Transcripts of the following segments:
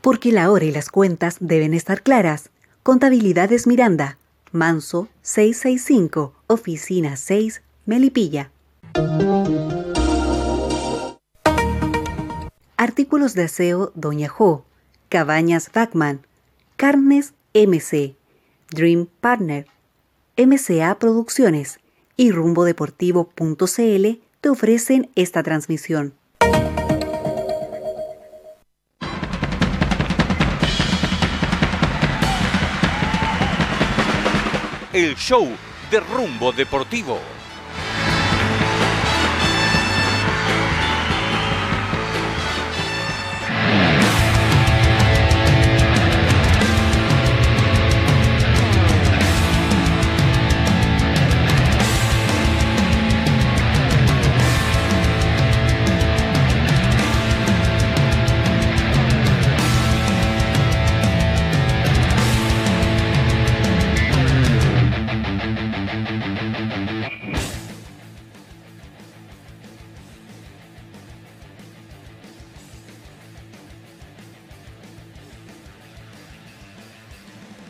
Porque la hora y las cuentas deben estar claras. Contabilidades Miranda, Manso 665, Oficina 6, Melipilla. Artículos de aseo Doña Jo, Cabañas Bachman, Carnes MC, Dream Partner, MCA Producciones y rumbodeportivo.cl te ofrecen esta transmisión. El show de Rumbo Deportivo.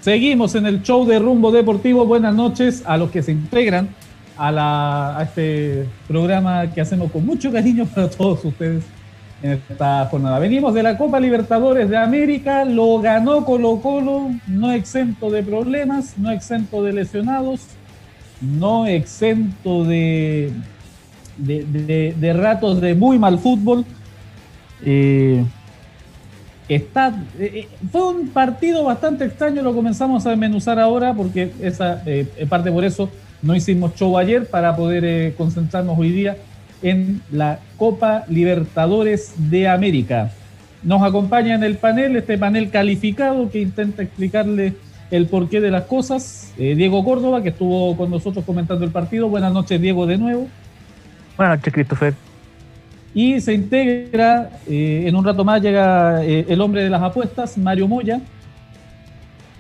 Seguimos en el show de Rumbo Deportivo. Buenas noches a los que se integran a, la, a este programa que hacemos con mucho cariño para todos ustedes en esta jornada. Venimos de la Copa Libertadores de América, lo ganó Colo Colo, no exento de problemas, no exento de lesionados, no exento de, de, de, ratos de muy mal fútbol. Eh, está eh, eh, fue un partido bastante extraño, lo comenzamos a desmenuzar ahora porque esa eh, parte por eso no hicimos show ayer para poder concentrarnos hoy día en la Copa Libertadores de América. Nos acompaña en el panel, este panel calificado que intenta explicarle el porqué de las cosas. Diego Córdoba, que estuvo con nosotros comentando el partido. Buenas noches, Diego, de nuevo. Buenas noches, Christopher. Y se integra, eh, en un rato más llega eh, el hombre de las apuestas, Mario Moya.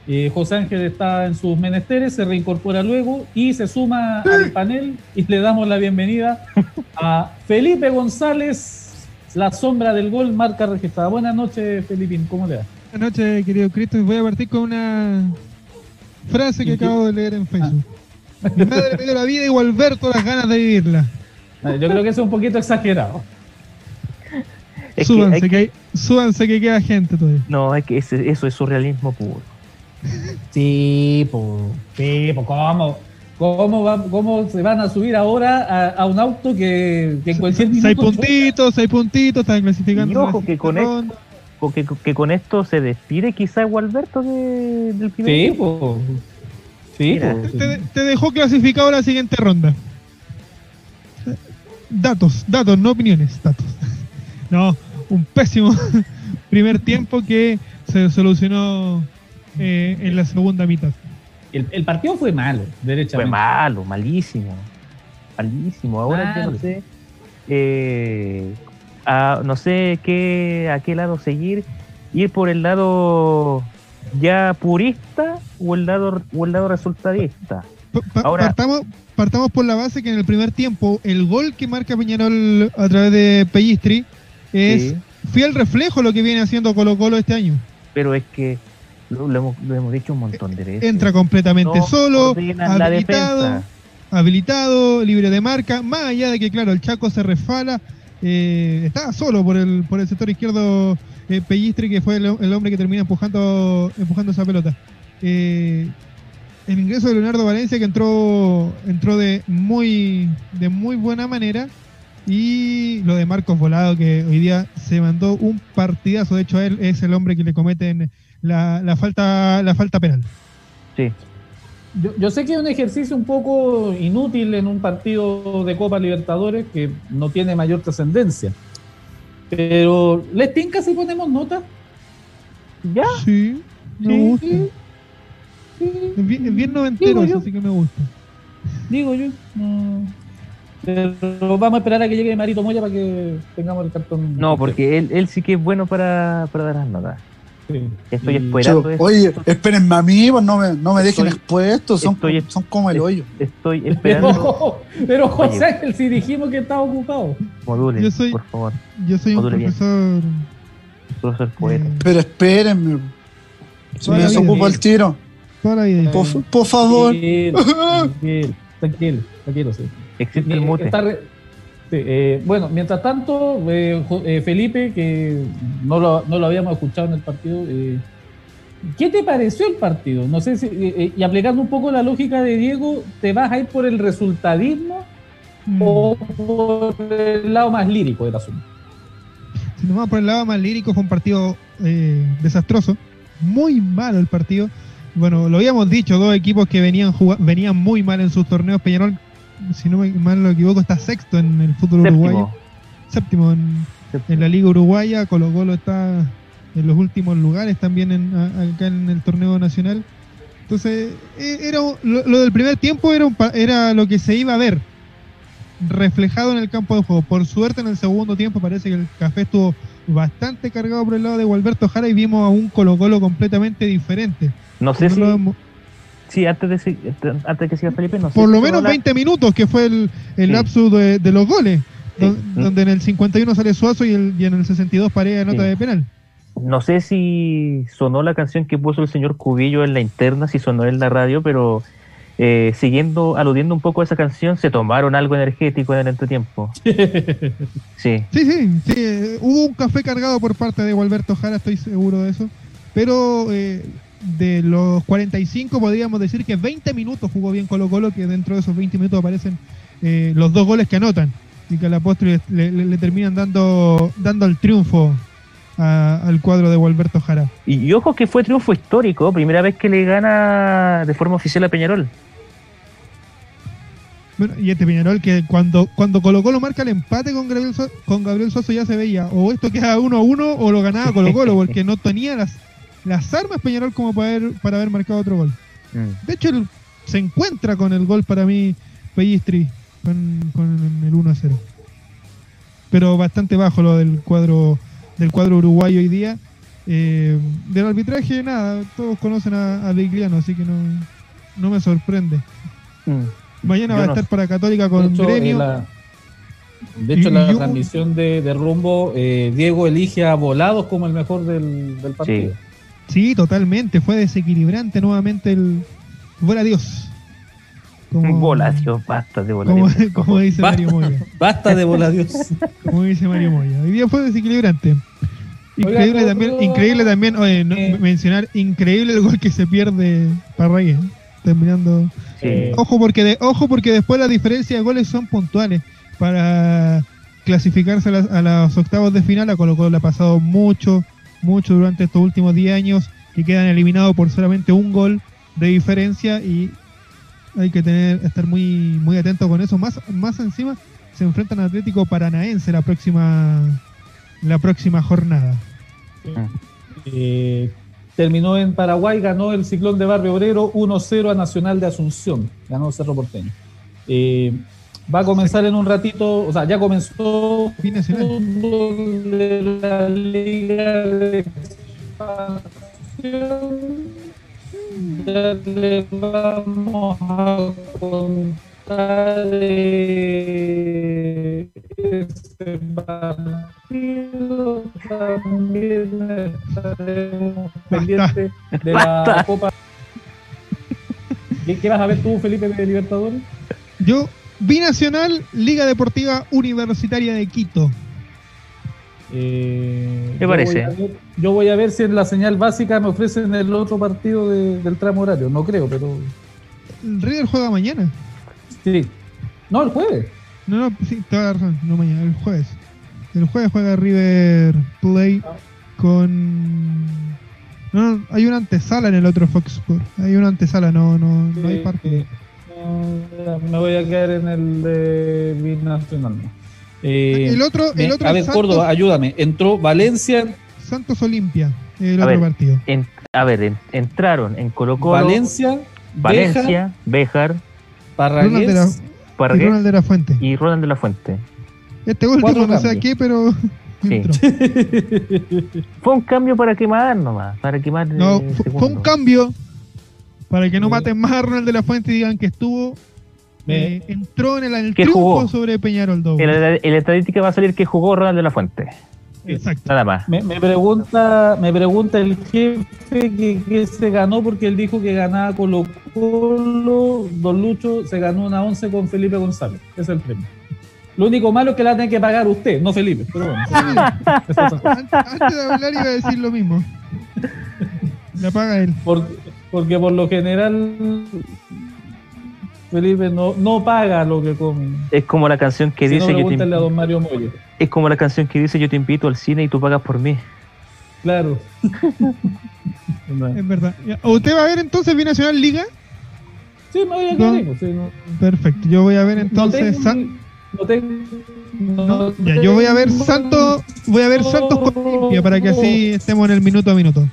Eh, José Ángel está en sus menesteres, se reincorpora luego y se suma al panel y le damos la bienvenida a Felipe González, la sombra del gol, marca registrada. Buenas noches, Felipín, ¿cómo le va? Buenas noches, querido Cristo. Voy a partir con una frase que acabo de leer en Facebook. Ah. Mi madre me dio la vida y Alberto las ganas de vivirla. Yo creo que eso es un poquito exagerado. Súbanse, que, que, queda gente todavía. No, es que eso es surrealismo puro. Sí, pues, sí, pues, ¿cómo? ¿Cómo, ¿Cómo se van a subir ahora a, un auto que, que en cualquier minuto... Seis puntitos, seis puntitos, están clasificando. Y ojo, que con, esto, que, que, con esto se despide quizá Gualberto de, del primer Sí, pues. Sí, te, te, dejó clasificado la siguiente ronda. Datos, datos, no opiniones, datos. No, un pésimo primer tiempo que se solucionó eh, en la segunda mitad. El, partido fue malo, derechamente. Fue malo, malísimo. Malísimo. Ahora yo no sé. Eh, no sé qué, a qué lado seguir. Ir por el lado ya purista o el lado, o el lado resultadista. Ahora, partamos, partamos por la base que en el primer tiempo el gol que marca Peñarol a través de Pellistri es fiel reflejo lo que viene haciendo Colo Colo este año. Pero es que lo, hemos, dicho un montón de veces. Entra completamente solo, habilitado, habilitado, libre de marca, más allá de que, claro, el Chaco se resfala, eh, estaba solo por el, por el sector izquierdo eh, Pellistri, que fue el, hombre que termina empujando, empujando esa pelota. Eh, el ingreso de Leonardo Valencia que entró entró de muy de muy buena manera y lo de Marcos Volado que hoy día se mandó un partidazo de hecho él es el hombre que le cometen la, la falta la falta penal sí yo, yo, sé que es un ejercicio un poco inútil en un partido de Copa Libertadores que no tiene mayor trascendencia pero ¿les tinca si ponemos nota? ¿Ya? Sí, me gusta. Es bien, bien noventero, así que me gusta. Digo yo. Pero vamos a esperar a que llegue Marito Moya para que tengamos el cartón. No, porque él, él sí que es bueno para, para dar las notas. Estoy esperando. oye, espérenme a mí, pues no me, no me dejen expuesto, son, son como el hoyo. Estoy esperando. Pero, José, si dijimos que estaba ocupado. Module, yo soy, por favor. Yo soy un profesor. Profesor poeta. Pero espérenme. Se me desocupa el tiro. Por, por, favor. Tranquilo, tranquilo, tranquilo, sí. Existe el mute. Eh, bueno, mientras tanto, eh, eh, Felipe, que no lo, no lo, habíamos escuchado en el partido, ¿qué te pareció el partido? No sé si, y aplicando un poco la lógica de Diego, ¿te vas a ir por el resultadismo mm. o por el lado más lírico del asunto? Si nos vamos por el lado más lírico, fue un partido desastroso, muy malo el partido. Bueno, lo habíamos dicho, dos equipos que venían, venían muy mal en sus torneos. Peñarol si no me mal lo equivoco, está sexto en el fútbol uruguayo. Séptimo en, la Liga Uruguaya. Colo Colo está en los últimos lugares también en, acá en el torneo nacional. Entonces, e, era lo, del primer tiempo era, era lo que se iba a ver reflejado en el campo de juego. Por suerte, en el segundo tiempo parece que el café estuvo bastante cargado por el lado de Gualberto Jara y vimos a un Colo Colo completamente diferente. No sé si, Sí, antes de, antes que siga Felipe, no sé. Por lo menos 20 minutos, que fue el, el lapsus de, los goles, donde, en el 51 sale Suazo y, el, y en el 62 Pareja nota de penal. No sé si sonó la canción que puso el señor Cubillo en la interna, si sonó en la radio, pero eh, siguiendo, aludiendo un poco a esa canción, se tomaron algo energético en el entretiempo. sí. Sí, sí, sí. Hubo un café cargado por parte de Gualberto Jara, estoy seguro de eso. Pero eh, de los 45 podríamos decir que 20 minutos jugó bien Colo Colo, que dentro de esos 20 minutos aparecen eh, los dos goles que anotan y que a la postre le, terminan dando, dando el triunfo al cuadro de Gualberto Jara. Y, ojo que fue triunfo histórico, primera vez que le gana de forma oficial a Peñarol. Bueno, y este Peñarol que cuando, cuando Colo Colo marca el empate con Gabriel, con Gabriel Soso ya se veía o esto queda 1 a 1 o lo ganaba Colo Colo porque no tenía las las armas Peñarol como para haber, para haber marcado otro gol. Mm. De hecho, se encuentra con el gol para mí Pellistri con, con el 1 a 0. Pero bastante bajo lo del cuadro del cuadro uruguayo hoy día. Eh, del arbitraje, nada, todos conocen a, a Vigliano, así que no, no me sorprende. Mm. Mañana va a estar para Católica con Gremio. de hecho, la transmisión de, rumbo, eh, Diego elige a Volados como el mejor del, partido. Sí, totalmente. Fue desequilibrante nuevamente el. Bola Dios. Como, bola Dios, basta de bola como, Dios. Como dice Mario Moya. Basta de bola Dios. Como dice Mario Moya. Hoy día fue desequilibrante. Increíble también, increíble también, oye, eh. mencionar, increíble el gol que se pierde Parragués, terminando. Ojo porque de, ojo porque después la diferencia de goles son puntuales. Para clasificarse a, a los octavos de final, a Colo Colo le ha pasado mucho, mucho durante estos últimos 10 años que quedan eliminados por solamente un gol de diferencia y hay que tener estar muy muy atento con eso. Más, más encima se enfrentan a Atlético Paranaense la próxima la próxima jornada. Eh, terminó en Paraguay, ganó el Ciclón de Barrio Obrero 1-0 a Nacional de Asunción, ganó Cerro Porteño. Eh, Va a comenzar en un ratito, o sea, ya comenzó de la Liga de Expansión. Ya le vamos a contar este partido. También estaremos pendientes de la Copa. ¿Qué, ¿Qué vas a ver tú, Felipe, de Libertadores? Yo Binacional, Liga Deportiva Universitaria de Quito. Eh, ¿Qué parece? yo voy a ver si en la señal básica me ofrecen el otro partido del tramo horario. No creo, pero. ¿El River juega mañana? Sí. No, el jueves. No, no, sí, toda la razón. No mañana, el jueves. El jueves juega River Play con. No, no, hay una antesala en el otro Fox Sport. Hay una antesala, no, no, no hay partido me voy a quedar en el de Binacional. Eh, el otro, el otro a ver, Córdoba, ayúdame. Entró Valencia. Santos Olimpia, el otro partido. a ver, entraron en Colo Colo. Valencia, Valencia, Béjar, Parragués, y Ronald de la Fuente. Y Ronald de la Fuente. Este último no sé a qué, pero. fue un cambio para quemar nomás, para quemar. No, fue, un cambio para que no maten más a Ronald de la Fuente y digan que estuvo. Eh, entró en el, triunfo sobre Peñarol En la, estadística va a salir que jugó Ronald de la Fuente. Exacto. Nada más. Me, pregunta, me pregunta el jefe que, se ganó porque él dijo que ganaba Colo Colo, Don Lucho se ganó una 11 con Felipe González. Ese es el premio. Lo único malo es que la tiene que pagar usted, no Felipe. Pero bueno. antes, de hablar iba a decir lo mismo. La paga él. Porque, porque por lo general Felipe no, no paga lo que come. Es como la canción que dice yo te... a don Mario Moyo. Es como la canción que dice yo te invito al cine y tú pagas por mí. Claro. es verdad. ¿Usted va a ver entonces Binacional Liga? Sí, me voy a quedar. Sí, Perfecto. Yo voy a ver entonces. No tengo, ya, yo voy a ver Santos, voy a ver Santos con Olimpia para que así estemos en el minuto a minuto.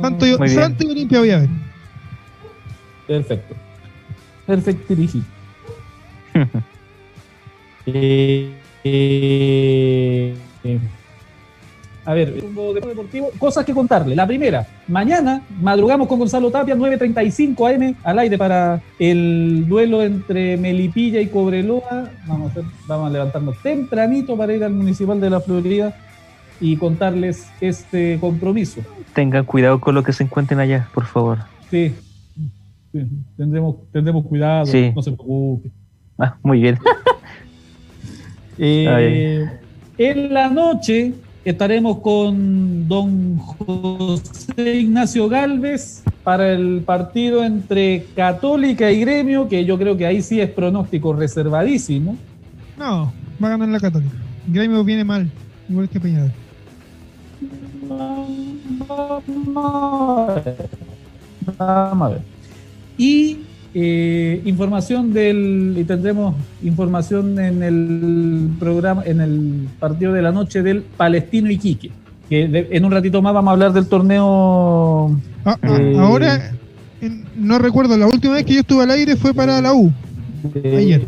Santos y, Santos y Olimpia voy a ver. Perfecto. Perfecto, eh, eh, a ver, deportivo, cosas que contarle. La primera, mañana madrugamos con Gonzalo Tapia, 9.35 AM al aire para el duelo entre Melipilla y Cobreloa. Vamos a, vamos a levantarnos tempranito para ir al Municipal de la Florida y contarles este compromiso. Tengan cuidado con lo que se encuentren allá, por favor. Sí, tendremos, tendremos cuidado, no se preocupe. Ah, muy bien. Eh, en la noche estaremos con don José Ignacio Galvez para el partido entre Católica y Gremio, que yo creo que ahí sí es pronóstico reservadísimo. No, va a ganar la Católica. Gremio viene mal, igual que Peñarol. Vamos a ver. Y eh, información del y tendremos información en el programa en el partido de la noche del Palestino Iquique que en un ratito más vamos a hablar del torneo ah, ah, eh, ahora no recuerdo la última vez que yo estuve al aire fue para la U ayer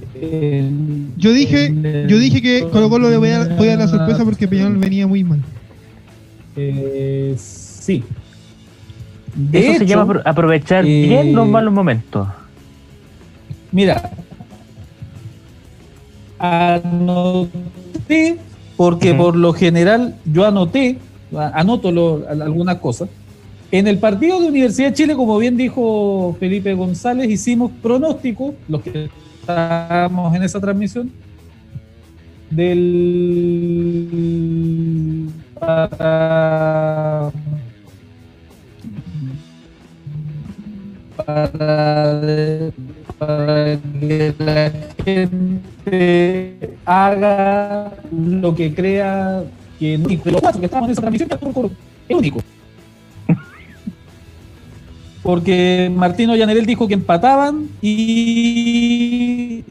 yo dije yo dije que Colo Colo le voy a, dar la sorpresa porque Peñarol venía muy mal eh, sí. Eso se llama aprovechar bien los malos momentos. Mira, anoté, porque por lo general yo anoté, anoto algunas cosas. En el partido de Universidad de Chile, como bien dijo Felipe González, hicimos pronósticos, los que estábamos en esa transmisión, del para, para que la gente haga lo que crea que no, de los cuatro que estamos en esa transmisión es único. Porque Martino Llanerel dijo que empataban y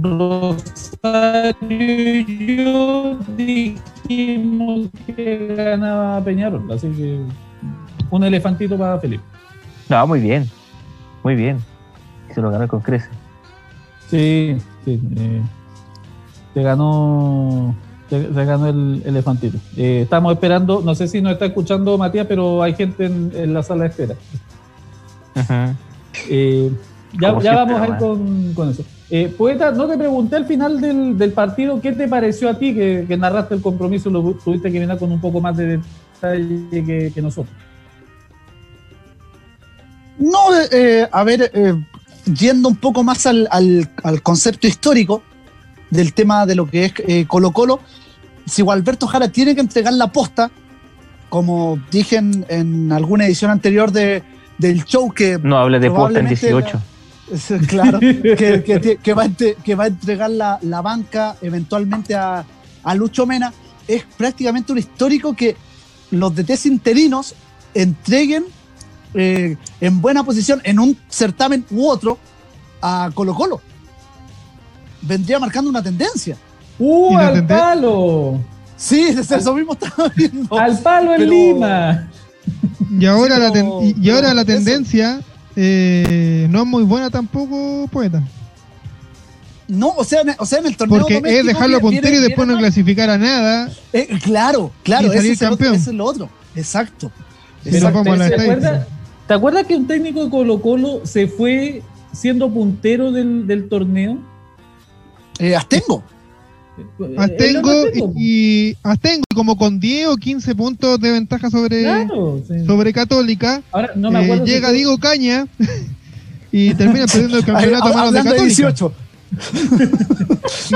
Rosario y yo dijimos que ganaba Peñarol. Así que un elefantito para Felipe. No, muy bien. Muy bien se lo ganó con creces. Sí, sí. Eh, se ganó se, ganó el elefantito. Eh, estamos esperando, no sé si nos está escuchando Matías, pero hay gente en, la sala de espera. Eh, ya, ya vamos a ir con, eso. Poeta, no te pregunté al final del, partido qué te pareció a ti que, narraste el compromiso, lo tuviste que venir con un poco más de detalle que, nosotros. No, a ver, yendo un poco más al, concepto histórico del tema de lo que es eh, Colo Colo, si Gualberto Jara tiene que entregar la posta, como dije en, alguna edición anterior de, del show que... No hable de posta en 18. claro, que, va, a entregar la, banca eventualmente a, Lucho Mena, es prácticamente un histórico que los DTs interinos entreguen eh, en buena posición en un certamen u otro a Colo Colo. Vendría marcando una tendencia. ¡Uh, al palo! Sí, eso mismo estaba viendo. ¡Al palo en Lima! Y ahora, la, y ahora la tendencia eh, no es muy buena tampoco, poeta. No, o sea, o sea, en el torneo Porque es dejarlo puntero y después no clasificar a nada. Eh, claro, claro, y salir campeón. Eso es lo otro. Exacto. ¿Te, acuerdas, ¿Te acuerdas que un técnico de Colo Colo se fue siendo puntero del, del torneo? Eh, Astengo. Astengo y, Astengo como con 10 o 15 puntos de ventaja sobre, sobre Católica. Ahora, no me acuerdo eh, llega Diego Caña y termina perdiendo el campeonato a manos de Católica. 18.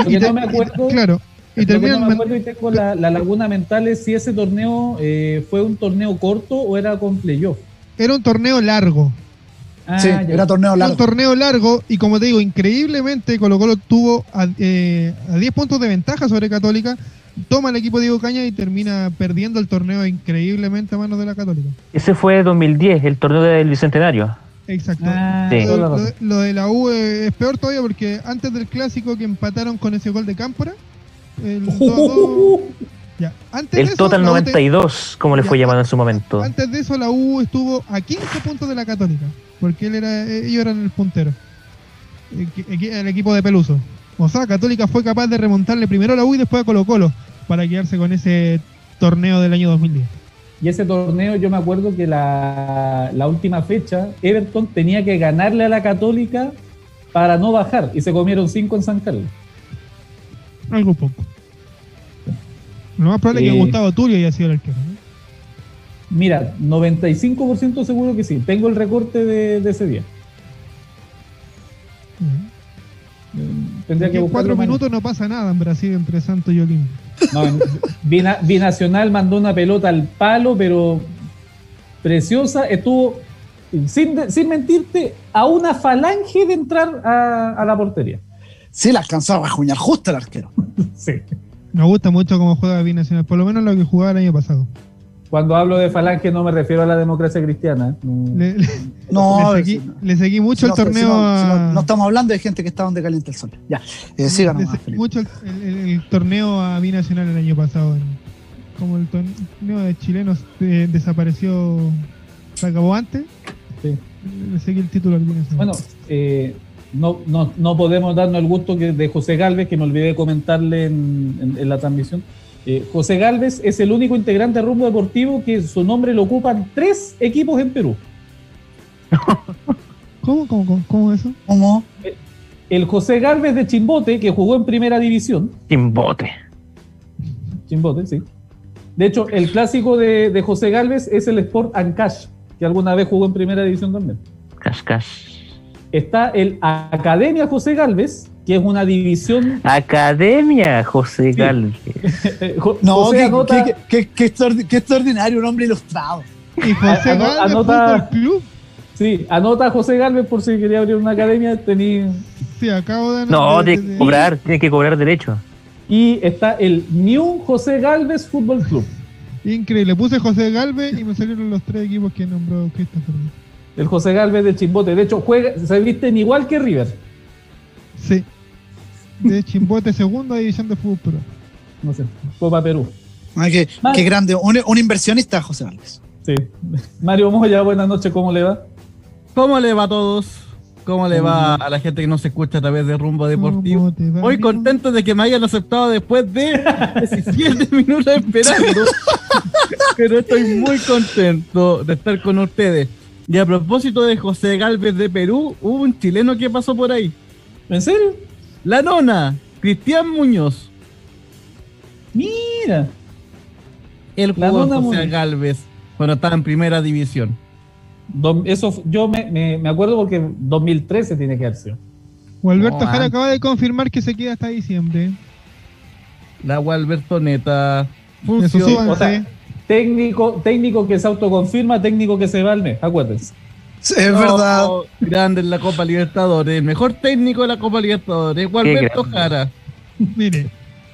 y no me acuerdo. Claro. Y termina no me acuerdo y tengo la, la, laguna mental es si ese torneo eh, fue un torneo corto o era con playoff. Era un torneo largo. Ah, sí, era torneo largo. Un torneo largo y como te digo, increíblemente Colo Colo tuvo a, eh, a 10 puntos de ventaja sobre Católica, toma el equipo Diego Caña y termina perdiendo el torneo increíblemente a manos de la Católica. Ese fue 2010, el torneo del Bicentenario. Exacto. Ah, lo, de la U es peor todavía porque antes del clásico que empataron con ese gol de Cámpora, el, el Total 92, como le fue llamado en su momento. Antes de eso la U estuvo a 15 puntos de la Católica porque él era, ellos eran el puntero, el, equipo de Peluso. O sea, Católica fue capaz de remontarle primero a la U y después a Colo Colo para quedarse con ese torneo del año 2010. Y ese torneo yo me acuerdo que la, última fecha, Everton tenía que ganarle a la Católica para no bajar y se comieron cinco en San Carlos. Algo poco. Lo más probable es que Gustavo Tulio haya sido el arquero. Mira, 95% seguro que sí. Tengo el recorte de, ese día. Tendría que en cuatro minutos no pasa nada en Brasil entre Santos y Olimpia. No, Binacional mandó una pelota al palo, pero preciosa. Estuvo, sin, sin mentirte, a una falange de entrar a, la portería. Sí, la alcanzó a bajuñar justo el arquero. sí. Me gusta mucho cómo juega Binacional, por lo menos lo que jugaba el año pasado. Cuando hablo de falange no me refiero a la democracia cristiana. no, le, seguí, mucho el torneo. no, estamos hablando de gente que está donde calienta el sol. Ya, eh, le seguí mucho el, torneo a Binacional el año pasado. Como el torneo de chilenos eh, desapareció, se acabó antes. Sí. Le seguí el título al Binacional. Bueno, eh, no, no, no, podemos darnos el gusto que de José Galvez, que me olvidé comentarle en la transmisión eh, José Galvez es el único integrante de Rumbo Deportivo que su nombre lo ocupan tres equipos en Perú. ¿Cómo, cómo, cómo, cómo eso? ¿Cómo? Eh, el José Galvez de Chimbote, que jugó en primera división. Chimbote. Chimbote, sí. De hecho, el clásico de, José Galvez es el Sport Ancash, que alguna vez jugó en primera división también. Cash, cash. Está el Academia José Galvez, que es una división. Academia José Galvez. no, qué, extraordinario, un hombre ilustrado. Y José Galvez anota, club. Sí, anota a José Galvez por si quería abrir una academia. Tenía. Sí, acabo de. No, tiene que cobrar, tiene que cobrar derecho. Y está el New José Galvez Fútbol Club. Increíble, puse José Galvez y me salieron los tres equipos que nombró Christopher. El José Galvez de Chimbote. De hecho, juega, se visten igual que River. Sí. De Chimbote, segunda división de fútbol pero No sé, Copa Perú. qué, grande, un, inversionista, José Álvarez. Sí. Mario Moya, buenas noches, ¿cómo le va? ¿Cómo le va a todos? ¿Cómo le va a la gente que nos escucha a través de Rumbo Deportivo? Muy contento de que me hayan aceptado después de 17 minutos esperando. Pero estoy muy contento de estar con ustedes. Y a propósito de José Galvez de Perú, hubo un chileno que pasó por ahí. ¿En serio? La nona, Cristian Muñoz. Mira. El jugador José Galvez cuando estaba en primera división. Eso yo me, acuerdo porque 2013 tiene que haber O Alberto Jara acaba de confirmar que se queda hasta diciembre. La Alberto Neta. Función. Técnico, técnico que se autoconfirma, técnico que se va al mes, acuérdense. Es verdad. Grande en la Copa Libertadores. El mejor técnico de la Copa Libertadores. Gualberto Jara. Mire.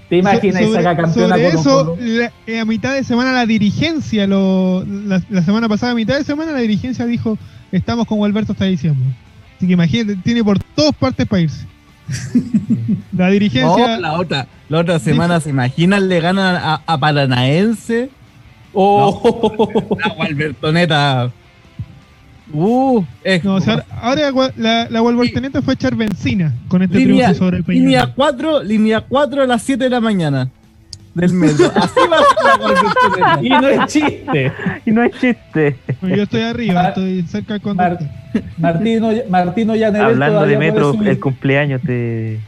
¿Te imaginas so, sobre, campeona sobre eso, eh, a mitad de semana la dirigencia, lo, la, semana pasada, a mitad de semana, la dirigencia dijo: Estamos con Gualberto hasta diciembre. Así que imagínate, tiene por todas partes para irse. la dirigencia. la otra, la otra semana, ¿se imaginan? Le ganan a, Paranaense. Oh, no, Gualberto Neta Uh, es No, o sea, ahora la, la Wolvertoneta fue echar benzina con este línea, triunfo sobre el Peñarol. línea 4, línea 4 a las 7 de la mañana del metro. Así va a ser la. Y no es chiste. Y no es chiste. Yo estoy arriba, estoy cerca del Mar-. Martino, Martino Llanevel Hablando de metro, el cumpleaños de,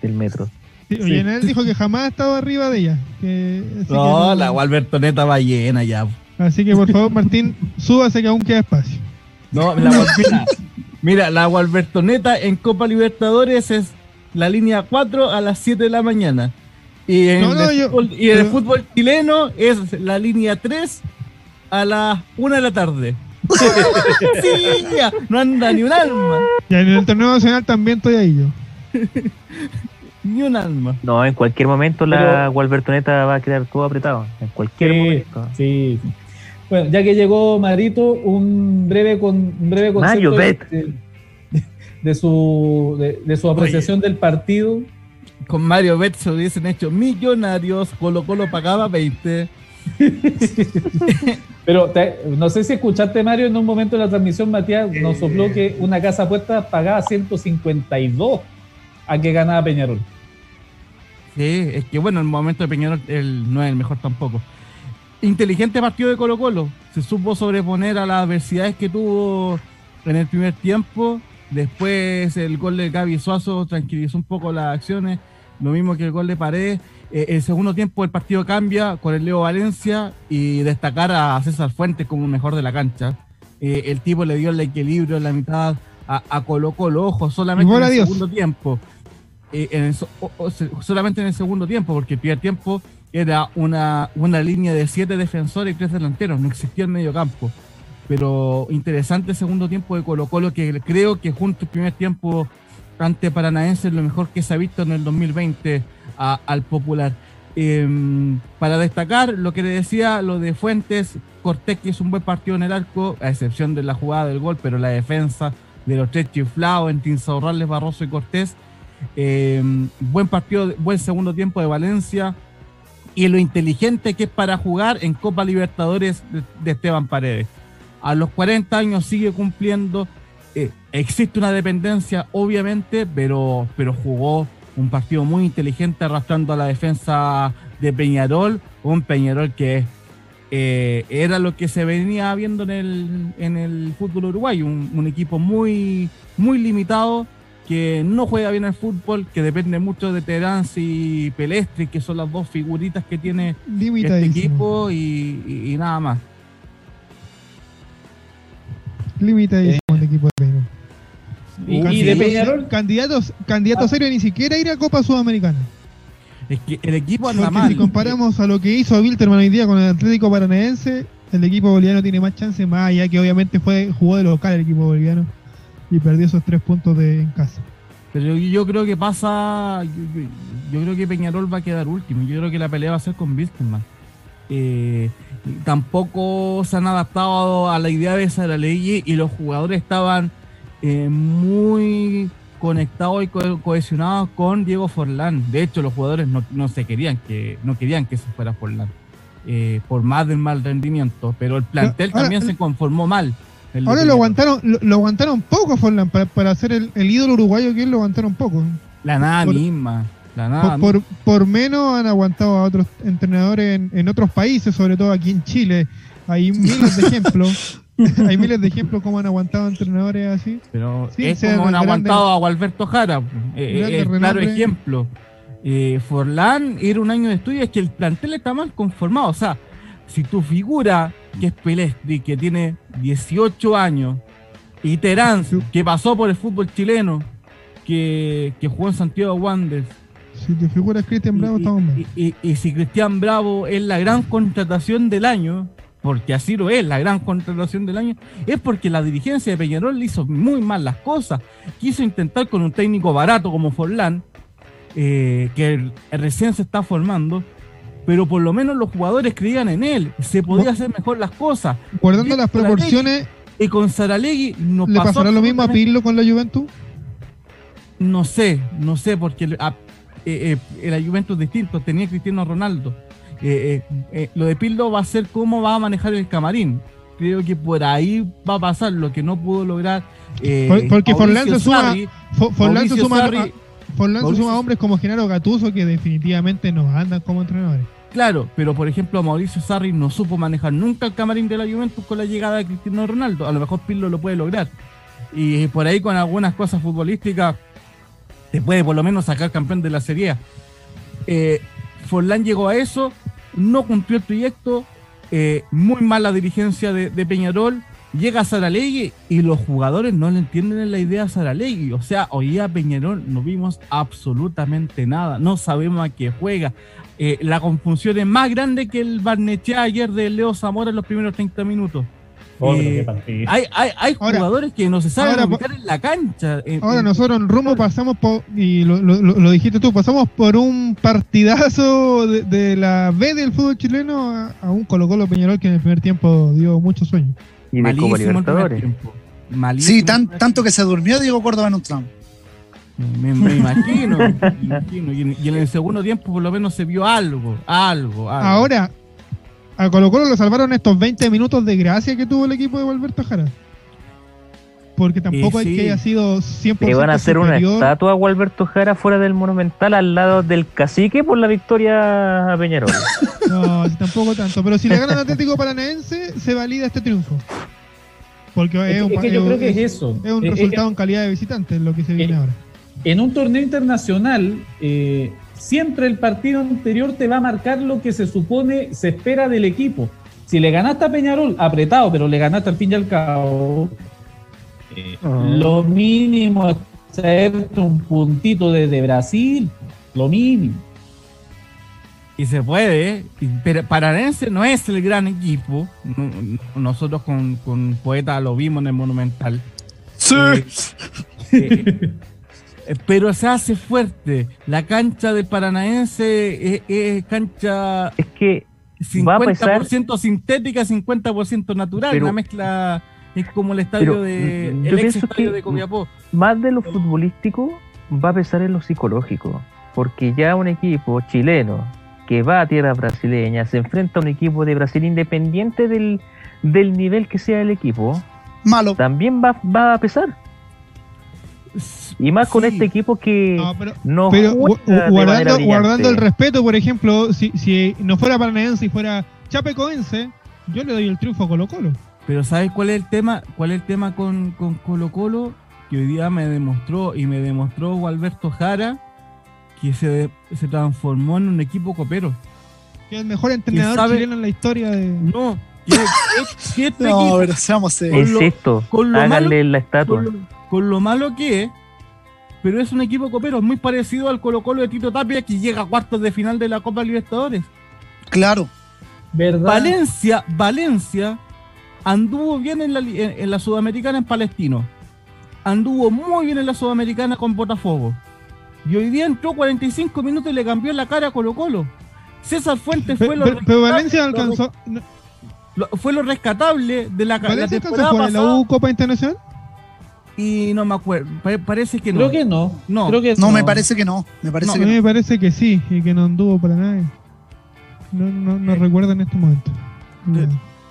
del metro. Sí, él dijo que jamás ha estado arriba de ella. que- No, la Wolvertoneta va llena ya. así que por favor, Martín, súbase que aún queda espacio. No, la Wolvertoneta. Mira, la Wolvertoneta en Copa Libertadores es la línea 4 a las 7 de la mañana. Y en, No, no, el, yo- fútbol, y en el pero- fútbol chileno es la línea 3 a las 1 de la tarde. sí, ya, no anda ni un alma. Y en el torneo nacional también estoy ahí yo. Ni un alma. No, en cualquier momento la Wolvertoneta va a quedar todo apretado. En cualquier Sí, momento. sí, sí. Bueno, ya que llegó Marito, un breve con un breve Mario, concepto bet. de, de su de, de su apreciación del partido. Con Mario Bet se hubiesen hecho millonarios. Colo Colo pagaba 20. Pero te- no sé si escuchaste, Mario, en un momento de la transmisión, Matías nos sopló que una casa apuesta pagaba 152 a que ganaba Peñarol. Sí, es que bueno, el momento de Peñarol el, no es el mejor tampoco. Inteligente partido de Colo Colo. Se supo sobreponer a las adversidades que tuvo en el primer tiempo. Después el gol de Gaby Suazo tranquilizó un poco las acciones. Lo mismo que el gol de Paredes. Eh, el segundo tiempo el partido cambia con el Leo Valencia y destacar a César Fuentes como mejor de la cancha. Eh, el tipo le dio el equilibrio en la mitad a, a Colo Colo. Ojo, solamente en el segundo tiempo. Eh, en el so- o- o se- solamente en el segundo tiempo, porque el primer tiempo era una, una línea de siete defensores y tres delanteros, no existía el medio campo. Pero interesante el segundo tiempo de Colo Colo, que creo que junto al primer tiempo ante Paranaense es lo mejor que se ha visto en el 2020 a- al popular. Em, para destacar lo que le decía, lo de Fuentes, Cortés que hizo un buen partido en el arco, a excepción de la jugada del gol, pero la defensa de los tres chiflados entre Insaurrales, Barroso y Cortés. Em, buen partido, buen segundo tiempo de Valencia y lo inteligente que es para jugar en Copa Libertadores de, Esteban Paredes. A los 40 años sigue cumpliendo. eh, existe una dependencia, obviamente, pero, pero jugó un partido muy inteligente arrastrando a la defensa de Peñarol. Un Peñarol que eh, era lo que se venía viendo en el, en el fútbol uruguayo. Un, un equipo muy, muy limitado que no juega bien el fútbol, que depende mucho de Terán y Pelestri, que son las dos figuritas que tiene este equipo y, y- y nada más. Limitadísimo el equipo de Peñarol. Y, y de Candidatos- Peñarol, Candidatos, candidatos serios ni siquiera ir a Copa Sudamericana. Es que el equipo anda Porque mal. si comparamos a lo que hizo Wilterman hoy día con el Atlético Paranaense, el equipo boliviano tiene más chance, más allá que obviamente fue jugó de local el equipo boliviano y perdió esos tres puntos de, en casa. Pero yo, creo que pasa. Yo, yo- yo creo que Peñarol va a quedar último. Yo creo que la pelea va a ser con Wilstermann. Eh, tampoco se han adaptado a la idea de esa de la ley y los jugadores estaban eh, muy conectados y co- cohesionados con Diego Forlán. De hecho, los jugadores no, no se querían que no querían que se fuera Forlán. eh, por más del mal rendimiento, pero el plantel Ahora, también se conformó mal. Ahora lo aguantaron, lo, lo aguantaron poco Forlán para, para hacer el, el ídolo uruguayo que es, lo aguantaron poco. La nada por- misma. La nada Por, por, por menos han aguantado a otros entrenadores en, en otros países, sobre todo aquí en Chile. Hay miles de ejemplos. Hay miles de ejemplos como han aguantado entrenadores así. Pero Sí, es como han aguantado a Gualberto Jara. eh, eh, es claro ejemplo. Eh, Forlán era un año de estudio, es que el plantel está mal conformado. O sea, si tu figura, que es Pelestri, que tiene 18 años, y Terán, Sí. que pasó por el fútbol chileno, que, que jugó en Santiago Wanderers, Si te figuras Cristian Bravo, y, estamos mal. y- y- y si Cristian Bravo es la gran contratación del año, porque así lo es, la gran contratación del año, es porque la dirigencia de Peñarol le hizo muy mal las cosas. Quiso intentar con un técnico barato como Forlán, eh, que recién se está formando, pero por lo menos los jugadores creían en él, se podía hacer mejor las cosas. Guardando las proporciones, Y con Saralegui no ¿le pasó pasará lo mismo a Pirlo con la Juventus? No sé, no sé, porque a- eh, eh, la Juventus es distinto, tenía Cristiano Ronaldo. Eh, eh, lo de Pirlo va a ser cómo va a manejar el camarín. creo que por ahí va a pasar lo que no pudo lograr. Eh, porque Forlán se suma, Forlán se suma, suma hombres como Genaro Gatuso que definitivamente no andan como entrenadores. Claro, pero por ejemplo Mauricio Sarri no supo manejar nunca el camarín de la Juventus con la llegada de Cristiano Ronaldo. A lo mejor Pirlo lo puede lograr. Y por ahí con algunas cosas futbolísticas te puede por lo menos sacar campeón de la Serie A. Eh, Forlán llegó a eso, no cumplió el proyecto, eh, muy mala dirigencia de, Peñarol, llega Saralegui y los jugadores no le entienden la idea a Saralegui. O sea, hoy a Peñarol no vimos absolutamente nada, no sabemos a qué juega. Eh, la confusión es más grande que el Barnechea ayer de Leo Zamora en los primeros 30 minutos. Eh, hay, hay, hay jugadores que no se saben ubicar en la cancha. ahora nosotros en Rumbo pasamos por, y lo, lo, dijiste tú, pasamos por un partidazo de, la B del fútbol chileno a, un Colo Colo Peñarol que en el primer tiempo dio muchos sueños. Y de Malísimo Libertadores. Sí, tan, tanto que se durmió Diego Córdoba en un tramo. Me, imagino, Y, en, el segundo tiempo por lo menos se vio algo, algo. algo. Ahora, a Colo Colo lo salvaron estos 20 minutos de gracia que tuvo el equipo de Alberto Jara. Porque tampoco es que haya sido 100% Le van a hacer una estatua a Gualberto Jara fuera del Monumental al lado del cacique por la victoria a Peñarol. no, tampoco tanto. Pero si le ganan Atlético Paranaense, se valida este triunfo. Porque es, un, que yo creo que es eso. Es un resultado en calidad de visitante, lo que se viene ahora. En un torneo internacional, eh, siempre el partido anterior te va a marcar lo que se supone, se espera del equipo. Si le ganaste a Peñarol, apretado, pero le ganaste al fin y al cabo, eh, ah. lo mínimo es traerte un puntito desde Brasil, lo mínimo. Y se puede, ¿eh? pero Paranense no es el gran equipo. Nosotros con, con Poeta lo vimos en el Monumental. Sí. Eh, eh, pero se hace fuerte. La cancha del Paranaense es, cancha. Es que 50% sintética, 50% natural. una mezcla. Es como el estadio de. El ex estadio de Copiapó. Más de lo futbolístico va a pesar en lo psicológico. Porque ya un equipo chileno que va a tierra brasileña se enfrenta a un equipo de Brasil independiente del, del nivel que sea el equipo. Malo. También va, va a pesar. Y más con este equipo que no, pero guardando, guardando el respeto, por ejemplo, si, si no fuera Paranaense y fuera Chapecoense, yo le doy el triunfo a Colo Colo. Pero ¿sabes cuál es el tema? ¿Cuál es el tema con, con Colo Colo? Que hoy día me demostró y me demostró Alberto Jara que se, se transformó en un equipo copero. Que es el mejor entrenador chileno en la historia de... No, que, este no, pero seamos Es esto, háganle la estatua con lo malo que es, pero es un equipo copero, muy parecido al Colo Colo de Tito Tapia que llega a cuartos de final de la Copa Libertadores. Claro. ¿Verdad? Valencia, Valencia anduvo bien en la, en la Sudamericana en Palestino. Anduvo muy bien en la Sudamericana con Botafogo. Y hoy día entró 45 minutos y le cambió la cara a Colo Colo. César Fuentes fue lo pero, Valencia alcanzó. fue lo rescatable de la, ¿Valencia la temporada la U Copa Internacional? Y no me acuerdo. parece que no. Creo que no. No, Creo que no, me parece que no. Me parece que a mí me parece que sí y que no anduvo para nada. No, no, no eh, recuerdo en este momento.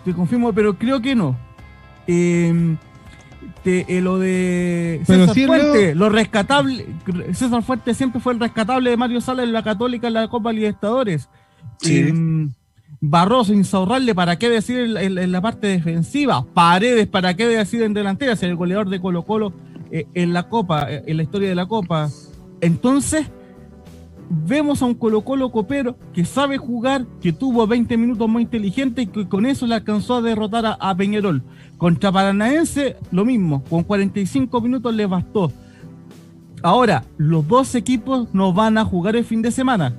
Te, confirmo, pero creo que no. Em, eh, lo de César Fuerte, lo... rescatable. César Fuerte siempre fue el rescatable de Mario Sala en la Católica en la Copa Libertadores. Sí. Barroso, Insaurralde, ¿para qué decir en, la parte defensiva? Paredes, ¿para qué decir en delantera? Ser el goleador de Colo Colo eh, en la Copa, eh, en la historia de la Copa. Entonces, vemos a un Colo Colo copero que sabe jugar, que tuvo 20 minutos muy inteligente y que con eso le alcanzó a derrotar a, Peñarol. Contra Paranaense, lo mismo, con 45 minutos le bastó. Ahora, los dos equipos no van a jugar el fin de semana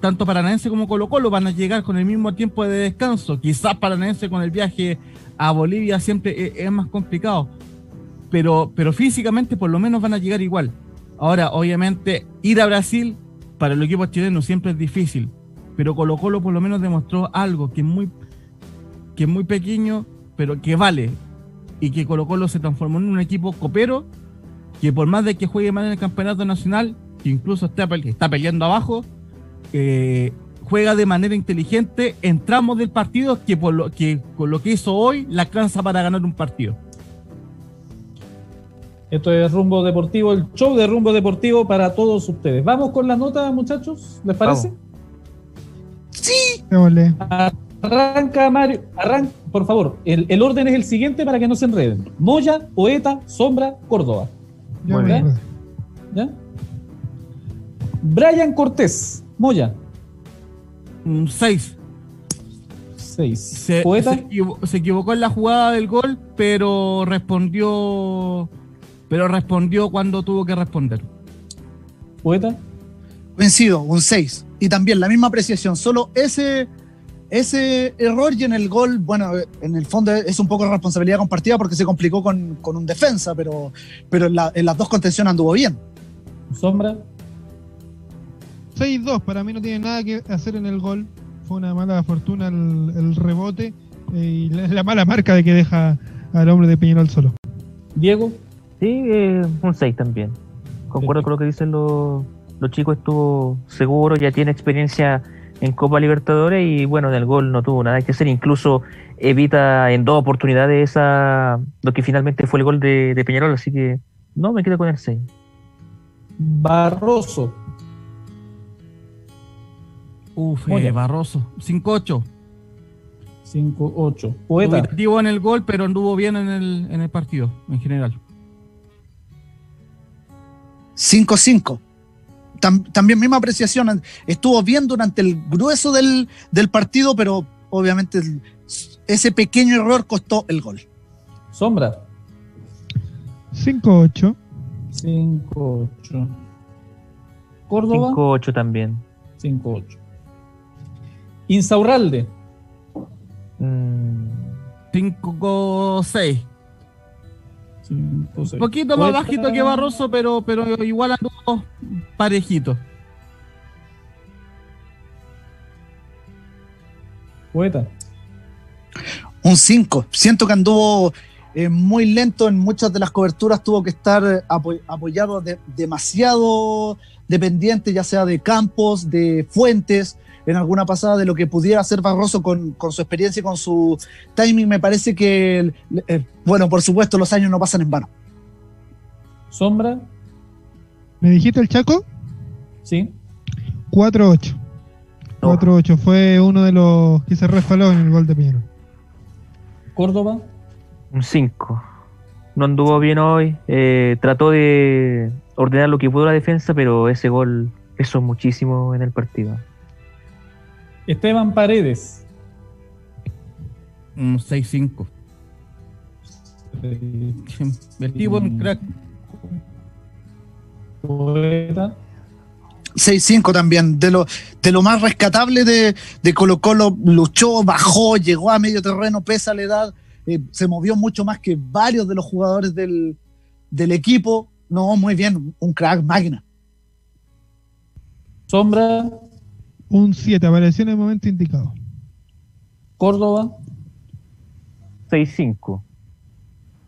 tanto Paranaense como Colo Colo van a llegar con el mismo tiempo de descanso. Quizás Paranaense con el viaje a Bolivia siempre es, más complicado, pero, pero físicamente por lo menos van a llegar igual. Ahora, obviamente, ir a Brasil para el equipo chileno siempre es difícil, pero Colo Colo por lo menos demostró algo que es muy, que es muy pequeño, pero que vale, y que Colo Colo se transformó en un equipo copero, que por más de que juegue mal en el campeonato nacional, que incluso está, está peleando abajo, juega de manera inteligente en tramos del partido que, por lo, que con lo que hizo hoy la alcanza para ganar un partido. Esto es Rumbo Deportivo, el show de Rumbo Deportivo para todos ustedes. Vamos con las notas, muchachos, ¿les parece? Sí. Arranca Mario, arranca, por favor. El, el, orden es el siguiente para que no se enreden. Moya, Poeta, Sombra, Córdoba. ¿Ya? ¿Ya? Brian Cortés, Moya. 6. 6. Se, se, equivo se, equivocó en la jugada del gol, pero respondió. Pero respondió cuando tuvo que responder. Poeta. Vencido, un 6. Y también la misma apreciación. Solo ese, ese error y en el gol, bueno, en el fondo es un poco responsabilidad compartida porque se complicó con, con un defensa, pero, pero en, la, en las dos contenciones anduvo bien. Sombra. 6-2, para mí no tiene nada que hacer en el gol. Fue una mala fortuna el, el rebote eh, y la, la, mala marca de que deja al hombre de Peñarol solo. Diego. Sí, eh, un 6 también. Concuerdo con lo que dicen los, los chicos, estuvo seguro, ya tiene experiencia en Copa Libertadores y bueno, en el gol no tuvo nada que hacer, incluso evita en dos oportunidades esa lo que finalmente fue el gol de, de Peñarol, así que no, me quedo con el 6. Barroso. Uf, eh, Barroso. 5-8. 5-8. Poeta. Activo en el gol, pero anduvo bien en el, en el partido, en general. 5-5. Tam, también misma apreciación. Estuvo bien durante el grueso del, del partido, pero obviamente el, ese pequeño error costó el gol. Sombra. 5-8. 5-8. Córdoba. 5-8 también. 5-8. Insaurralde. Mm. 5-6. Un poquito más bajito que Barroso, pero, pero igual anduvo parejito. Poeta. Un 5. Siento que anduvo eh, muy lento en muchas de las coberturas, tuvo que estar apo apoyado de, demasiado dependiente, ya sea de campos, de fuentes, en alguna pasada de lo que pudiera hacer Barroso con, con su experiencia y con su timing. Me parece que, eh, bueno, por supuesto, los años no pasan en vano. Sombra. ¿Me dijiste el Chaco? Sí. 4-8. 4-8. Fue uno de los que se resbaló en el gol de Peñarol. Córdoba. Un 5. No anduvo bien hoy. Eh, trató de ordenar lo que pudo la defensa, pero ese gol pesó muchísimo en el partido. Esteban Paredes. Un 6-5. El tipo un crack. Poeta. 6-5 también, de lo, de lo más rescatable de, de Colo Colo, luchó, bajó, llegó a medio terreno, pesa la edad, eh, se movió mucho más que varios de los jugadores del, del equipo, no, muy bien, un crack máquina. Sombra. Un 7, apareció en el momento indicado. Córdoba. 6-5.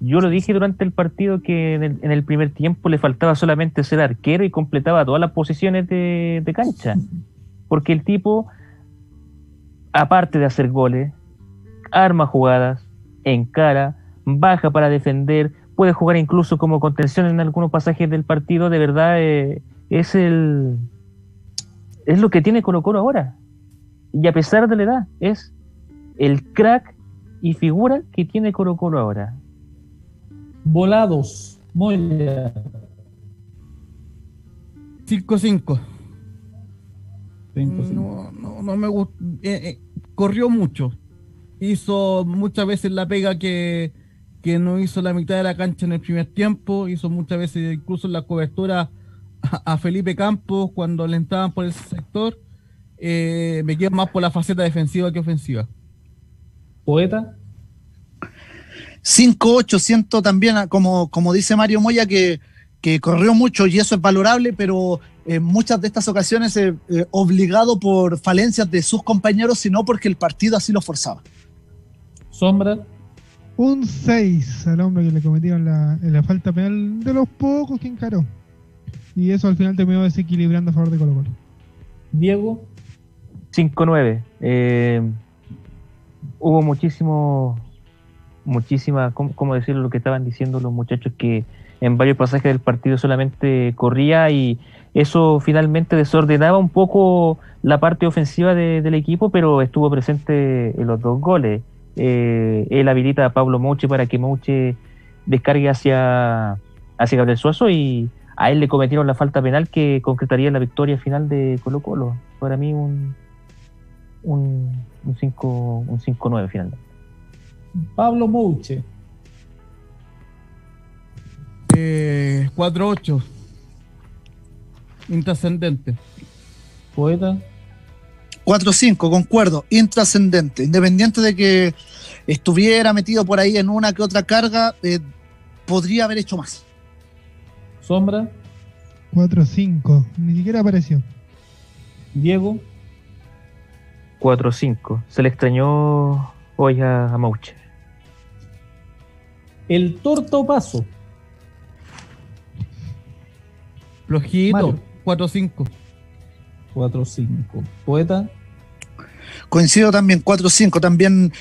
Yo lo dije durante el partido que en el, en el, primer tiempo le faltaba solamente ser arquero y completaba todas las posiciones de, de cancha. Porque el tipo, aparte de hacer goles, arma jugadas, encara, baja para defender, puede jugar incluso como contención en algunos pasajes del partido. De verdad, eh, es el. Es lo que tiene Colo Colo ahora. Y a pesar de la edad, es el crack y figura que tiene Colo Colo ahora. Volados, Moya. 5-5. No, no, no, me gustó. Eh, eh, corrió mucho. Hizo muchas veces la pega que, que, no hizo la mitad de la cancha en el primer tiempo. Hizo muchas veces incluso la cobertura a, a Felipe Campos cuando le entraban por ese sector. Eh, me quedo más por la faceta defensiva que ofensiva. Poeta. 5-8, siento también, como, como dice Mario Moya, que, que, corrió mucho y eso es valorable, pero en muchas de estas ocasiones eh, eh, obligado por falencias de sus compañeros, sino porque el partido así lo forzaba. Sombra. Un 6 al hombre que le cometieron la, la, falta penal de los pocos que encaró. Y eso al final terminó desequilibrando a favor de Colo Colo. Diego. 5-9. Eh, hubo muchísimo, muchísima, ¿cómo, ¿cómo, decirlo? Lo que estaban diciendo los muchachos que en varios pasajes del partido solamente corría y eso finalmente desordenaba un poco la parte ofensiva de, del equipo, pero estuvo presente en los dos goles. Eh, él habilita a Pablo Mouche para que Mouche descargue hacia, hacia Gabriel Suazo y a él le cometieron la falta penal que concretaría la victoria final de Colo Colo. Para mí un un, un 5-9 finalmente. Pablo Mouche. Eh, 4-8. Intrascendente. Poeta. 4-5, concuerdo, intrascendente. Independiente de que estuviera metido por ahí en una que otra carga, eh, podría haber hecho más. Sombra. 4-5, ni siquiera apareció. Diego. 4-5. Se le extrañó hoy a, a Mauche. El torto paso. Flojito. 4-5. 4-5. Poeta. Coincido también, 4-5. También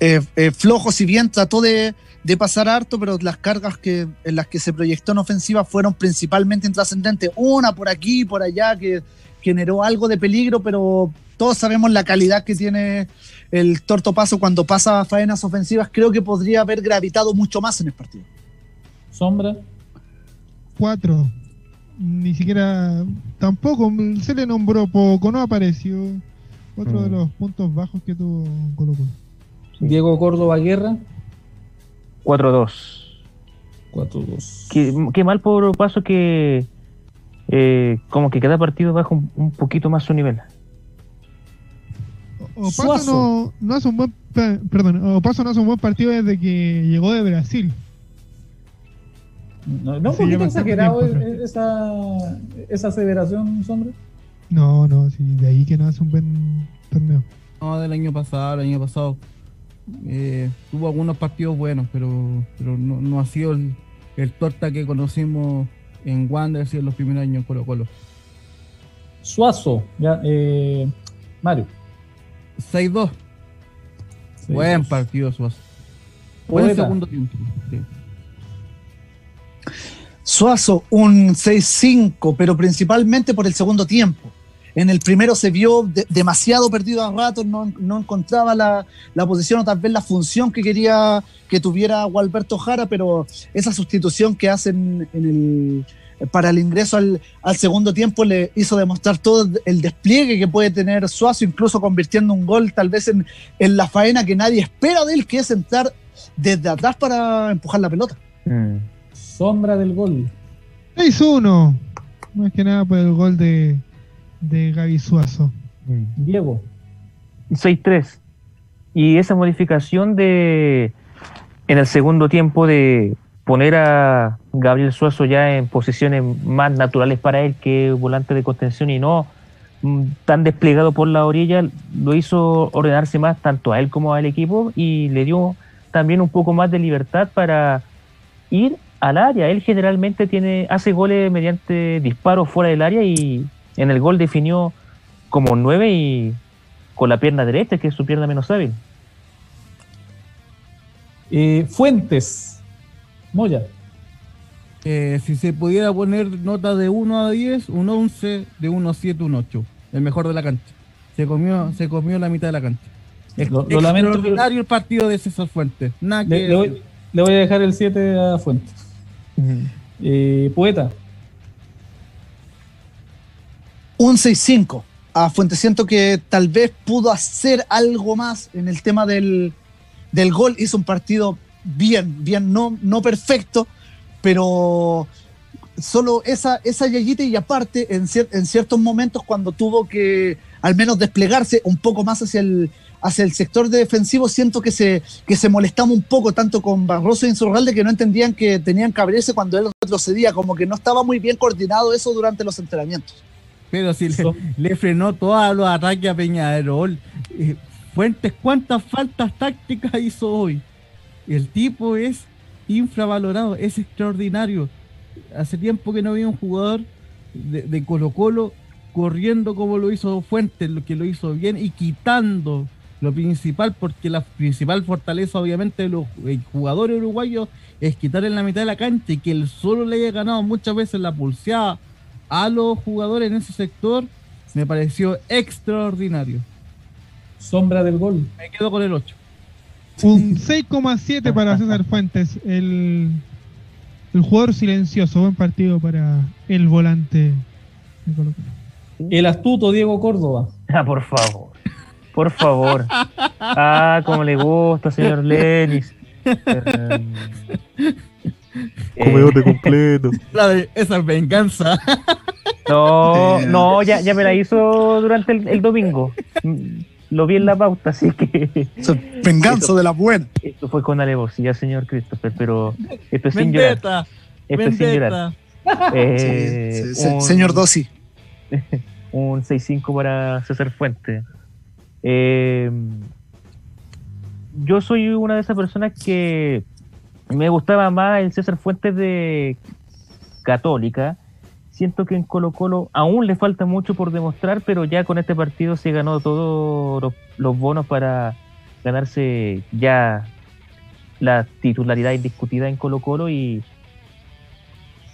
eh, eh, flojo, si bien trató de, de, pasar harto, pero las cargas que, en las que se proyectó en ofensiva fueron principalmente intrascendentes. Una por aquí, por allá, que generó algo de peligro, pero todos sabemos la calidad que tiene el Torto Paso cuando pasa a faenas ofensivas. Creo que podría haber gravitado mucho más en el partido. Sombra. Cuatro. Ni siquiera. Tampoco. Se le nombró poco, no apareció. Otro mm. de los puntos bajos que tuvo Colo Colo. Diego Córdoba Guerra. 4-2. 4-2. Qué, qué, mal por paso que. Eh, como que cada partido baja un, un poquito más su nivel. Opaso no, no hace un buen perdón, Opaso no hace un buen partido desde que llegó de Brasil. No, no un poquito exagerado esa, esa aseveración, Sombra. No, no, sí, de ahí que no hace un buen torneo. No, del año pasado, el año pasado eh, tuvo algunos partidos buenos, pero, pero no, no ha sido el, el, torta que conocimos en Wanderers y en los primeros años en Colo Colo. Suazo, ya, eh, Mario. 6-2. Buen partido, Suazo. Buen segundo tiempo. Sí. Suazo, un 6-5, pero principalmente por el segundo tiempo. En el primero se vio de, demasiado perdido a ratos, no, no encontraba la, la, posición o tal vez la función que quería que tuviera Gualberto Jara, pero esa sustitución que hacen en el, para el ingreso al, al, segundo tiempo le hizo demostrar todo el despliegue que puede tener Suazo, incluso convirtiendo un gol tal vez en, en la faena que nadie espera de él, que es entrar desde atrás para empujar la pelota. Mm. Sombra del gol. 6-1. Más que nada por el gol de, de Gaby Suazo. Mm. Diego. 6-3. Y esa modificación de en el segundo tiempo de poner a Gabriel Suazo ya en posiciones más naturales para él que volante de contención y no mm, tan desplegado por la orilla, lo hizo ordenarse más tanto a él como al equipo y le dio también un poco más de libertad para ir al área. Él generalmente tiene hace goles mediante disparos fuera del área y en el gol definió como nueve y con la pierna derecha, que es su pierna menos hábil. Eh, Fuentes, Moya. Eh, si se pudiera poner nota de 1 a 10, un 11, de 1 a 7, un 8. El mejor de la cancha. Se comió, se comió la mitad de la cancha. Es lo, lo lamento. Extraordinario el partido de César Fuentes. Nada le, que le, voy, le, voy, a dejar el 7 a Fuentes. Uh -huh. eh, poeta. Un 6-5 a Fuentes. Siento que tal vez pudo hacer algo más en el tema del, del gol. Hizo un partido bien, bien, no, no perfecto, pero solo esa, esa yayita y aparte en, en, ciertos momentos cuando tuvo que al menos desplegarse un poco más hacia el, hacia el sector de defensivo, siento que se, que se molestaba un poco tanto con Barroso y Insurralde que no entendían que tenían que abrirse cuando él retrocedía, como que no estaba muy bien coordinado eso durante los entrenamientos. Pero si le, le frenó todos los ataques a Peñarol. Eh, Fuentes, ¿cuántas faltas tácticas hizo hoy? El tipo es infravalorado, es extraordinario. Hace tiempo que no había un jugador de, de Colo Colo corriendo como lo hizo Fuentes, lo que lo hizo bien, y quitando lo principal, porque la principal fortaleza obviamente de los eh, jugadores uruguayos es quitar en la mitad de la cancha y que él solo le haya ganado muchas veces la pulseada a los jugadores en ese sector, me pareció extraordinario. Sombra del gol. Me quedo con el 8. Un 6,7 para César Fuentes, el, el jugador silencioso. Buen partido para el volante. El astuto Diego Córdoba. Ah, por favor. Por favor. Ah, como le gusta, señor Lenis. Comedor de completo. esa es venganza. No, no, ya, ya me la hizo durante el, el domingo. Lo vi en la pauta, así que. venganza Esto- de la buena. Esto fue con alevosía, señor Christopher, pero esto es sin Vendetta. llorar. Esto es sin llorar. Eh, Sí, se- un- Señor Dossi. un 6-5 para César Fuente. Eh, yo soy una de esas personas que me gustaba más el César Fuentes de Católica. Siento que en Colo Colo aún le falta mucho por demostrar, pero ya con este partido se ganó todos los, bonos para ganarse ya la titularidad indiscutida en Colo Colo y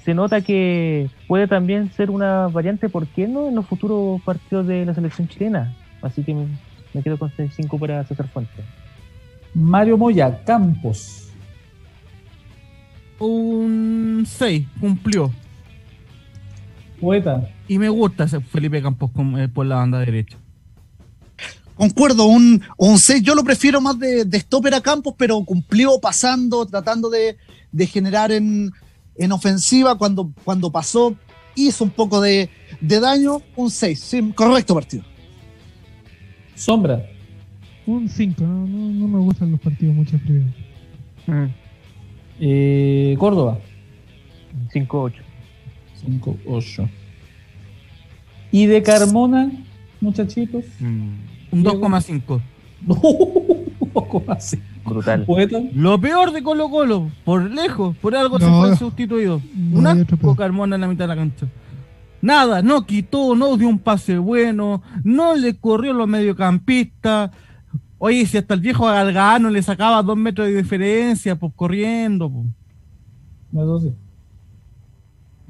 se nota que puede también ser una variante, ¿por qué no? En los futuros partidos de la selección chilena. Así que me, quedo con 5 para César Fuentes. Mario Moya, Campos. Un 6, cumplió. Poeta. Y me gusta ese Felipe Campos con- eh, por la banda derecha. Concuerdo, un, un 6. Yo lo prefiero más de, de stopper a Campos, pero cumplió pasando, tratando de, de generar en, en ofensiva. Cuando, cuando pasó, hizo un poco de, de daño. Un 6. Sí, correcto partido. Sombra. Un 5. No, no, no me gustan los partidos mucho frío. Eh, Córdoba. 5-8. 5-8. Y de Carmona, muchachitos. Un 2,5. Poco más. Brutal. Poeta. Lo peor de Colo Colo, por lejos, por algo se No. fue sustituido. No Un asco. Carmona en la mitad de la cancha. Nada, no quitó, no dio un pase bueno, no le corrió a los mediocampistas. Oye, si hasta el viejo Galgano le sacaba dos metros de diferencia, pues corriendo. pues. Sí.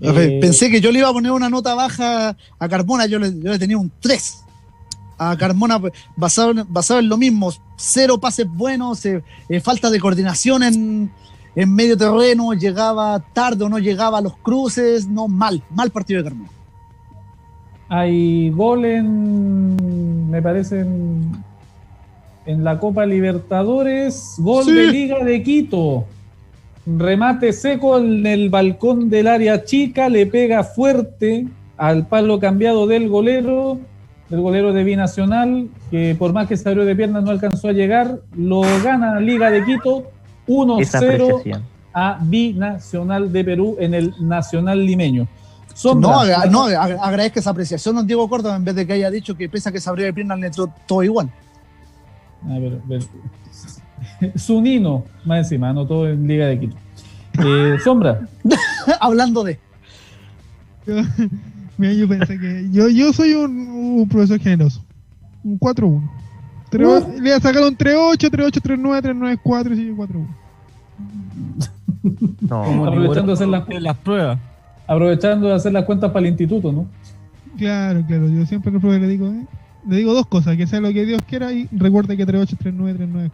Eh, Pensé que yo le iba a poner una nota baja a Carmona, yo le, yo le tenía un 3. A Carmona pues, basado, en- basado en lo mismo, cero pases buenos, eh, eh, falta de coordinación en, en medio terreno, llegaba tarde o no llegaba a los cruces, no, mal, mal partido de Carmona. Hay gol en. Me parece en. En la Copa Libertadores. Gol Sí. de Liga de Quito. Remate seco en el balcón del área chica. Le pega fuerte al palo cambiado del golero. Del golero de Binacional. Que por más que se abrió de piernas no alcanzó a llegar. Lo gana Liga de Quito. Esa 1-0 apreciación. a Binacional de Perú en el Nacional Limeño. Sombra. No, agra- no, agra- agradezco esa apreciación, don Diego Córdoba, en vez de que haya dicho que pese a que se abrió de piernas le entró todo igual. A ver, ver. Zunino, más encima, anotó en Liga de Quito. Eh, Sombra, Hablando de. Yo, mira, yo pensé que. Yo, yo soy un, un profesor generoso. Un 4-1. Tres- Uh. Le voy a sacar un 3-8, 3-8, 3-9, 3-9, 4 y sigue 4-1. No, Como aprovechando de hacer las, de las pruebas. aprovechando de hacer las cuentas para el instituto, ¿no? Claro, claro. Yo siempre que le digo, ¿eh? Le digo dos cosas: que sea lo que Dios quiera y recuerde que 3-8, 3-9, 3-9,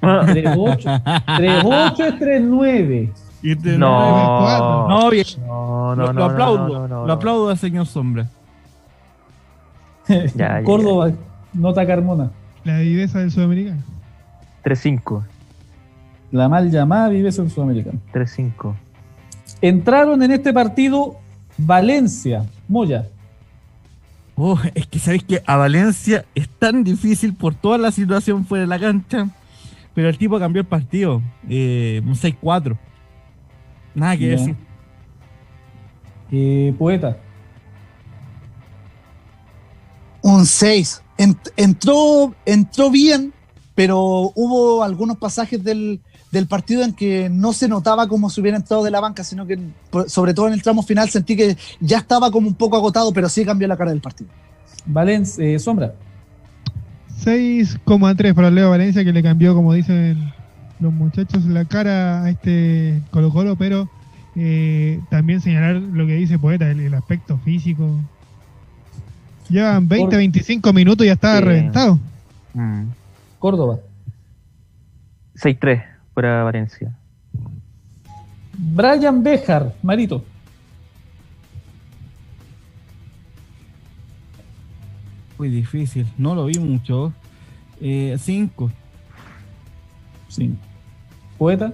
4. 3-8. 3-8 es 3-9. Y te- no, No, bien. no, lo, no, lo no, aplaudo. no, no, no, lo no. aplaudo al señor Sombra. Ya, ya, Córdoba, nota Carmona. La viveza del sudamericano. 3-5. La mal llamada viveza en Sudamericano. 3-5. Entraron en este partido Valencia, Moya. Oh, es que sabéis que a Valencia es tan difícil por toda la situación fuera de la cancha. Pero el tipo cambió el partido. Eh, un 6-4. Nada que Ya. decir. Eh, poeta. Un 6. entró, entró bien, pero hubo algunos pasajes del, del partido en que no se notaba como si hubiera entrado de la banca, sino que sobre todo en el tramo final sentí que ya estaba como un poco agotado, pero sí cambió la cara del partido. Valencia, eh, Sombra. 6,3 para Leo Valencia, que le cambió, como dicen los muchachos, la cara a este Colo Colo, pero eh, también señalar lo que dice Poeta, el, aspecto físico. Llevan 20, 25 minutos y ya estaba reventado. Mm. Córdoba. 6-3 para Valencia. Brian Bejar, Marito. Muy difícil, no lo vi mucho. 5. Eh, Poeta.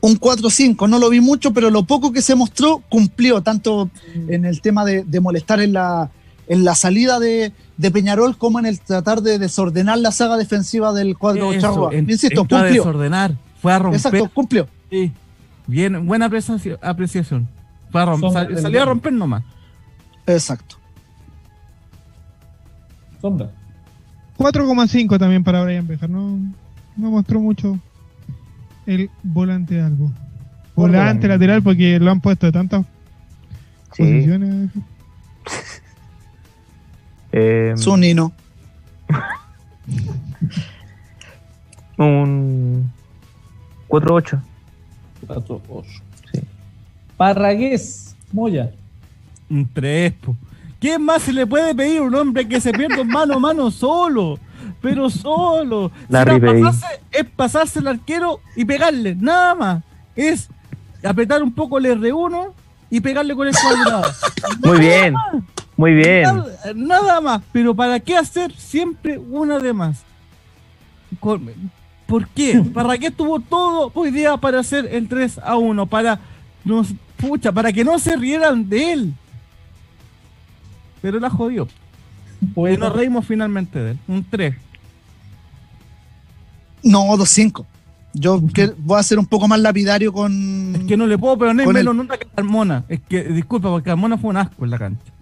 Un 4-5, no lo vi mucho, pero lo poco que se mostró cumplió, tanto en el tema de, molestar en la, en la salida de, Peñarol como en el tratar de desordenar la saga defensiva del cuadro Charrua. Insisto, cumplió. A desordenar, fue a romper. Exacto, cumplió. Sí, bien, buena apreciación. Fue a romper, salió a romper nomás. Exacto. Sombra. 4,5 también para Brian Bejar. No, no mostró mucho el volante algo. Volante lateral porque lo han puesto de tantas posiciones. eh, Nino. un 4-8. 4-8. Sí. Parragués, Moya. Un 3. ¿Qué más se le puede pedir a un hombre que se pierda mano a mano solo? Pero solo. es pasarse el arquero y pegarle, nada más. Es apretar un poco el R1 y pegarle con el cuadrado. Muy bien, muy bien. Nada, más, pero ¿para qué hacer siempre una de más? ¿Por qué? ¿Para qué tuvo todo hoy día para hacer el 3 a 1? Para, nos, pucha, para que no se rieran de él pero la jodió. Pues nos reímos finalmente de él. Un 3. No, 2-5. Yo voy a ser un poco más lapidario con. Es que no le puedo poner menos nota que Carmona. Es que, disculpa, porque Carmona fue un asco en la cancha.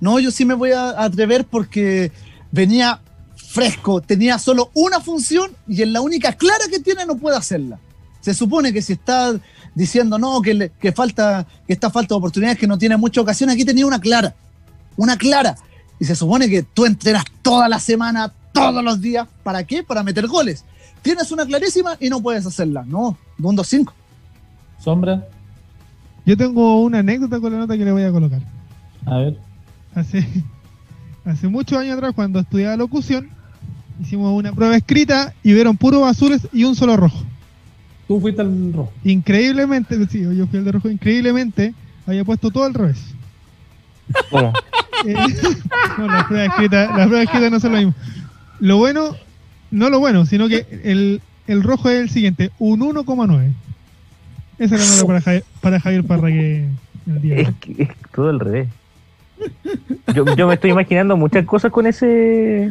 No, yo sí me voy a atrever porque venía fresco, tenía solo una función y en la única clara que tiene no puede hacerla. Se supone que si está diciendo no, que, que falta, que está falta de oportunidades, que no tiene mucha ocasión. Aquí tenía una clara, una clara. Y se supone que tú entrenas toda la semana, todos los días. ¿Para qué? Para meter goles. Tienes una clarísima y no puedes hacerla. No, un 2-5. Sombra. Yo tengo una anécdota con la nota que le voy a colocar. A ver. Hace, hace muchos años atrás, cuando estudiaba locución, hicimos una prueba escrita y vieron puros azules y un solo rojo. Tú fuiste al rojo. Increíblemente, sí, yo fui al de rojo. Increíblemente, había puesto todo al revés. ¿Cómo? Eh, no, las pruebas escritas, las pruebas escritas no son lo mismo. Lo bueno, no lo bueno, sino que el, el rojo es el siguiente, un 1,9. Esa es la nota para Javier, para Javier Parrague el día. Es, que, es todo al revés. Yo, yo, me estoy imaginando muchas cosas con ese.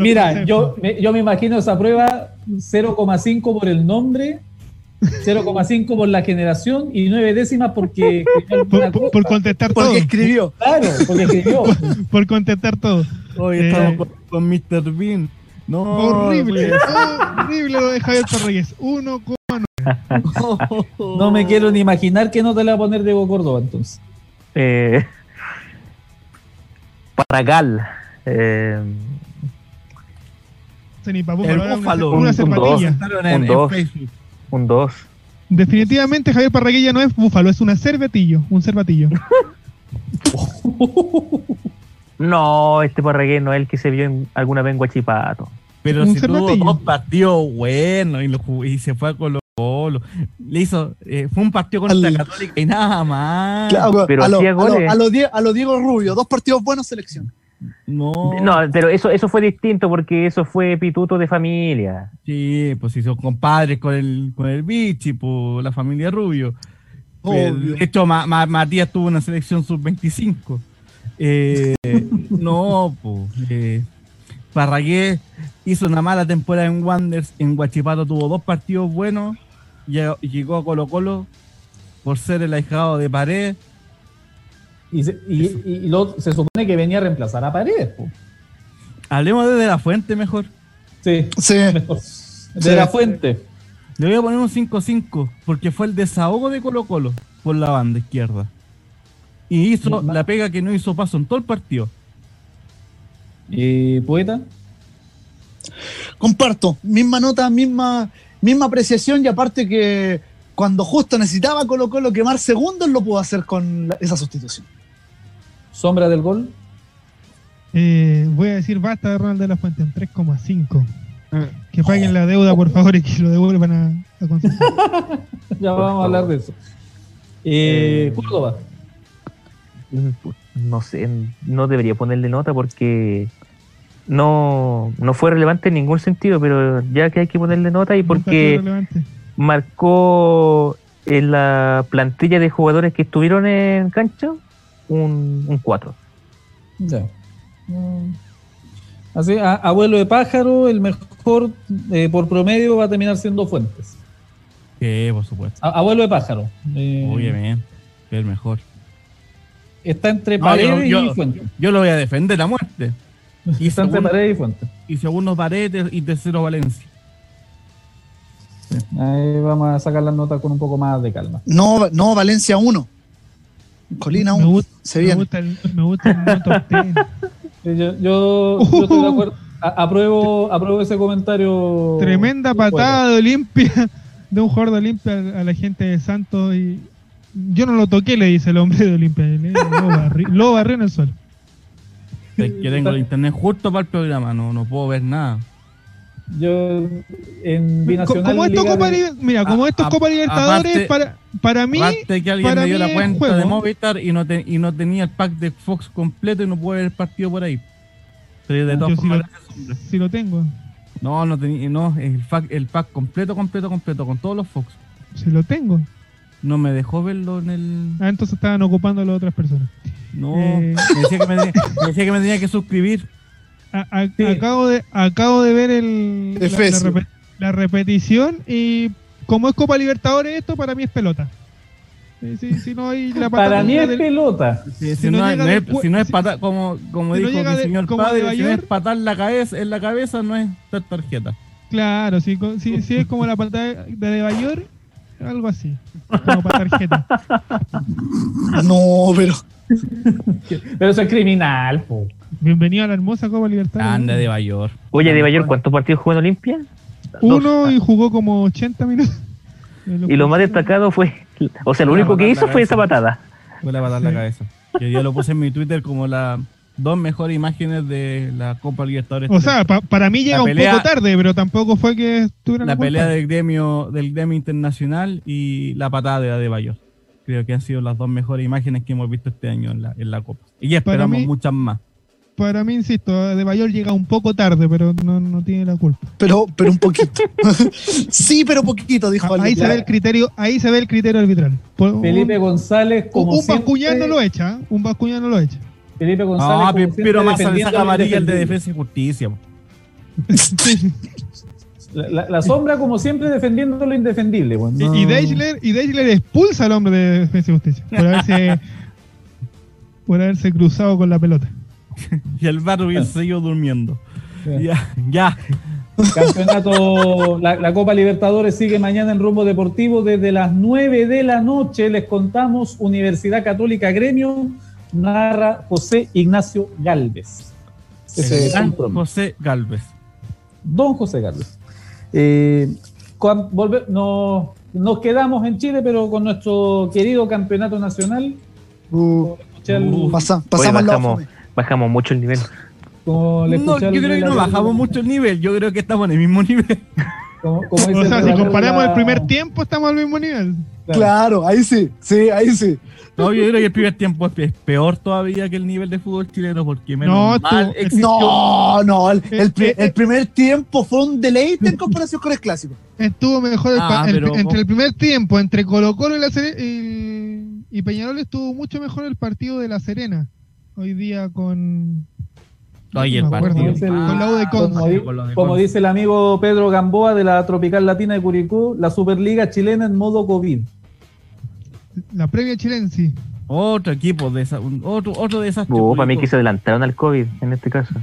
mira, yo me, yo me imagino esa prueba 0,5 por el nombre, 0,5 por la generación y 9 décimas porque. Por, contestar todo. Porque escribió. Claro, porque escribió. por, contestar todo. Hoy estamos eh, con, Mr. Bean. No, horrible, horrible lo de Javier Torreyes. 1,9. no me quiero ni imaginar que no te la va a poner Diego Córdoba entonces. Eh, Paragal. Eh, el búfalo. Una, Un 2. Definitivamente Javier Parraguilla no es búfalo, es una cervetillo, un cervatillo. no, este Parraguilla no es el que se vio en alguna vez en Guachipato. Pero si tuvo dos partidos buenos y, y se fue a Colo Colo. Le hizo, eh, fue un partido contra la Católica y nada más. pero a, lo, a, lo, Diego, Rubio, dos partidos buenos, selección. No. no, pero eso, eso fue distinto porque eso fue pituto de familia. Sí, pues hizo compadres con el, con el Bichi, pues, la familia Rubio. De hecho, Matías tuvo una selección sub-25. Eh, no, pues. Eh, Parragué hizo una mala temporada en Wanders, en Guachipato tuvo dos partidos buenos, y llegó a Colo Colo por ser el ahijado de Pared. Y, se, y, y lo- se supone que venía a reemplazar a Paredes. po. Hablemos desde la fuente mejor. Sí, Sí. mejor. De la fuente. Le voy a poner un 5-5 porque fue el desahogo de Colo Colo por la banda izquierda. Y hizo la pega que no hizo paso en todo el partido. ¿Y poeta? Comparto, misma nota, misma, misma apreciación y aparte que cuando justo necesitaba Colo Colo quemar segundos lo pudo hacer con la- esa sustitución. Sombra del gol. Eh, voy a decir basta de Ronald de la Fuente en 3,5. Que paguen la deuda, por favor, y que lo devuelvan a, a. Ya vamos a hablar de eso. Eh, Eh, Córdoba. No sé, no debería ponerle nota porque no, no fue relevante en ningún sentido, pero ya que hay que ponerle nota y porque marcó en la plantilla de jugadores que estuvieron en cancha un, un 4. Ya. Mm. Así, a- abuelo de pájaro, el mejor eh, por promedio va a terminar siendo Fuentes. Que por supuesto. A- abuelo de pájaro. eh, Obviamente. El mejor. Está entre No, Paredes yo- y yo- Fuentes. Yo lo voy a defender a muerte. Y segundo, Paredes y Fuentes. y segundo Paredes y tercero Valencia. Ahí vamos a sacar las notas con un poco más de calma. No, no Valencia 1. Colina Me 1. gusta, Se me gusta el, me gusta el 10. Eh, Yo, yo, yo estoy de acuerdo. A- apruebo, apruebo ese comentario. Tremenda patada de Olimpia, de un jugador de Olimpia a la gente de Santos. y Yo no lo toqué, le dice el hombre de Olimpia. lo barrió en el suelo. Es que tengo el internet justo para el programa, no, no puedo ver nada. Yo en Binacional. Como esto Copa de- mira, como A- esto es a- Copa Libertadores, aparte- para, para mí, Aparte que alguien para me dio la cuenta juego. de Movistar y no, te- y no tenía el pack de Fox completo y no pude ver el partido por ahí. Pero de todas sí formas, lo- gracias, hombre. si lo tengo, No, no tenía, no, el pack, el pack completo, completo, completo, con todos los Fox. si lo tengo. No me dejó verlo en el. Ah, entonces estaban ocupando a las otras personas. No, Eh. me, decía que me, tenía- me decía que me tenía que suscribir. A- a- Sí. acabo, de, acabo de ver el, la, la repetición y como es Copa Libertadores esto, para mí es pelota. Si no hay la Para mí es del- pelota. Si, si Si no, no es- no si no es si- patar, como, como si no dijo llega mi de- señor como de padre, si no es patar la cabeza, en la cabeza no es dar tarjeta. Claro, si, co- si, si es como la patada de De Bayor, algo así. Como para tarjeta. No, pero. Pero eso es criminal, po. Bienvenido a la hermosa Copa Libertadores. Anda de Bayor. Oye, de Bayor, ¿cuántos partidos jugó en Olimpia? Uno y jugó como 80 minutos. Y lo más destacado fue, o sea, lo único que hizo fue esa patada. Fue la patada en la cabeza. Que yo lo puse en mi Twitter como las dos mejores imágenes de la Copa Libertadores. O sea, pa- para mí llega La un pelea- poco tarde, pero tampoco fue que estuviera la pelea del gremio del gremio internacional y la patada de Adebayor. Creo que han sido las dos mejores imágenes que hemos visto este año en la, en la Copa. Y esperamos mí- muchas más. Para mí, insisto, De Bayor llega un poco tarde, pero no, no tiene la culpa. Pero, pero un poquito. sí, pero poquito, dijo Ah, Ahí se ve el criterio, ahí se ve el criterio arbitral. Por- Felipe González, como un, un siempre, Bascuñán no lo echa, ¿eh? un Bascuñán no lo echa. Felipe González. No, defendiendo saca lo amarilla el de. Defensa y Justicia. La, la- la sombra, como siempre, defendiendo lo indefendible. pues, Y- no- Y Deichler, y Deichler expulsa al hombre de Defensa y Justicia por haberse, por haberse cruzado con la pelota. Y el barro hubiese seguido durmiendo. Ya, ya. Campeonato, la, la Copa Libertadores sigue mañana en rumbo deportivo desde las 9 de la noche. Les contamos Universidad Católica Gremio, narra José Ignacio Galvez. Ese El gran. José Galvez. Don José Galvez. Eh, cuan- volve- no- nos quedamos en Chile, pero con nuestro querido campeonato nacional. Uh, Uh, pasa, pasamos bajamos, bajamos mucho el nivel. No, yo creo que no bajamos mucho el nivel. Yo creo que estamos en el mismo nivel. O sea, si comparamos la- el primer tiempo, estamos al mismo nivel. Claro, ahí sí, sí, ahí sí. No, yo creo que el primer tiempo es- peor todavía que el nivel de fútbol chileno porque menos No, mal tú- existió- No, no, el, el pri- Eh, eh, el primer tiempo fue un deleite en comparación con el clásico. Estuvo mejor el Ah, pero- entre el primer tiempo, entre Colo Colo y, la Sere- y, y Peñarol estuvo mucho mejor el partido de La Serena. Hoy día con... El no me acuerdo, partido. el- con la U de Como, di- con como dice el amigo Pedro Gamboa de la Tropical Latina de Curicó, la Superliga chilena en modo COVID. La previa chilense. Otro equipo, de esa, un- otro, otro desastre. Uh, para mí que se adelantaron al COVID en este caso.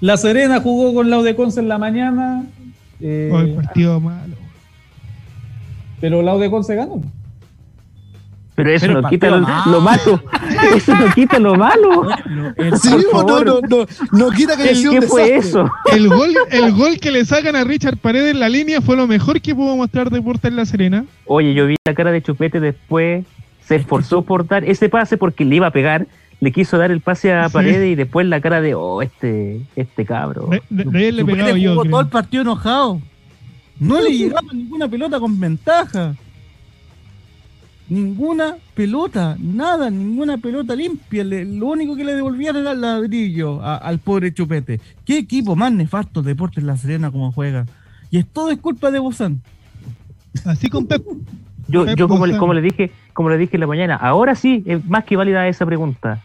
La Serena jugó con la Udeconce en la mañana, eh, Oh, el partido malo. pero la Udeconce ganó. Pero eso Pero no quita lo, malo. Eso no quita lo malo. El- Sí, por no, no, no, no quita que haya ¿El sido un ¿Qué fue eso? El gol, el gol que le sacan a Richard Paredes en la línea fue lo mejor que pudo mostrar Deportes en La Serena. Oye, yo vi la cara de Chupete después, se esforzó por dar ese pase porque le iba a pegar, le quiso dar el pase a Sí. Paredes y después la cara de, oh, este, este cabro. De, de- de ahí le Chupete yo. jugó creo. todo el partido enojado. No le llegaba ninguna pelota con ventaja. Ninguna pelota, nada, ninguna pelota limpia. Le- lo único que le devolvían era el ladrillo a- al pobre Chupete. ¿Qué equipo más nefasto Deportes La Serena como juega? Y es todo es culpa de Bozán. Así con Pep. Yo, Pep yo como, le- como le dije, como le dije en la mañana, ahora sí es más que válida esa pregunta.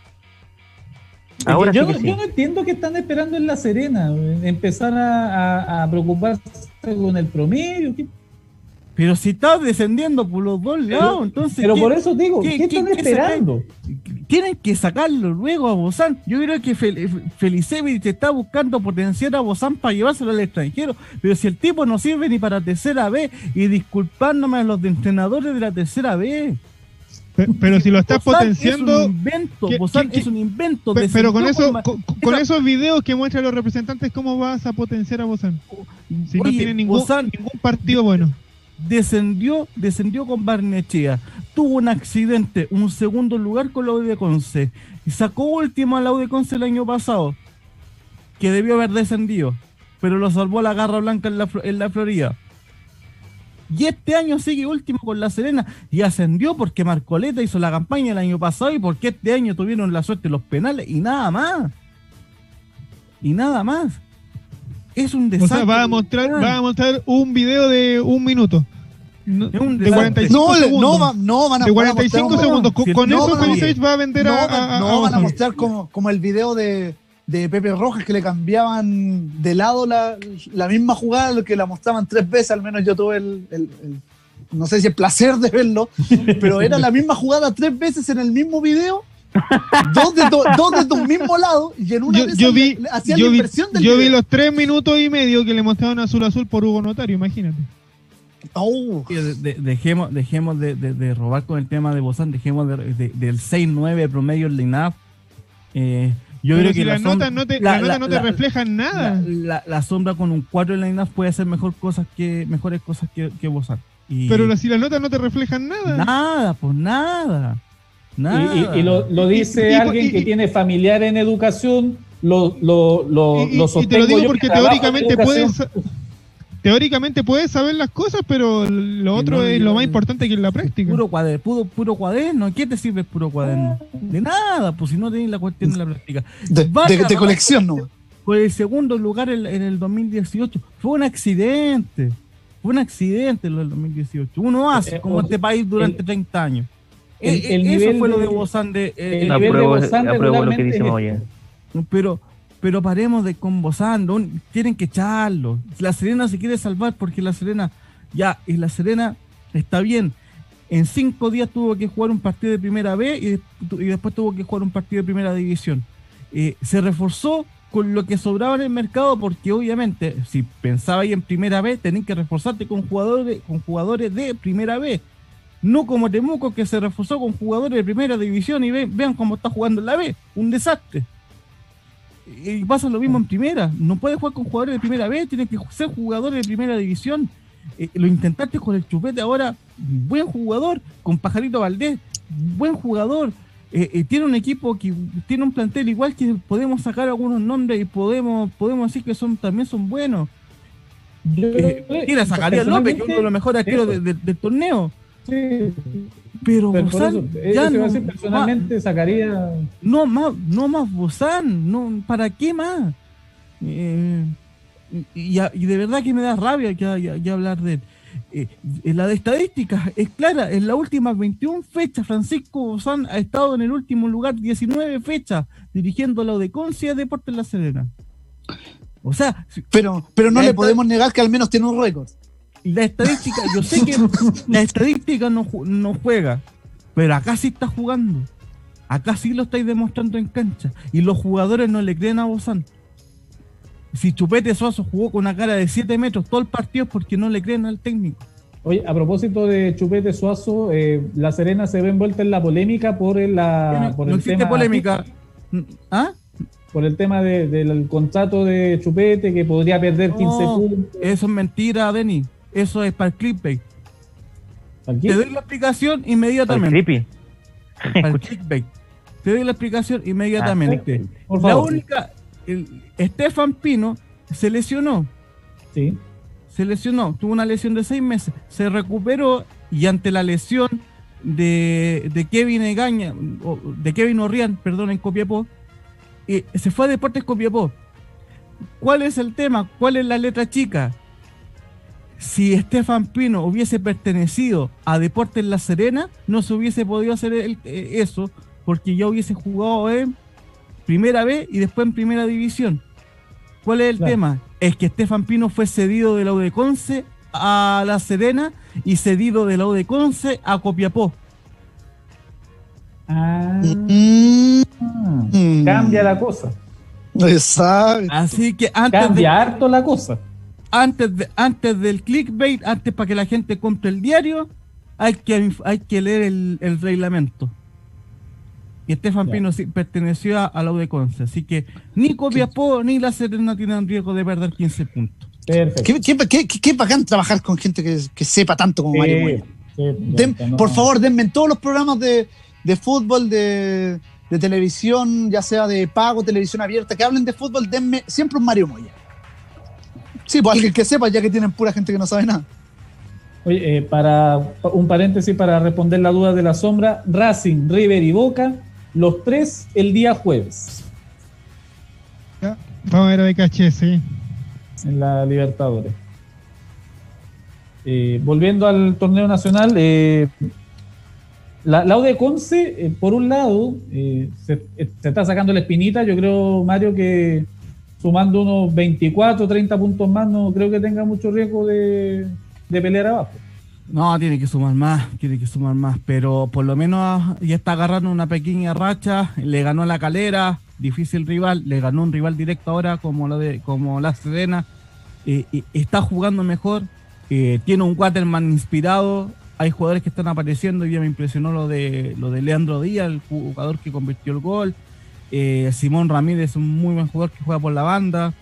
Que Ahora yo, sí no- que sí. yo no entiendo qué están esperando en La Serena, eh, empezar a, a- a preocuparse con el promedio. ¿qué- Pero si está descendiendo por los dos lados, entonces. pero ¿qué- por eso digo, qué- ¿qué, qué- están qué esperando? Tienen que sacarlo luego a Bozán. Yo creo que Fel Felicevich está buscando potenciar a Bozán para llevárselo al extranjero. Pero si el tipo no sirve ni para tercera B, y disculpándome a los de entrenadores de la tercera B. Pe- Pero si lo estás Bozán potenciando. Es un invento, ¿qué- Bozán qué- es un invento. pe- pero con eso, con, esos videos que muestran los representantes, ¿cómo vas a potenciar a Bozán? Si no tiene ningún, Bozán ningún partido bueno. Descendió, descendió con Barnechea, tuvo un accidente, un segundo lugar con la U de Conce, y sacó último a la U de Conce el año pasado, que debió haber descendido, pero lo salvó la garra blanca en la, en la Florida. Y este año sigue último con la Serena y ascendió porque Marcoleta hizo la campaña el año pasado y porque este año tuvieron la suerte los penales y nada más. Y nada más. Es un O desastre. sea, va a mostrar, va a mostrar un video de un minuto. No- Es un de desastre. 45 No, segundos. no, va- no van a de van a 45 mostrar un- segundos. Con, con no, eso Felicevich va a vender No, a, a- a no van a mostrar como, como el video de, de Pepe Rojas que le cambiaban de lado la, la misma jugada, que la mostraban tres veces, al menos yo tuve el, el- el- no sé si el placer de verlo, pero era la misma jugada tres veces en el mismo video, dos de, tu- dos de tu mismo lado, y en una Yo, de yo vi, hacían yo la vi, inversión del yo vi los tres minutos y medio que le mostraron azul azul por Hugo Notario, imagínate. Oh, Sí, de- de- dejemos dejemos de, de- de robar con el tema de Bozán, dejemos de- de- del 6-9 promedio en line-up. Eh, yo Pero creo si que la las som- notas no te, la- las notas la- no te la- reflejan nada. La, la- la sombra con un 4 en line-up puede hacer mejor cosas que, mejores cosas que, que Bozán. Y pero si las notas no te reflejan nada. nada, pues nada. Nada. Y, y- y lo, lo dice Y- y- alguien y- que tiene familiar en educación, lo, lo, lo, Y- te lo digo porque teóricamente puedes teóricamente puedes saber las cosas, pero lo otro no, es lo más importante que es la práctica. Puro cuaderno, puro, puro cuaderno. ¿Qué te sirve el puro cuaderno? De nada, pues si no tenés la cuestión de la práctica. de, colección, ¿no? por el segundo lugar en, en el 2018. Fue un accidente. Fue un accidente lo del 2018. Uno hace Eh, como o- este país durante el- 30 años. el- Eh, el eh, Eso nivel fue lo de- Bozán de... eh, el eh, nivel de apruebo, Bozán apruebo lo que dice Moya. pero, pero paremos de con Bozán. no- tienen que echarlo. La Serena se quiere salvar porque la Serena... Ya, y la Serena está bien. En cinco días tuvo que jugar un partido de primera B y, y después tuvo que jugar un partido de primera división. Eh, se reforzó con lo que sobraba en el mercado porque obviamente si pensaba en primera B tenés que reforzarte con jugadores con jugadores de primera B no como Temuco que se reforzó con jugadores de primera división y ve- vean cómo está jugando la B un desastre y pasa lo mismo en primera. No puedes jugar con jugadores de primera B tienes que ser jugadores de primera división. Eh, lo intentaste con el chupete ahora buen jugador con Pajarito Valdés buen jugador. Eh, eh, tiene un equipo que tiene un plantel igual que podemos sacar algunos nombres y podemos podemos decir que son también son buenos. Yo, Eh, tiene a Zacarías López, que es uno de los mejores arqueros de- de- del torneo. Sí, Pero, pero Bozán eso, eh, ya no, decir, personalmente sacaría no más, no más Bozán, no, ¿para qué más? Eh, y, de verdad que me da rabia que, ya- ya hablar de él. Eh, la de estadísticas es clara, en las últimas 21 fechas Francisco Bozán ha estado en el último lugar 19 fechas dirigiendo la Odeconcia Deportes La Serena. O sea, Pero, pero no le podemos negar que al menos tiene un récord. La estadística, yo sé que la estadística no, no juega, Pero acá sí está jugando. Acá sí lo estáis demostrando en cancha. Y los jugadores no le creen a Bozán. Si Chupete Suazo jugó con una cara de 7 metros todo el partido es porque no le creen al técnico. Oye, a propósito de Chupete Suazo, eh, La Serena se ve envuelta en la polémica por, la, por no el existe tema polémica. ¿Ah? por el tema de- del contrato de Chupete que podría perder 15 No, puntos. Eso es mentira, Denny. Eso es para el clickbait. Te doy la explicación inmediatamente. creepy. Para el clickbait. Te doy la explicación inmediatamente. Por La única. El, Estefan Pino se lesionó. Sí. Se lesionó. Tuvo una lesión de seis meses. Se recuperó y ante la lesión de, de Kevin Egaña, o- de Kevin Orrián, perdón, en Copiapó, eh, se fue a Deportes Copiapó. ¿Cuál es el tema? ¿Cuál es la letra chica? Si Estefan Pino hubiese pertenecido a Deportes La Serena, no se hubiese podido hacer el- eh, eso, porque ya hubiese jugado en primera B y después en primera división. ¿Cuál es el Claro. tema? Es que Estefan Pino fue cedido de la U de Conce a La Serena y cedido de la U de Conce a Copiapó. Ah, Mm, cambia la cosa. Exacto. Así que antes de, Cambia harto la cosa. Antes, de, antes del clickbait, antes para que la gente compre el diario, hay que, hay que leer el, el reglamento. Y Estefan Ya. Pino sí perteneció a, a la U de Conce, así que ni Copiapó ni La Serena tienen riesgo de perder 15 puntos. Perfecto. Qué, qué, qué- qué- qué bacán trabajar con gente que, que sepa tanto como Mario Sí, Moya. sí, Den- no. Por favor, denme en todos los programas de, de fútbol, de, de televisión, ya sea de pago, televisión abierta, que hablen de fútbol, denme siempre un Mario Moya. Sí, pues alguien que sepa, ya que tienen pura gente que no sabe nada. Oye, eh, para un paréntesis para responder la duda de la sombra, Racing, River y Boca, los tres el día jueves Vamos a ver a BKH, sí. en la Libertadores. Eh, volviendo al torneo nacional, eh, la, la U de Conce, eh, por un lado, se, se está sacando la espinita. Yo creo, Mario, que sumando unos 24, 30 puntos más, no creo que tenga mucho riesgo de, de pelear abajo. No, tiene que sumar más, tiene que sumar más, pero por lo menos ya está agarrando una pequeña racha, le ganó la calera, difícil rival, le ganó un rival directo ahora como la de, como la Serena, eh, está jugando mejor, eh, tiene un Waterman inspirado, hay jugadores que están apareciendo, y ya me impresionó lo de lo de Leandro Díaz, el jugador que convirtió el gol, eh, Simón Ramírez, un muy buen jugador que juega por la banda,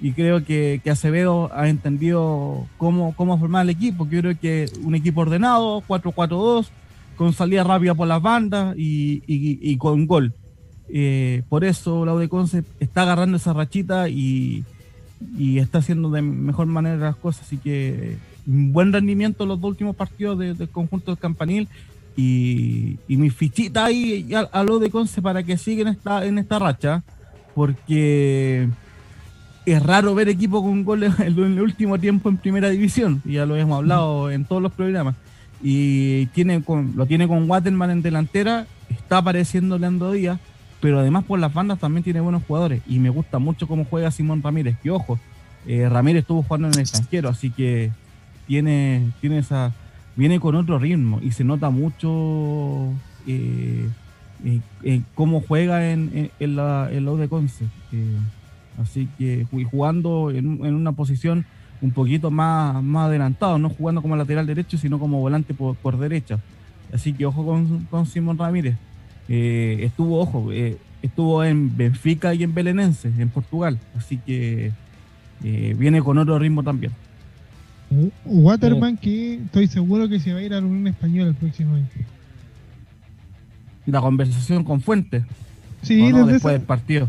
y creo que, que Acevedo ha entendido cómo, cómo formar el equipo. Yo creo que un equipo ordenado, 4-4-2, con salida rápida por las bandas y, con gol. Eh, por eso la de Conce está agarrando esa rachita y, está haciendo de mejor manera las cosas. Así que un buen rendimiento en los dos últimos partidos de- del conjunto del Campanil. Y, y mi fichita ahí a, a lo de Conce para que sigan esta, en esta racha. Porque es raro ver equipo con goles en el último tiempo en primera división. Ya lo hemos hablado en todos los programas. Y tiene con, lo tiene con Waterman en delantera. Está apareciendo Leandro Díaz. Pero además por las bandas también tiene buenos jugadores. Y me gusta mucho cómo juega Simón Ramírez. Que ojo, eh, Ramírez estuvo jugando en el extranjero. Así que tiene, tiene esa. Viene con otro ritmo. Y se nota mucho eh, eh, eh, cómo juega en, en, la, en de Conce. Eh, Así que ju- jugando en, un- en una posición un poquito más, más adelantado, no jugando como lateral derecho, sino como volante por, derecha. Así que ojo con, con Simón Ramírez. Estuvo, ojo, estuvo en Benfica y en Belenense, en Portugal. Así que viene con otro ritmo también. Waterman, que estoy seguro que se va a ir a la Unión Española el próximo año. La conversación con Fuentes, Sí, ¿o no? después esa- del partido.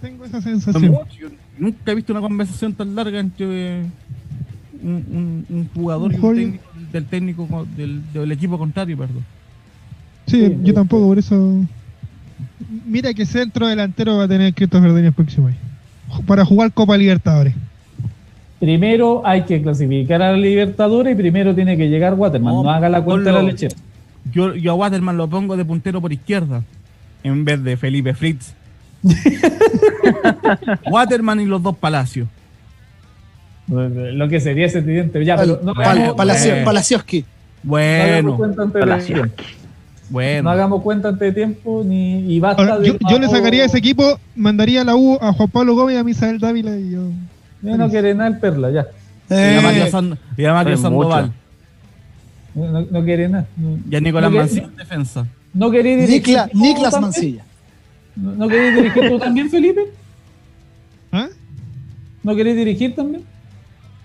tengo esa sensación. yo nunca he visto una conversación tan larga entre un, un- un jugador Un y técnico del técnico co- del, del equipo contrario, perdón. Sí, Sí, yo tampoco, por eso. Mira que centro delantero va a tener Cristos Verdeño el próximo año. Para jugar Copa Libertadores. Primero hay que clasificar a la Libertadores y primero tiene que llegar Waterman. No, No, haga la cuenta de la lechera. Yo, yo a Waterman lo pongo de puntero por izquierda en vez de Felipe Fritz. Waterman y los dos Palacios. Lo que sería ese evidente. Ya, pero no Pal- hagamos- Palacio- bueno. Palacioski. no hagamos Bueno. No hagamos cuenta antes de tiempo ni, y basta Ahora, de. yo, yo le sacaría a ese equipo, mandaría a la U a Juan Pablo Gómez y a Misael Dávila y yo. Ya no quiere nada el Perla, ya. Y Eh, y a Matías Es Sandoval. No, no- no quiere nada. No, Y a Nicolás no Mancilla en defensa. ¿No quería dirigir? Niklas también? Mancilla. ¿No, no dirigir tú también, Felipe? ¿Ah? ¿No querés dirigir también?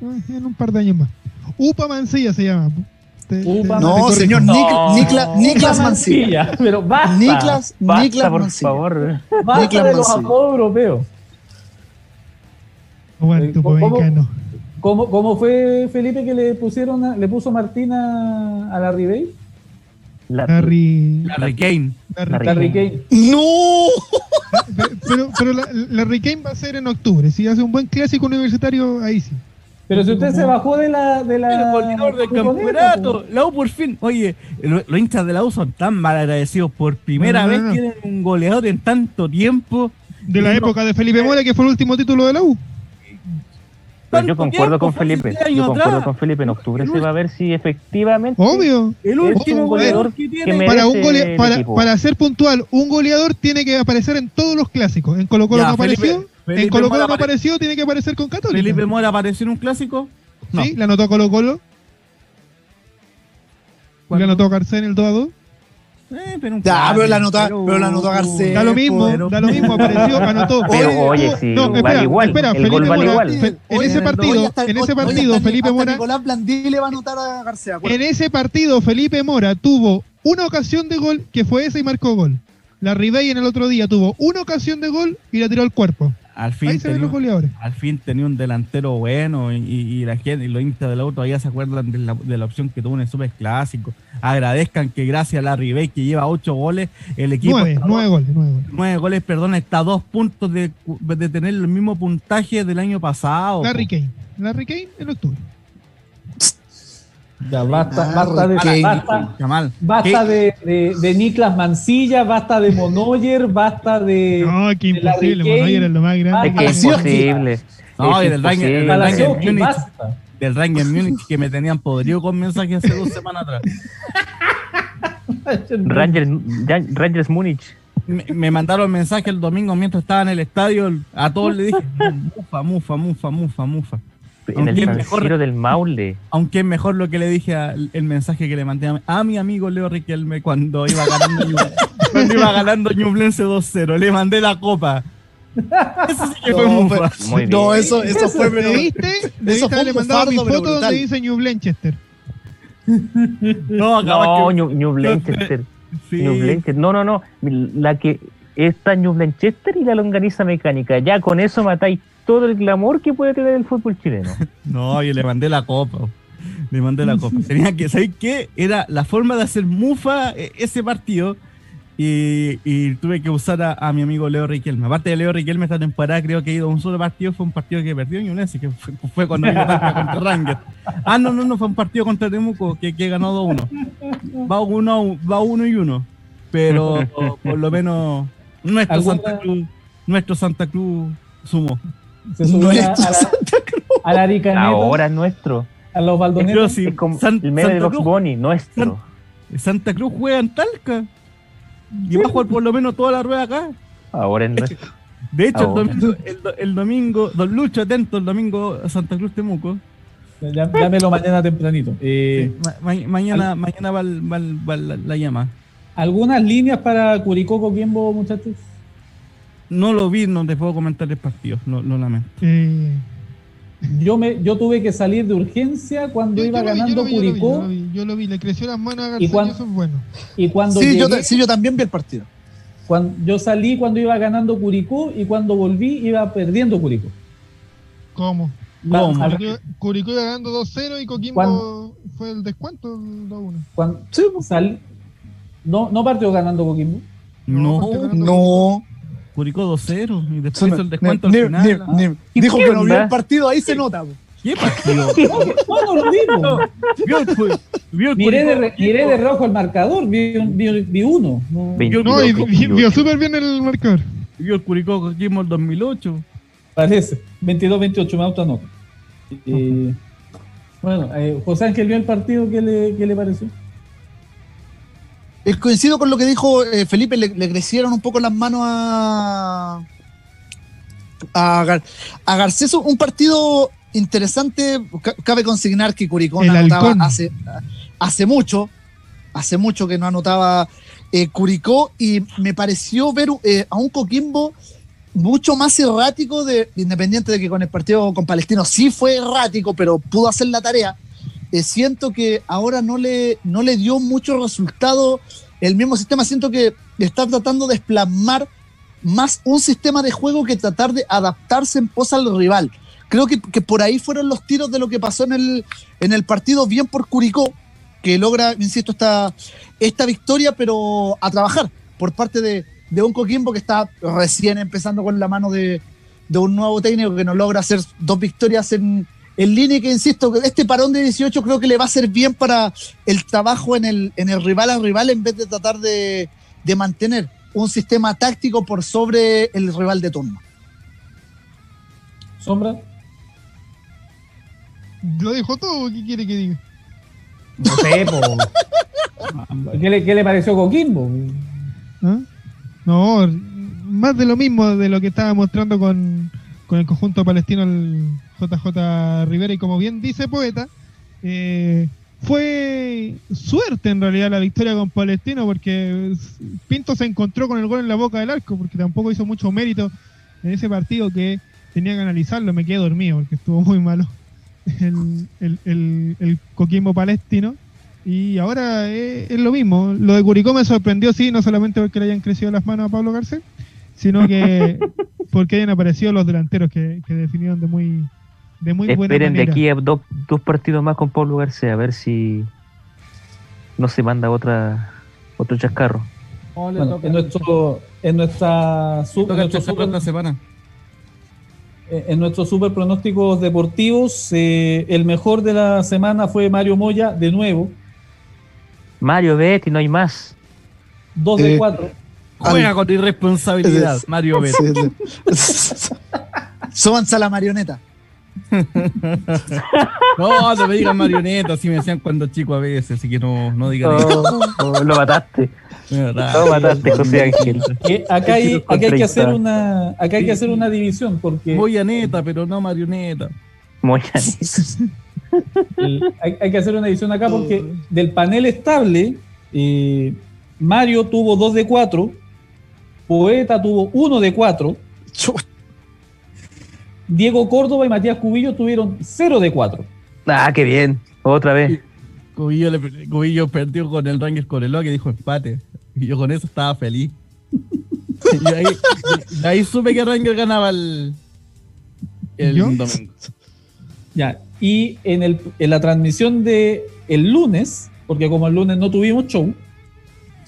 Ah, En un par de años más. Upa Mancilla se llama. Te- Upa te No, señor Nic- Nikla- Niklas Mancilla. Pero basta. Niklas, Basta, Niklas por Mancilla. favor. Basta Niklas de los apodos europeos. Aguante, ¿cómo- mexicano. ¿Cómo, ¿Cómo fue Felipe que le pusieron a- le puso Martina a la Ribey? La- Larry. Larry Kane. Larry- Larry Larry Kane. ¡No! Pero, pero la, Larry Kane va a ser en octubre. Si hace un buen clásico universitario, ahí sí. Pero si usted se bajó de la de la El goleador del campeonato. La U por fin. Oye, lo- los hinchas de la U son tan mal agradecidos. Por primera No, no, vez no. tienen un goleador en tanto tiempo. De la No. época de Felipe Mora, que fue el último título de la U. Pero yo ¿Tanto concuerdo tiempo? con hace Felipe. Yo concuerdo atrás. con Felipe. En octubre El se va a ver si efectivamente Obvio. El es último un goleador goleador que que tiene. merece Para, un gole- el para, equipo. para ser puntual, un goleador tiene que aparecer en todos los clásicos. En Colo Colo Ya, no Felipe- apareció. Felipe en Colo Colo Mora no apare- apareció, tiene que aparecer con Católica. Felipe Mora apareció en un clásico. No. Sí, la anotó Colo Colo. ¿Cuándo? La anotó Garcés en el 2 a 2. Eh, pero un Ya, pero la anotó- pero la anotó Garcés. Da lo mismo, pero- da lo mismo, apareció, anotó. Pero Oye, sí, no, vale espera, igual. espera, el Felipe gol vale Mora, igual. en ese partido, hasta- en ese partido, hasta- Felipe hasta Mora, Nicolás Blandí le va a anotar a García. en ese partido, Felipe Mora tuvo una ocasión de gol, que fue esa y marcó gol. La Ribey en el otro día tuvo una ocasión de gol y la tiró al cuerpo. Al fin, Ahí se ven tenía, los goleadores. al fin tenía un delantero bueno y, y la gente y los hinchas del auto todavía se acuerdan de la, de la opción que tuvo en el Super Clásico. Agradezcan que gracias a la Ribey que lleva ocho goles, el equipo Nueve, nueve goles, nueve goles. nueve goles, perdón, está a dos puntos de, de tener el mismo puntaje del año pasado. Larry po. Kane. Larry Kane en octubre. Ya basta, Ah, basta de Kane. basta, basta de, de, de Niklas Mancilla, basta de Monoyer, basta de No, Larry imposible. Monoyer es lo más grande. Es que es imposible. No, Es y del Rangers- imposible. del Rangers Múnich que me tenían podrido con mensajes hace dos semanas atrás. Rangers, Ran- Rangers Múnich. Me, me mandaron mensaje el domingo mientras estaba en el estadio. A todos le dije, mufa, mufa, mufa, mufa, mufa. En el Aunque San mejor- del Maule. Aunque es mejor lo que le dije al el mensaje que le mandé a, a mi amigo Leo Riquelme cuando iba ganando cuando iba ganando Ñublense 2-0. Le mandé la copa. Eso sí que fue No, mufa. fue- Muy no, bien. eso, eso fue, pero. Fue haberle un mandado mi foto donde brutal. dice New Blanchester. No, No, que- New, New Blanchester. Sí. New Blanchester. No, no, no. La que está New Blanchester y la longaniza mecánica. Ya con eso matáis todo el glamour que puede tener el fútbol chileno. No, yo le mandé la copa. Le mandé la copa. Tenía que, ¿sabes qué? Era la forma de hacer mufa eh, ese partido. Y, y tuve que usar a, a mi amigo Leo Riquelme. Aparte de Leo Riquelme, esta temporada creo que ha ido a un solo partido. Fue un partido que perdió Ñublense, que fue, fue cuando iba contra Rangers. Ah, no, no, no, fue un partido contra Temuco que, que ganó 2-1. Va uno, va uno y uno. Pero por lo menos nuestro ¿Alguna- Santa Cruz, nuestro Santa Cruz sumó. Se subió a, la- Nuestro a la, a la Aricaneta, Ahora es nuestro. a los baldoneros. sí. El meme de Santa Box Cruz Bunny, nuestro. Santa Cruz juega en Talca. Y va a jugar por lo menos toda la rueda acá. Ahora es nuestro. De hecho, el domingo, el, el domingo, Don Lucho, atento, el domingo Santa Cruz Temuco. Ya- Llámelo mañana tempranito. Eh, Ma- ma- mañana, mañana va, el- va el- va la, la llama. ¿Algunas líneas para Curicó Coquimbo, muchachos? No lo vi, no te puedo comentar el partido, lo, lo lamento. Eh, Yo me yo tuve que salir de urgencia cuando yo- iba yo lo vi, yo ganando lo vi, yo lo vi, Curicó Yo lo vi, yo lo vi, le creció las manos a ¿Y García y cuán- eso es bueno. y cuando, Sí yo, llegué- ta- sí, yo también vi el partido. cuando yo salí cuando iba ganando Curicó y cuando volví iba perdiendo Curicó. ¿Cómo? ¿Cómo? Curicó, Curicó iba ganando 2-0 y Coquimbo fue el descuento el 2-1. Cuando salí- no, no partió ganando Coquimbo. No, No, No. Curicó 2-0 y después hizo el descuento ni- al ni- final. ni- ¿Y dijo que no vio el partido, ahí se nota. ¿Qué partido? No lo vi. po. Vio el, vio el Miré de, miré de rojo el marcador, vi, vi, vi uno. No, No, y vio súper bien el marcador. Vio el Curicó Coquimbo el 2008. parece. 22-28, me autonota. Eh, bueno, eh, José Ángel vio el partido, ¿qué le, qué le pareció? Eh, coincido con lo que dijo eh, Felipe, le, le crecieron un poco las manos a, a, Gar- a Garcés. Un partido interesante. Ca- Cabe consignar que Curicó anotaba hace mucho, hace mucho que no anotaba eh, Curicó y me pareció ver eh, a un Coquimbo mucho más errático, de, independiente de que con el partido con Palestino sí fue errático, pero pudo hacer la tarea. Eh, siento que ahora no le, no le dio mucho resultado el mismo sistema. Siento que está tratando de esplamar más un sistema de juego que tratar de adaptarse en pos al rival. Creo que, que por ahí fueron los tiros de lo que pasó en el, en el partido, bien por Curicó, que logra, insisto, esta, esta victoria, pero a trabajar por parte de, de un Coquimbo que está recién empezando con la mano de, de un nuevo técnico que no logra hacer dos victorias en, en línea que, insisto, este parón de 18 creo que le va a ser bien para el trabajo en el, en el rival a rival en vez de tratar de, de mantener un sistema táctico por sobre el rival de turno. Sombra. Lo dijo todo, ¿qué quiere que diga? No sé, po. ¿Qué le, qué le pareció Coquimbo? ¿Ah? No, más de lo mismo de lo que estaba mostrando con, con el conjunto palestino el JJ Rivera y como bien dice Poeta, eh, fue suerte en realidad la victoria con Palestino porque Pinto se encontró con el gol en la boca del arco porque tampoco hizo mucho mérito en ese partido que tenía que analizarlo, me quedé dormido porque estuvo muy malo el, el, el, el Coquimbo Palestino. Y ahora es, es lo mismo. Lo de Curicó me sorprendió, sí, no solamente porque le hayan crecido las manos a Pablo Garcés, sino que porque hayan aparecido los delanteros que, que definieron de muy, de muy buena Esperen de manera. aquí a dos, dos partidos más con Pablo García, a ver si no se manda otra otro chascarro. Bueno, en, nuestro, en nuestra su- Toca el nuestro super, esta semana. eh, en nuestros super pronósticos deportivos, eh, el mejor de la semana fue Mario Moya, de nuevo, Mario, vete, no hay más. 2 de Eh, 4. Juega con irresponsabilidad, Es- Mario Bet. Súbanse a la marioneta. No, no me digan marioneta, así me decían cuando chico a veces, así que no, no digan eso. Oh, oh, lo mataste. Lo mataste, José Ángel. Acá, hay, Quiero acá hay que hacer una acá hay que hacer una división porque Voy a neta, pero no marioneta. Hay, hay que hacer una división acá porque del panel estable eh, Mario tuvo 2 de 4 Poeta tuvo 1 de 4 Diego Córdoba y Matías Cubillo tuvieron 0 de 4 Ah, qué bien. Otra vez. Cubillo, le- Cubillo perdió con el Rangers Coreloa que dijo empate. Y yo con eso estaba feliz. y ahí, y ahí supe que Rangers ganaba el, el. Ya, y en, el, en la transmisión de el lunes, porque como el lunes no tuvimos show,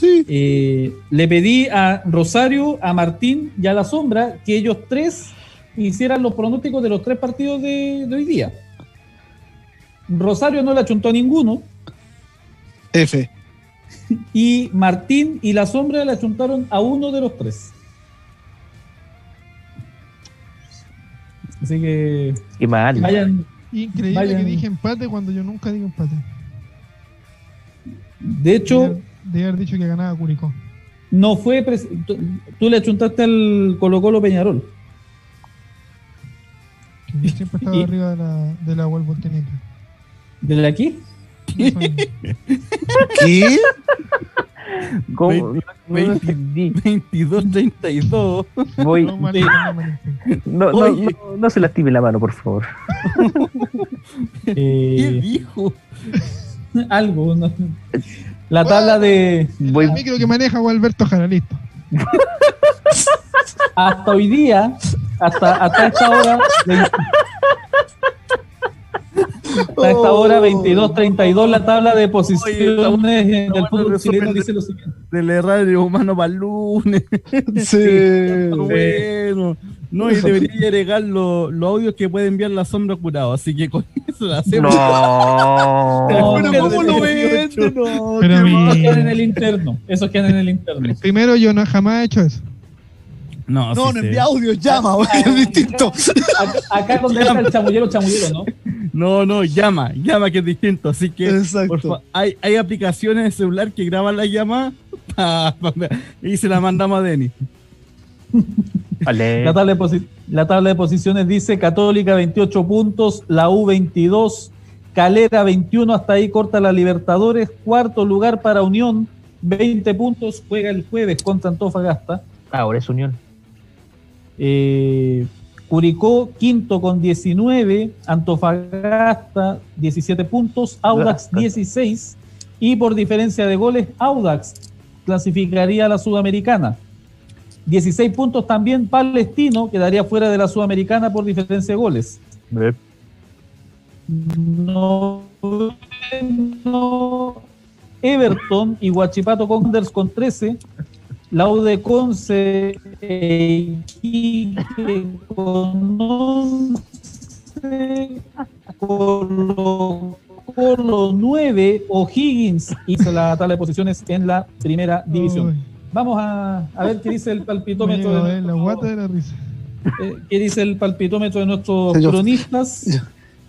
eh, le pedí a Rosario, a Martín y a La Sombra que ellos tres hicieran los pronósticos de los tres partidos de, de hoy día. Rosario no le achuntó a ninguno F. y Martín y La Sombra le achuntaron a uno de los tres. Así que Qué mal. vayan, Increíble Vayan. que dije empate cuando yo nunca digo empate. de hecho... Debe haber dicho que ganaba Curicó. No fue. pres- Tú, tú le achuntaste al Colo Colo Peñarol. Que yo siempre estaba Y- arriba de la, de la Wolverhampton. ¿Desde aquí? Eso mismo. ¿Qué? ¿Cómo? No, no Veinte- entendí. 22-32. Voy. No, no, no, no se lastime la mano, por favor. ¿Qué Eh, dijo? algo. no. La tabla de. Voy. El micro que maneja Gualberto Jara, listo. Hasta hoy día, hasta, hasta esta hora. vein- Hasta esta hora, 22-32, la tabla de posiciones en el bueno, fútbol chileno de- dice lo siguiente. Del errario humano para el lunes. Sí. Bueno. No, y debería agregar lo- los audios que puede enviar la sombra curado. Así que con eso la hacemos. No. No, Pero no, ¿cómo lo no, vende? No, Pero mi- en el interno. Esos quedan en el interno. Primero, yo no jamás he hecho eso. No, No, sí no envía audio, llama, güey, es distinto. Acá, acá donde está el chamullero, chamullero, ¿no? No, no, llama, llama que es distinto. Así que, Exacto. por hay, hay aplicaciones de celular que graban la llamada y se la mandamos a Denis. La tabla, de la tabla de posiciones dice Católica 28 puntos, la U 22, Calera 21, hasta ahí corta la Libertadores, cuarto lugar para Unión, 20 puntos, juega el jueves contra Antofagasta. Ahora es Unión. Eh, Curicó quinto con 19, Antofagasta 17 puntos, Audax 16 y por diferencia de goles Audax clasificaría a la Sudamericana. 16 puntos también Palestino quedaría fuera de la Sudamericana por diferencia de goles. No, Everton y Guachipato Conders con 13 Laude Conce e con 11, Colo, Colo 9, O'Higgins hizo la tabla de posiciones en la primera división. Vamos a, a, ver qué dice el palpitómetro. de la guata de la risa. Eh, ¿Qué dice el palpitómetro de nuestros cronistas? Yo,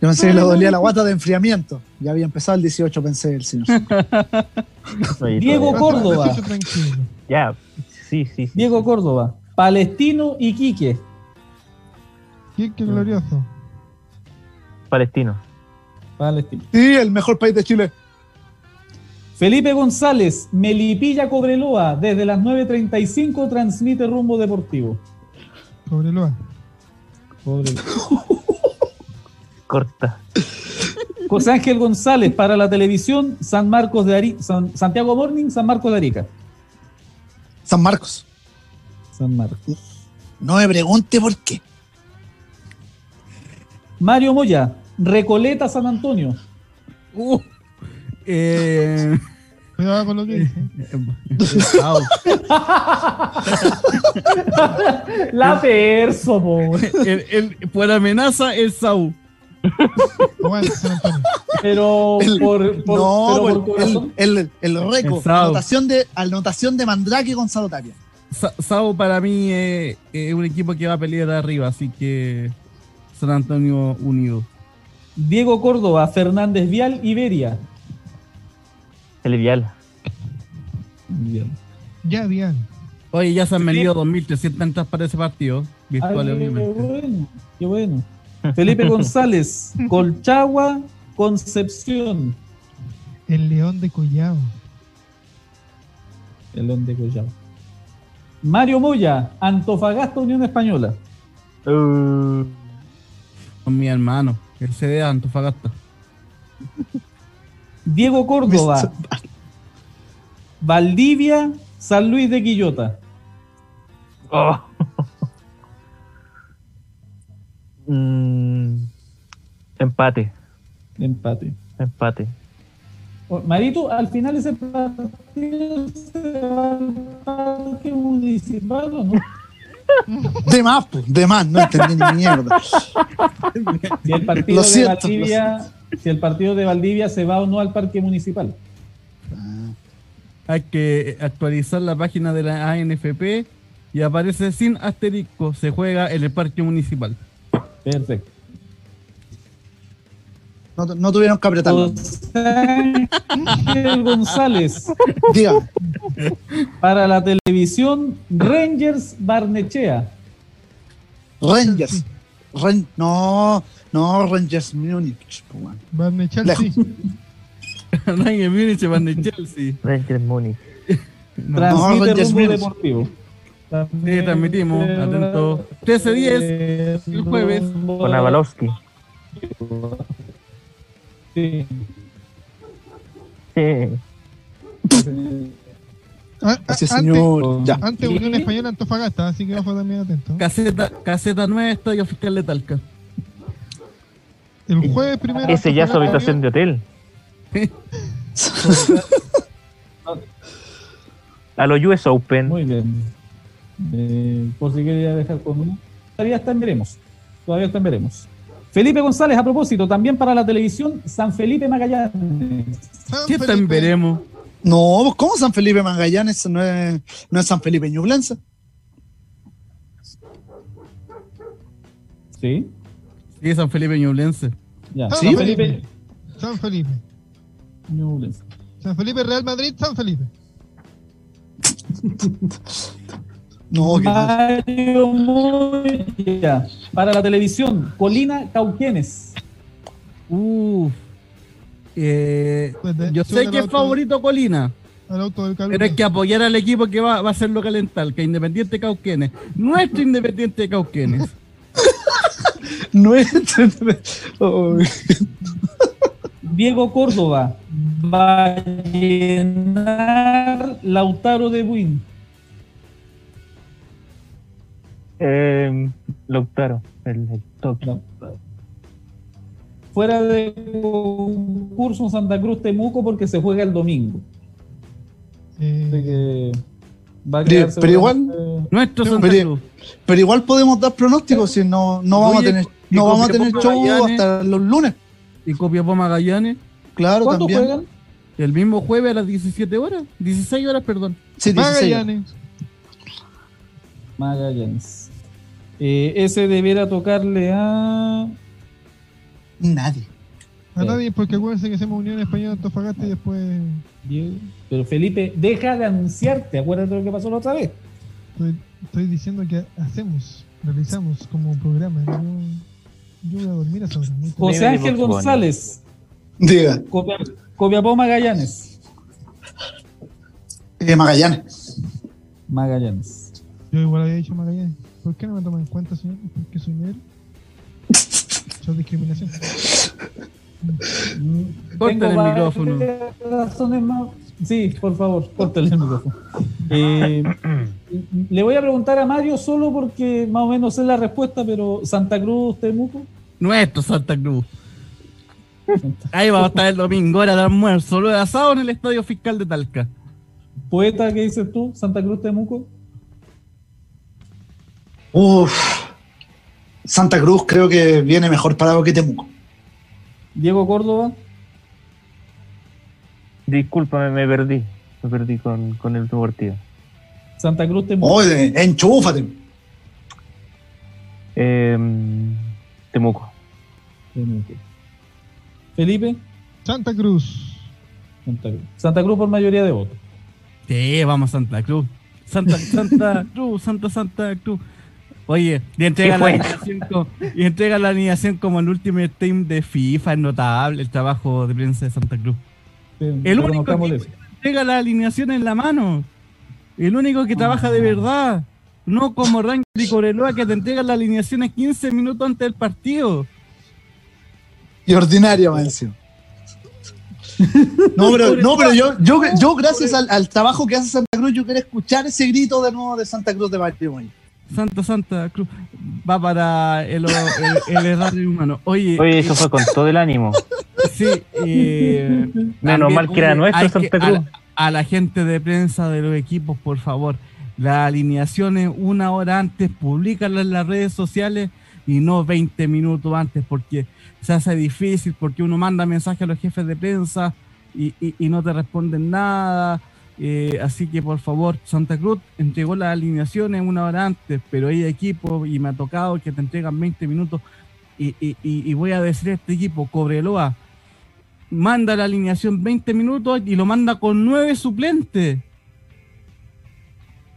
yo pensé que le dolía la guata de enfriamiento. Ya había empezado el 18, pensé el señor. Diego Córdoba. Ya, sí, sí, sí. Diego Córdoba. Palestino y Quique. Quique glorioso. Palestino. Palestino. Sí, el mejor país de Chile. Felipe González, Melipilla Cobreloa, desde las 9.35 transmite rumbo deportivo. Cobreloa. Cobreloa. Corta. José Ángel González para la televisión San Marcos de Arica, San, Santiago Morning, San Marcos de Arica. San Marcos. San Marcos. No me pregunte por qué. Mario Moya, Recoleta San Antonio. Uh, eh, Cuidado con lo que dice. La perso, po. el, el, por amenaza, el Sau. Pero por, por, no, pero por el, el, el, Reco, El anotación de, anotación de Mandrake Gonzalo Tapia. Sa- Sau para mí es es un equipo que va a pelear arriba, así que San Antonio unido. Diego Córdoba, Fernández Vial, Iberia. El Vial. Ya, bien. Oye, ya se han vendido 2.300 entradas para ese partido, virtuales Ay, qué obviamente. bueno, qué bueno. Felipe González, Colchagua, Concepción. El León de Collao. El León de Collao. Mario Moya, Antofagasta, Unión Española. Uh, Con mi hermano, el CD de Antofagasta. Diego Córdoba, Valdivia, San Luis de Quillota. oh. Mm, empate, Empate. empate. Marito, al final ese partido se va al parque municipal o no? De más, pues, de más, no entendí ni mierda. Si el partido Lo de siento, Valdivia, si el partido de Valdivia se va o no al parque municipal. Hay que actualizar la página de la ANFP y aparece sin asterisco. Se juega en el parque municipal. Perfecto. No, no tuvieron que apretarlo. González Dígame. para la televisión Rangers Barnechea. Rangers. Ren- no, no, Rangers Munich. pues, bueno. Barney Chelsea. Ryan Munich van de Chelsea. Rangers Múnich. No, Rangers Munich. deportivo. Sí, transmitimos. Atento. 13-10 el jueves. Con Avalowski. Sí. Sí. Ah, ah, Así es, antes, señor. Ya. antes Unión Española Antofagasta, así que ojo también atento. Caseta, caseta nueva, Estadio Fiscal de Talca. El jueves primero. Ese ya es su habitación de hotel. A los US Open. Muy bien. Eh, por si quería dejar con uno. Todavía está en veremos. Todavía está en veremos. Felipe González, a propósito, también para la televisión, San Felipe Magallanes. San ¿Qué tan veremos? No, pues, ¿cómo San Felipe Magallanes no es, no es San Felipe Ñublense? ¿Sí? Sí, San Felipe Ñublense. Ya. San Sí, San Felipe. San Felipe. Ñublense. San Felipe, Real Madrid, San Felipe. No, que Mario Moya. Para la televisión, Colina Cauquenes. Uf. Eh, Espérate, yo sé que es auto- favorito Colina, Al auto del pero hay que apoyar al equipo que va, va a hacerlo calentar, que es Independiente Cauquenes. Nuestro Independiente Cauquenes. no es. Oh, Diego Córdoba. Vallenar Lautaro de Buin. Eh, Lautaro, el, el toque. Fuera de concurso en Santa Cruz Temuco porque se juega el domingo. Así que va a Pero- quedar pero igual- Nuestro Pero- Santa pero- Cruz. Pero igual podemos dar pronósticos si no, no vamos Oye, a tener, no vamos a tener show Magallanes. hasta los lunes. Y Copiapó Magallanes. Claro, ¿Cuándo también. juegan? El mismo jueves a las 17 horas. 16 horas, perdón. Sí, 16. Magallanes. Magallanes. Eh, ese deberá tocarle a. Nadie. A Sí. nadie, porque acuérdense que hacemos Unión Española Antofagasta y después. Pero Felipe, deja de anunciarte. Acuérdate de lo que pasó la otra vez. estoy, estoy diciendo que hacemos, realizamos como programa. Yo, yo voy a dormir a tarde. José Ángel González, Diga, Copia- Copiapó Magallanes. eh, Magallanes. Magallanes. Yo igual había dicho Magallanes. ¿Por qué no me toman en cuenta, señor? Porque soy negro. Eso es discriminación. Córtale el micrófono. razones más- Sí, por favor, córtale el micrófono. Eh, le voy a preguntar a Mario solo porque más o menos sé la respuesta, pero Santa Cruz, Temuco. Nuestro Santa Cruz. Ahí vamos a estar el domingo, hora de almuerzo, lo de asado en el Estadio Fiscal de Talca. Poeta, ¿qué dices tú? Santa Cruz, Temuco. Uf. Santa Cruz creo que viene mejor parado que Temuco. Diego Córdoba. Discúlpame, me perdí. Me perdí con, con el último partido. Santa Cruz, Temuco. Oye, enchúfate. Eh, Temuco. Temuco. Felipe. Santa Cruz. Santa Cruz. Santa Cruz por mayoría de votos. Sí, vamos Santa Cruz. Santa, Santa Cruz, Santa Santa Cruz. Oye, y entrega, ¿Qué la y entrega alineación como el Ultimate Team de FIFA, es notable el trabajo de prensa de Santa Cruz. El único eso. que entrega la alineación en la mano. El único que trabaja de verdad. No como Ranger y Coreloa que te entregan las alineaciones 15 minutos antes del partido. Y ordinaria, más encima. No, pero, no, pero yo, yo, yo gracias al, al trabajo que hace Santa Cruz, yo quiero escuchar ese grito de nuevo de Santa Cruz de Mario Moya. Santa Santa Cruz. Va para el, el, el error humano. Oye, Oye, eso fue con todo el ánimo. sí. eh, Menos mal que era nuestro Santa a Cruz. la- a la gente de prensa de los equipos, por favor, las alineaciones una hora antes, públicalas en las redes sociales y no 20 minutos antes, porque se hace difícil, porque uno manda mensajes a los jefes de prensa y, y- y no te responden nada. Eh, así que por favor, Santa Cruz entregó las alineaciones una hora antes, pero hay equipos y me ha tocado que te entregan 20 minutos. Y, y- y- y voy a decir a este equipo, Cobreloa, manda la alineación 20 minutos y lo manda con nueve suplentes.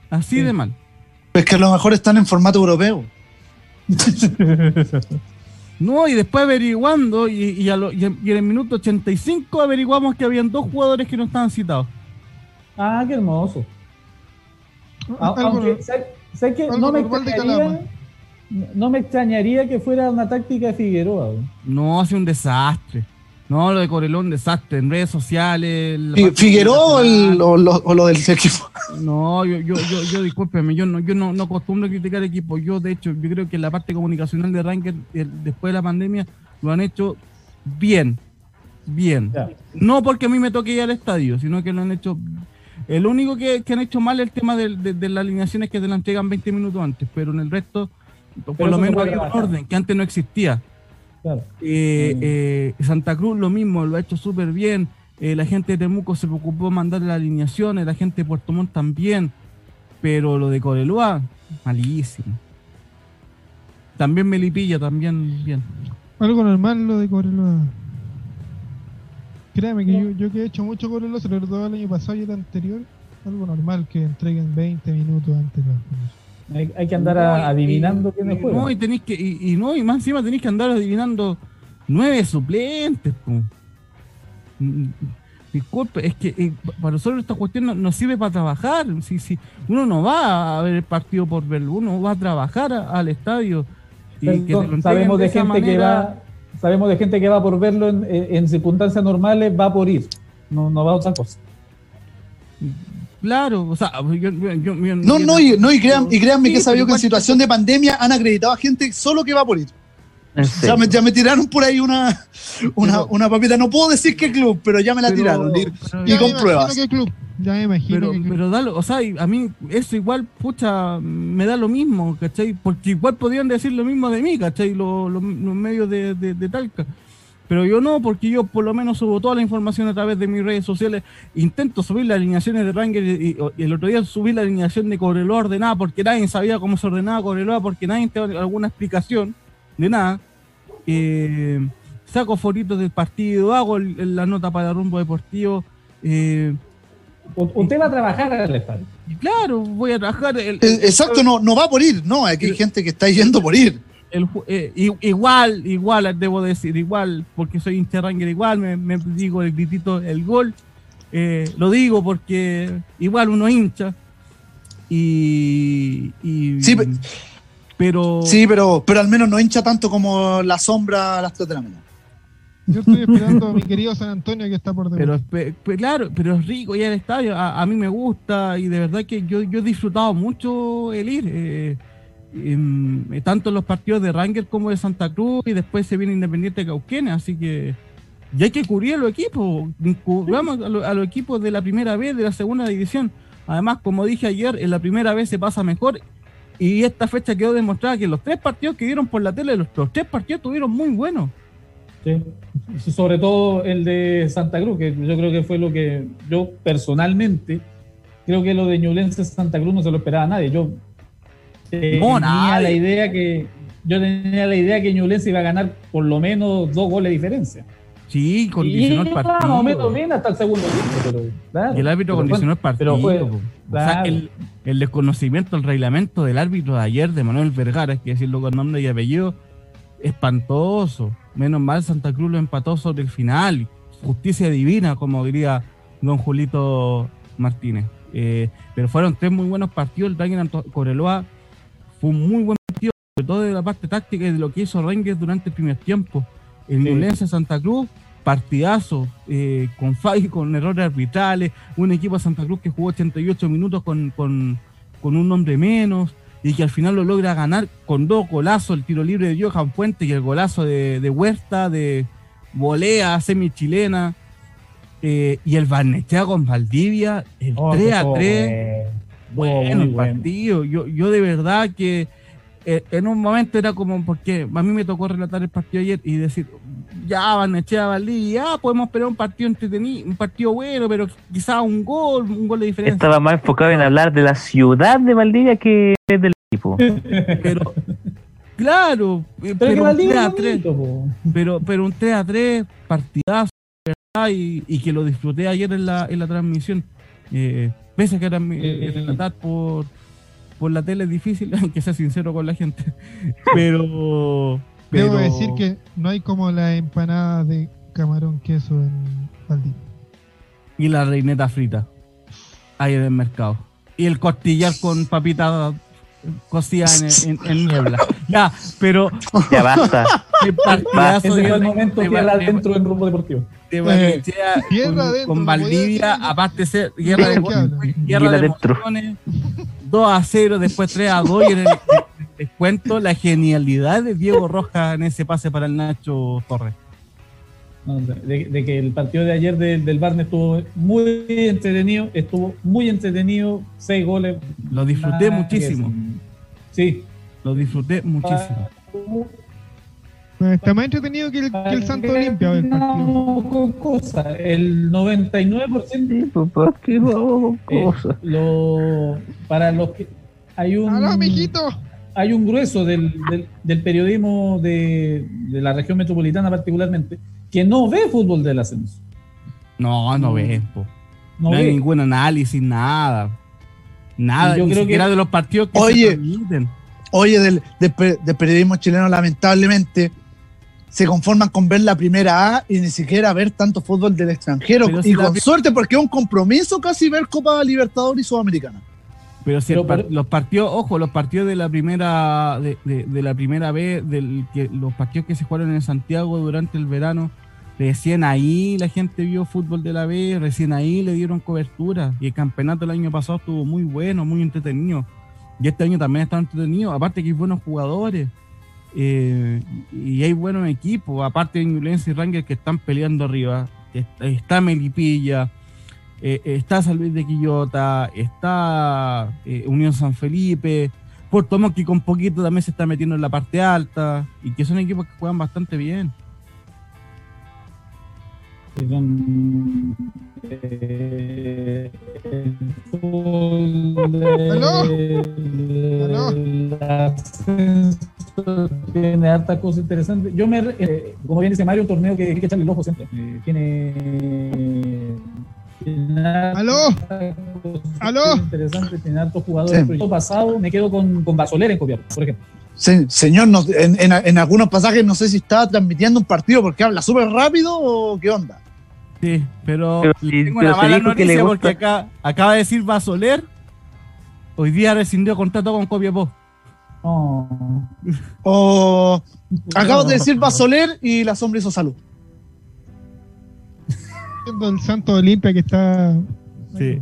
Así Sí. de mal. Es que a lo mejor están en formato europeo. No, y después averiguando, y, y, a lo- y en, y en el minuto 85 averiguamos que habían dos jugadores que no estaban citados. Ah, qué hermoso. A- Algo Aunque, ¿sabes No me, extrañaría, no me extrañaría que fuera una táctica de Figueroa. güey. No, hace un desastre. No, lo de Corelón, desastre. En redes sociales. Figueroa o, el- internacional. o lo, o lo del equipo. No, yo, yo, yo, yo discúlpeme, yo no, yo no, no acostumbro a criticar equipos. Yo, de hecho, yo creo que la parte comunicacional de Ranger eh, después de la pandemia lo han hecho bien. Bien. Ya. No porque a mí me toque ir al estadio, sino que lo han hecho. El único que, que han hecho mal es el tema de, de, de las alineaciones que te la entregan 20 minutos antes, pero en el resto, por Pero lo menos había un orden que antes no existía. Claro. Eh, Mm. eh, Santa Cruz lo mismo, lo ha hecho súper bien. Eh, la gente de Temuco se preocupó de mandar las alineaciones, la gente de Puerto Montt también. Pero lo de Coreloa, malísimo. También Melipilla, también bien. Algo normal lo de Coreloa. Créame que yo, yo que he hecho mucho Coreloa, sobre todo el año pasado y el anterior, algo normal que entreguen 20 minutos antes. Hay, hay que andar adivinando quiénes juegan. No, y, tenéis que, y, no, y más encima tenéis que andar adivinando nueve suplentes. Mm, disculpe, es que eh, para nosotros esta cuestión no, no, sirve para trabajar. Si, si uno no va a ver el partido por verlo, uno va a trabajar al estadio. Y sabemos de, gente que va, sabemos de gente que va por verlo en, en, circunstancias normales, va por ir, no, no va a otra cosa. Claro, o sea, yo, yo, no, no, y, no, y, y créanme que sabido que en situación de pandemia han acreditado a gente solo que va por ir. Ya me, ya me, tiraron por ahí una, una, una, papita. No puedo decir qué club, pero ya me la tiraron. Y, y con pruebas. Qué club. Ya me imagino. Pero, pero dalo, o sea, a mí eso igual, pucha, me da lo mismo, ¿cachai? Porque igual podrían decir lo mismo de mí, ¿cachai? Los, los, los medios de, de, de, Talca. Pero yo no, porque yo por lo menos subo toda la información a través de mis redes sociales. Intento subir las alineaciones de Ranger y, y el otro día subí la alineación de Cobreloa ordenada porque nadie sabía cómo se ordenaba Cobreloa, porque nadie tenía alguna explicación de nada. Eh, saco foritos del partido, hago el, la nota para el rumbo deportivo. Eh, Usted va a trabajar al estadio. Claro, voy a trabajar. El, Exacto, no, no va por ir, no, aquí hay gente que está yendo por ir. El, eh, igual, igual, debo decir, igual, porque soy hincha Ranger, igual, me, me, digo el gritito, el gol. Eh, lo digo porque igual uno hincha. Y. y sí, pero. Sí, pero, pero al menos no hincha tanto como la sombra a las 3 de la mañana. Yo estoy esperando a mi querido San Antonio que está por debajo. Pero, pero, claro, pero es rico ya el estadio. A, a, mí me gusta y de verdad que yo, yo he disfrutado mucho el ir. Eh, eh, tanto en los partidos de Ranger como de Santa Cruz y después se viene Independiente de Cauquenes. Así que ya hay que cubrir a los equipos. Vamos a, lo, a los equipos de la primera vez, de la segunda división. Además, como dije ayer, en la primera vez se pasa mejor y esta fecha quedó demostrada que los tres partidos que dieron por la tele, los, los tres partidos estuvieron muy buenos. Sí. Sobre todo el de Santa Cruz, que yo creo que fue lo que yo personalmente, creo que lo de Ñublense Santa Cruz no se lo esperaba a nadie. Yo tenía la idea que yo tenía la idea que Ñublense iba a ganar por lo menos dos goles de diferencia. Sí, condicionó y, el partido. Más o menos bien hasta el segundo tiempo, pero, claro, y el árbitro pero condicionó el partido. Fue, claro. O sea, el, el, desconocimiento, el reglamento del árbitro de ayer, de Manuel Vergara, hay que decirlo con nombre y apellido, espantoso. Menos mal Santa Cruz lo empató sobre el final. Justicia divina, como diría don Julito Martínez. Eh, pero fueron tres muy buenos partidos. El Ranger Coreloa fue un muy buen partido, sobre todo de la parte táctica y de lo que hizo Rangers durante el primer tiempo. El Ñublense Santa Cruz, partidazo, eh, con fallos, con errores arbitrales, un equipo de Santa Cruz que jugó 88 minutos con, con, con, un hombre menos y que al final lo logra ganar con dos golazos, el tiro libre de Johan Fuente y el golazo de, de Huerta, de volea semi-chilena, eh, y el Barnechea con Valdivia, el oh, 3 a 3. Bueno, bueno, el partido. Yo, yo de verdad que eh, en un momento era como, porque a mí me tocó relatar el partido ayer y decir, ya Barnechea Valdivia, ya podemos esperar un partido entretenido, un partido bueno, pero quizás un gol, un gol de diferencia. Estaba más enfocado en hablar de la ciudad de Valdivia que del equipo. pero, claro, pero, pero un 3 a 3, pero, pero un 3 a 3, partidazo, ¿verdad? Y, y, que lo disfruté ayer en la, en la transmisión. Eh, pese a que era eh, relatar por por la tele es difícil, hay que ser sincero con la gente. Pero, pero, Debo decir que no hay como la empanada de camarón queso en Valdivia. Y la reineta frita. Ahí en el mercado. Y el costillar con papita cocida en, en, en, niebla. Ya, pero. Ya basta. Ese fue el momento que era dentro del rumbo deportivo. De Valencia, con, con Valdivia, aparte de ser guerra de, guerra de emociones, 2 a 0, después 3 a 2 y en el, les cuento la genialidad de Diego Rojas en ese pase para el Nacho Torres. De, de, que el partido de ayer del, del Barne estuvo muy entretenido, estuvo muy entretenido, seis goles. Lo disfruté muchísimo. Sí. Lo disfruté muchísimo. Bueno, está más entretenido que el, que el Santo Olimpia. El no, con cosas. El 99%. Sí, papá, qué cosa. Eh, lo, para los que. Hay un. ¡Aló, mijito! Hay un grueso del, del, del periodismo de, de, la región metropolitana, particularmente, que no ve fútbol del ascenso. No, no ve. Po. no, hay ningún análisis, nada. Nada, yo ni creo siquiera que... de los partidos que oye, se. Oye, del, del, del, periodismo chileno, lamentablemente, se conforman con ver la primera A y ni siquiera ver tanto fútbol del extranjero. Pero y si con la... suerte, porque es un compromiso casi ver Copa Libertadores y Sudamericana. Pero si los partidos, ojo, los partidos de la primera de, de, de la primera B, del, que, los partidos que se jugaron en Santiago durante el verano, recién ahí la gente vio fútbol de la B, recién ahí le dieron cobertura. Y el campeonato el año pasado estuvo muy bueno, muy entretenido. Y este año también está entretenido, aparte que hay buenos jugadores. Eh, y hay buenos equipos, aparte de Ingulense y Rangers que están peleando arriba. Está Melipilla, eh, está San Luis de Quillota, está eh, Unión San Felipe, Puerto Montt que con poquito también se está metiendo en la parte alta y que son equipos que juegan bastante bien. Tiene harta cosa interesante. Yo me, eh, como bien dice Mario, un torneo que hay que echarle el ojo siempre. Eh, tiene ¿Aló? ¿Aló? Interesante, tiene altos jugadores. Sí. pasado me quedo con, con Basoler en Copiapó, por ejemplo. Sí, señor, no, en, en, en, algunos pasajes no sé si estaba transmitiendo un partido porque habla súper rápido o qué onda. Sí, pero, pero tengo una mala noticia porque acá acaba de decir Basoler. Hoy día rescindió contrato con Copiapó. Oh. oh. Acabo de decir Basoler y la sombra hizo salud el Santo Olimpia que está. Sí.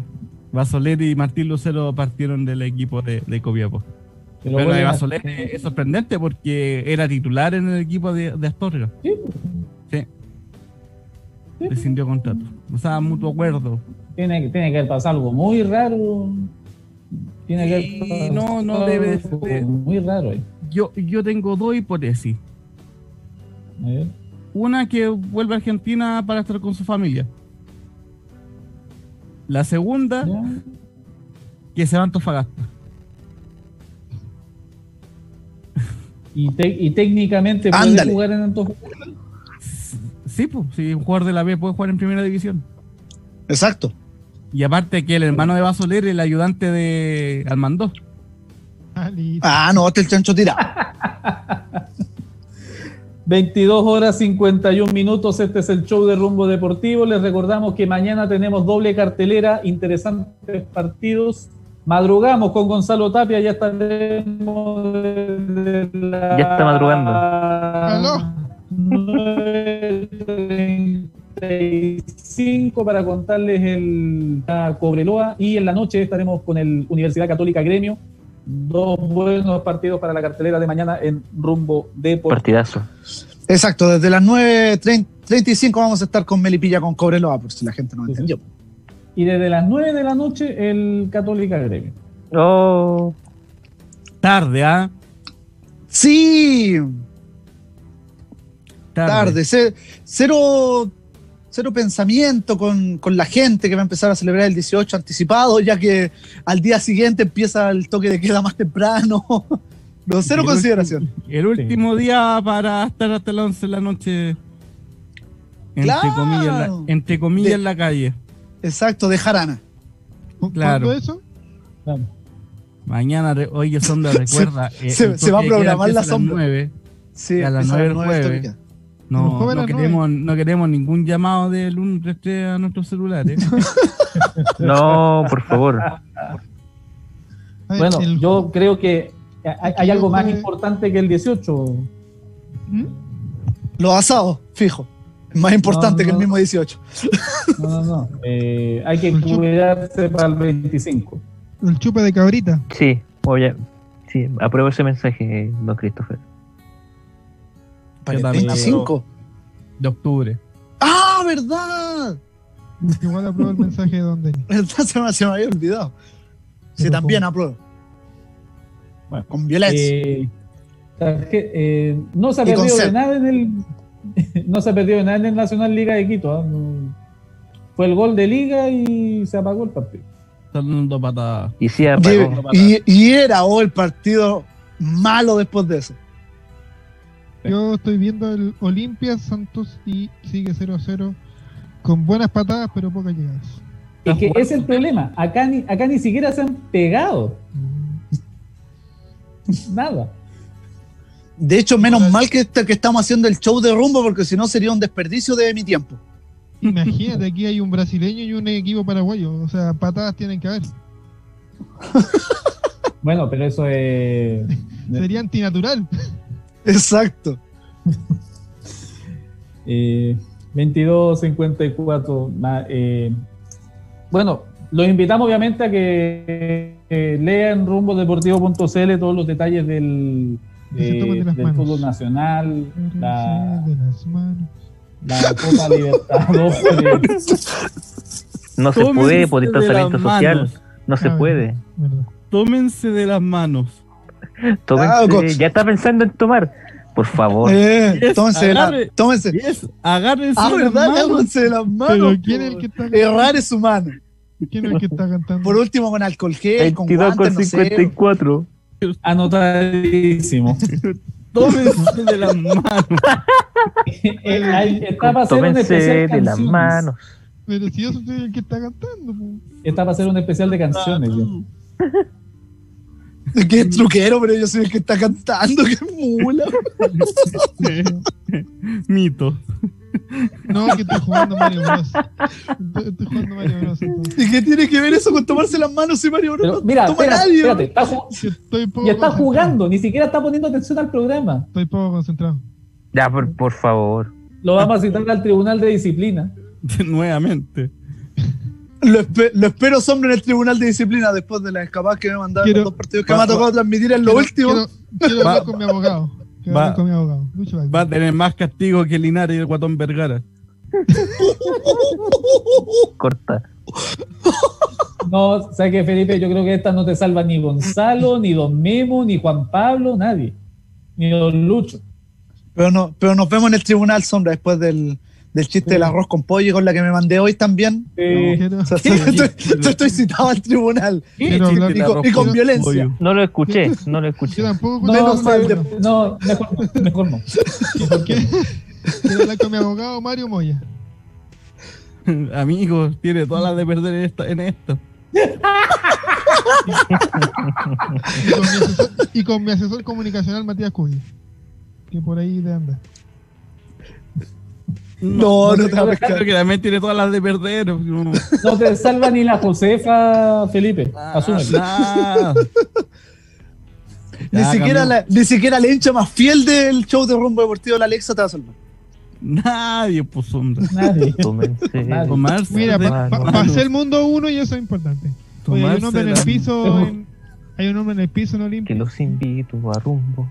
Basolet y Martín Lucero partieron del equipo de, de Copiapó. Pero, Basolet es sorprendente porque era titular en el equipo de, de Astorga. Sí. Sí. Descindió contrato. O sea, mutuo acuerdo. Tiene, tiene que pasar algo muy raro. Tiene que no, no debe ser. Muy raro. Eh. Yo, yo tengo dos hipótesis. A ver. Una que vuelve a Argentina para estar con su familia. La segunda, que se va a Antofagasta. ¿Y, y técnicamente puede jugar en Antofagasta? Sí, pues, si un jugador de la B puede jugar en primera división. Exacto. Y aparte que el hermano de Basoler, el ayudante de Almandó. Ah, no, este el chancho tira. 22 horas 51 minutos, este es el show de Rumbo Deportivo. Les recordamos que mañana tenemos doble cartelera, interesantes partidos. Madrugamos con Gonzalo Tapia, ya estaremos. La... Ya está madrugando. ¿Aló? 9.35 para contarles el Cobreloa y en la noche estaremos con el Universidad Católica Gremio dos buenos partidos para la cartelera de mañana en rumbo de Partidazo. Exacto, desde las 9.35 vamos a estar con Melipilla con Cobreloa, por si la gente no sí, entendió. Y desde las 9 de la noche el Católica Gremio. Oh. Tarde, ¿ah? Sí. Tarde. Tarde. Cero cero pensamiento con, la gente que va a empezar a celebrar el 18 anticipado, ya que al día siguiente empieza el toque de queda más temprano. No, cero consideración. el último día para estar hasta las 11 de la noche. Entre comillas, entre comillas en la calle. Exacto, de jarana. Claro. eso? Claro. Mañana, oye, Sonda, recuerda. se, eh, se va a programar la sombra. 9, sí, a las 9 del jueves. No, no queremos, no queremos ningún llamado del 133 a nuestros celulares. no, por favor. Bueno, yo creo que hay, algo más importante que el 18. ¿Mm? Los asados, fijo. Más importante que el mismo 18. No, no, no. Eh, hay que cuidarse para el 25. El chupe de cabrita. Sí, oye, sí, apruebo ese mensaje, don Christopher. Para el 25 de octubre. ¡Ah, verdad! Igual apruebo el mensaje de Don Denis. se, me, se me había olvidado. Sí, también apruebo. Bueno, con violencia. Eh, eh, no se ha perdido de nada en el. no se ha perdido de nada en el Nacional Liga de Quito. ¿eh? fue el gol de Liga y se apagó el partido. Dando patadas. Y, sí, apagó. Y, y, era hoy el partido malo después de eso. Yo estoy viendo el Olimpia Santos y sigue 0 a 0 con buenas patadas pero pocas llegadas. Es que ese es el problema. Acá ni, acá ni siquiera se han pegado. Nada. De hecho, menos mal que, que estamos haciendo el show de rumbo, porque si no sería un desperdicio de mi tiempo. Imagínate, aquí hay un brasileño y un equipo paraguayo. O sea, patadas tienen que haber. Bueno, pero eso es. Sería antinatural. Exacto. Eh, 22, 54. ma- eh, bueno, los invitamos obviamente a que eh, lean rumbodeportivo.cl todos los detalles del, de- del manos. fútbol nacional, la, De las manos. la Copa Libertadores. No se Tómense puede por distanciamiento las social. No se Ah, puede. verdad. Tómense de las manos. Tómense- Ah, co- ya está pensando en tomar. Por favor. Eh, Yes, tómense, la- agarre. tómense. Yes, agárrense Ah, las manos. Agárrense de las manos. Pero ¿quién es el que está Errar es humano. ¿Quién es el que está cantando? Por último, con alcohol gel, con 22 con guantes, no sé. 54. Anotadísimo. Tómense de las manos. Eh, está para hacer un Tómense especial de las canciones. manos. Pero si yo soy el que está cantando. po. Está para hacer un especial de canciones. Ya. Qué truquero, pero yo soy el que está cantando. Qué mula. Mito. No, que estoy jugando Mario Bros. Estoy, jugando Mario Bros. entonces. ¿Y qué tiene que ver eso con tomarse las manos y Mario Bros? Pero No mira, toma espérate, nadie. espérate, está ju- Que Estoy poco y está jugando, ni siquiera está poniendo atención al programa. Estoy poco concentrado. Ya, por, por favor. Lo vamos a citar al Tribunal de Disciplina. Nuevamente. Lo, espe- lo espero, sombra, en el Tribunal de Disciplina después de las escapadas que me mandaron Quiero- los dos partidos que va- me ha tocado transmitir en lo Quiero- último. Quiero, quiero Va- hablar con mi abogado. Quiero va- hablar con mi abogado. Va a tener más castigo que Linares y el Guatón Vergara. Corta. No, ¿sabes qué, Felipe? Yo creo que esta no te salva ni Gonzalo, ni Don Memo, ni Juan Pablo, nadie. Ni Don Lucho. Pero, no, pero nos vemos en el Tribunal, sombra, después del, del chiste del arroz con pollo con la que me mandé hoy también. Eh, Quiero- O sea, estoy, estoy citado al tribunal. Y con- y con violencia. Pollo. No lo escuché, no lo escuché. Yo tampoco no, Menos mal de- no, mejor no, mejor no. Quiero hablar con mi abogado Mario Moya. Amigos, tiene todas las de perder en, esta, en esto. Y con mi asesor, y con mi asesor comunicacional Matías Cuy. Que por ahí de anda. No, no te va a pescar. Creo que también tiene todas las de perder. No. No te salva ni la Josefa, Felipe. Asúmelo. Ah, Ni Ya, siquiera, la, ni siquiera la hincha más fiel del show de rumbo deportivo, la Alexa, te va a salvar. Nadie, pues, sombra. Nadie. Tomarse Mira, para pa, hacer el mundo uno y eso es importante. Oye, hay un hombre en el piso. en- hay un hombre en el piso en Que Olimpia. los invito a rumbo.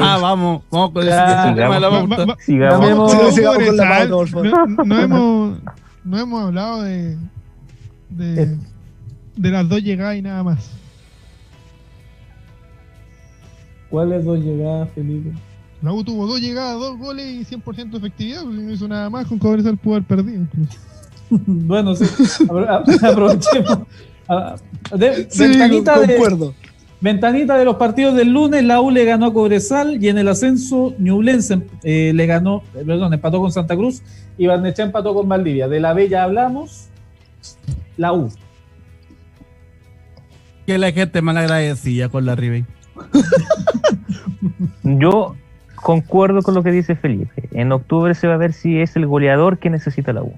Ah, vamos, vamos con el tema de la pauta. no, hemos, no hemos hablado de, de, de las dos llegadas y nada más. ¿Cuáles dos llegadas, Felipe? La U tuvo dos llegadas, dos goles y 100% de efectividad. pues, No hizo nada más. Con Cobresal pudo haber perdido. incluso. Bueno, sí. Aprovechemos. Ah, de- Sí, de, concuerdo. Ventanita de los partidos del lunes, la U le ganó a Cobresal y en el ascenso Ñublense eh, le ganó, perdón, empató con Santa Cruz y Barnechea empató con Valdivia. De la B ya hablamos, la U. Que la gente mal agradecida con la Ribey. Yo concuerdo con lo que dice Felipe. En octubre se va a ver si es el goleador que necesita la U.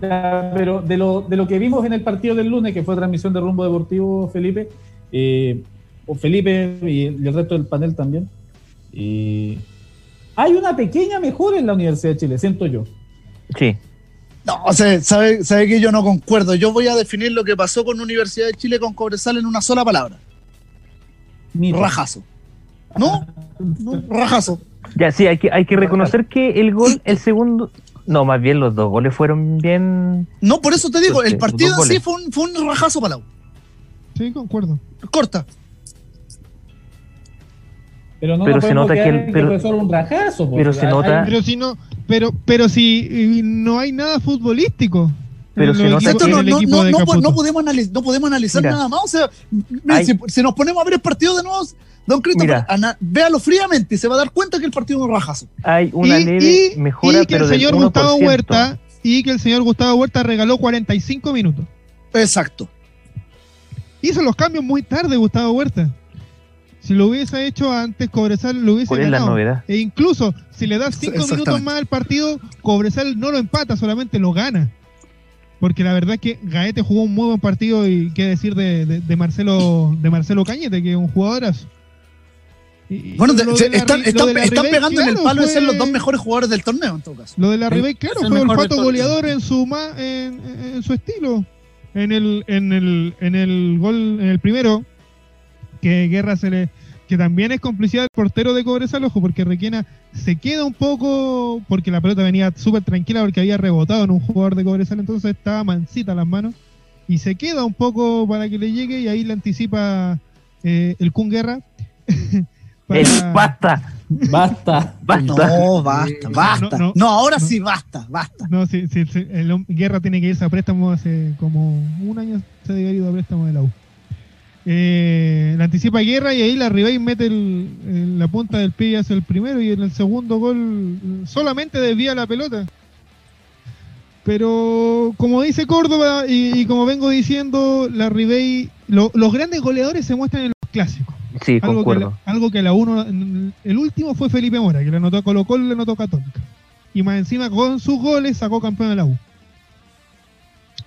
Ya, Pero de lo, de lo que vimos en el partido del lunes, que fue transmisión de rumbo deportivo, Felipe, eh, o Felipe y el, y el resto del panel también, eh, hay una pequeña mejora en la Universidad de Chile, siento yo. Sí. No, o sea, sabe, sabe que yo no concuerdo. Yo voy a definir lo que pasó con Universidad de Chile con Cobresal en una sola palabra. Mito. Rajazo. ¿No? no rajazo. Ya, sí, hay que, hay que reconocer que el gol, el segundo. No, más bien los dos goles fueron bien. No, por eso te digo, el partido en sí fue un, fue un rajazo para la U. Sí, concuerdo. Corta. Pero no Pero se nota que el- pero- fue solo un rajazo. pero porque se nota- Pero si no, pero, pero si no hay nada futbolístico. Pero se nota que- no, podemos analiz- no podemos analizar Mira. nada más. O sea, mira, Hay- si, si nos ponemos a ver el partido de nuevo, don Cristo, Mira. ana- véalo fríamente y se va a dar cuenta que el partido es un rajazo. Hay una y, leve y- mejora, y que pero el del señor 1%. Gustavo Huerta y que el señor Gustavo Huerta regaló 45 minutos. Exacto. Hizo los cambios muy tarde Gustavo Huerta. Si lo hubiese hecho antes, Cobresal lo hubiese ¿Cuál es la ganado. novedad? E incluso, si le das cinco minutos más al partido, Cobresal no lo empata, solamente lo gana. Porque la verdad es que Gaete jugó un muy buen partido y qué decir de, de- de Marcelo de Marcelo Cañete, que es un jugadorazo. Y- Bueno, de están, de Ribey, pegando en el palo de fue- ser los dos mejores jugadores del torneo, en todo caso. Lo de la Ribey, claro, el fue de todos. goleador en su ma- en, en- en su estilo. En el, en el, en el gol, en el primero, que Guerra se le, que también es complicidad del portero de Cobresal, ojo, porque Requena se queda un poco, porque la pelota venía súper tranquila porque había rebotado en un jugador de Cobresal, entonces estaba mansita las manos, y se queda un poco para que le llegue, y ahí le anticipa eh, el Kun Guerra. para- El basta, Basta. basta. No, basta, basta. no, No, no. ahora No. sí, basta, basta. No, sí, sí, sí, el Guerra tiene que irse a préstamo hace como un año se había ido a préstamo de la U. Eh, la anticipa Guerra y ahí la Ribey mete el- el- la punta del pie y hace el primero y en el segundo gol solamente desvía la pelota. Pero como dice Córdoba y, y como vengo diciendo, la Ribey, lo- los grandes goleadores se muestran en los clásicos. Sí, Algo que, concuerdo. la, algo que la uno, el último fue Felipe Mora, que le anotó a Colo Colo y le anotó a Católica. Y más encima con sus goles sacó campeón de la U.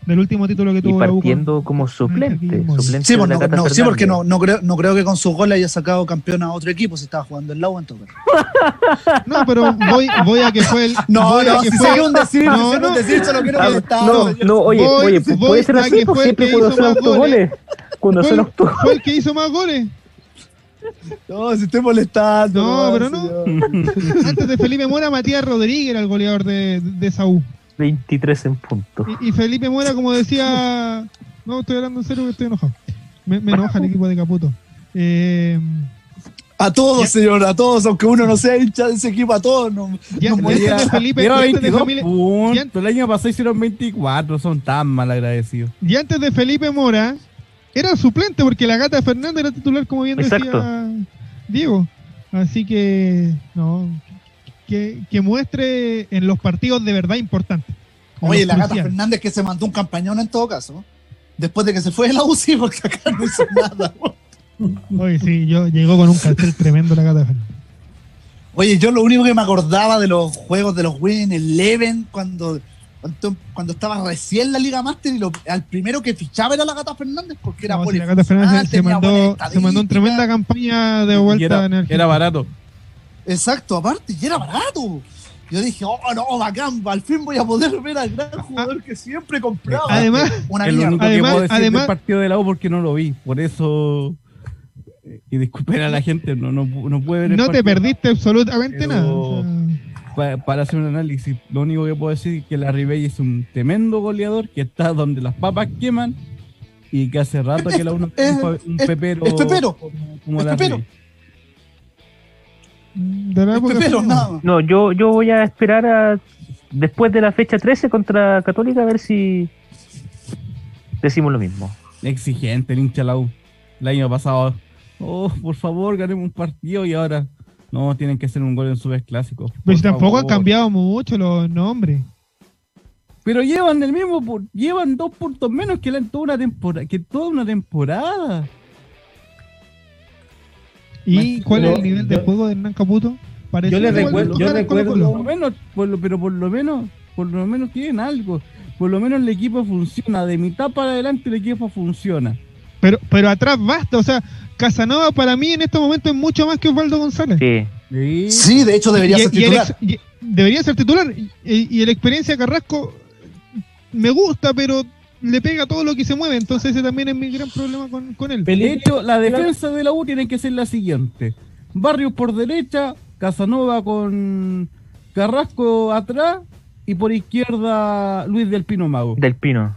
Del último título que Y tuvo la U. con- partiendo como suplente. Suplente Sí, de pues, la no, no, sí, porque no, no, creo, no creo que con sus goles haya sacado campeón a otro equipo si estaba jugando el Lau en todo. No, pero voy, voy a que fue el. No, no, que si fue- un decir, No, sería un no. decir, solo quiero Ah, molestar. no, señor. no, oye, Voy- oye, voy puede ser así, que pues fue el siempre que cuando hizo son más autogoles. Cuando Fue son el, autogoles. fue el que hizo más goles. No, si estoy molestando. No, pero no. señor. Antes de Felipe Mora, Matías Rodríguez era el goleador de, de U. 23 en punto. Y, y Felipe Mora, como decía. No, estoy hablando en serio que estoy enojado. Me, me enoja el equipo de Caputo. Eh, A todos, señor, a todos, aunque uno no sea hincha de ese equipo, a todos. No, ya, antes de Felipe, Lleva ya antes de 22 familia- puntos. El año pasado hicieron 24. Son tan mal agradecidos. Y antes de Felipe Mora, era suplente porque la gata Fernández era titular, como bien decía. Diego. Así que, no, que, que muestre en los partidos de verdad importantes. Oye, la gata. Fernández que se mandó un campañón en todo caso. Después de que se fue de la UCI, porque acá no hizo nada. Oye, sí, yo llegó con un cartel tremendo la gata Fernández. Oye, yo lo único que me acordaba de los juegos de los Win Eleven cuando, cuando, cuando estaba recién la Liga Master y lo, al primero que fichaba era la Gata Fernández porque era No, sí, buena la gata Fernández se, mandó, se mandó una tremenda campaña de vuelta era, en Argentina. era barato. Exacto, aparte, y era barato. Yo dije, oh no, bacán, al fin voy a poder ver al gran jugador que siempre compraba. Además- una mierda. único Además- que puedo decir además- del partido de la U porque no lo vi. Por eso. Y disculpen a la gente, no, no, no puede ver el No te perdiste absolutamente Pero- nada. o sea, Pa- para hacer un análisis, lo único que puedo decir es que la Ribey es un tremendo goleador que está donde las papas queman y que hace rato que la uno Es- un, pa- un es- pepero, es pepero. como, como Es la pepero. Ribey. De la Es época pepero, fue- nada más. No, yo, yo voy a esperar a después de la fecha 13 contra Católica a ver si decimos lo mismo. Exigente el hincha la U. El año pasado, oh, por favor, ganemos un partido y ahora no, tienen que hacer un gol en su vez clásico. Pero tampoco han favor. cambiado mucho los nombres. Pero llevan el mismo, llevan dos puntos menos que la en toda una temporada, que toda una temporada. ¿Y cuál es el nivel de yo- juego de Hernán Caputo? Parece Yo le recuerdo- yo recuerdo-. Por lo menos, por lo- pero por lo menos, por lo menos tienen algo. Por lo menos el equipo funciona. De mitad para adelante el equipo funciona. Pero, pero atrás basta, o sea, Casanova para mí en este momento es mucho más que Osvaldo González. Sí. Sí. Sí, de hecho debería Y- ser y titular. ex- y- debería ser titular. Y, y la experiencia de Carrasco me gusta, pero le pega todo lo que se mueve. Entonces ese también es mi gran problema con, con él. De hecho, la defensa de la U tiene que ser la siguiente. Barrios por derecha, Casanova con Carrasco atrás y por izquierda Luis del Pino Mago. Del Pino.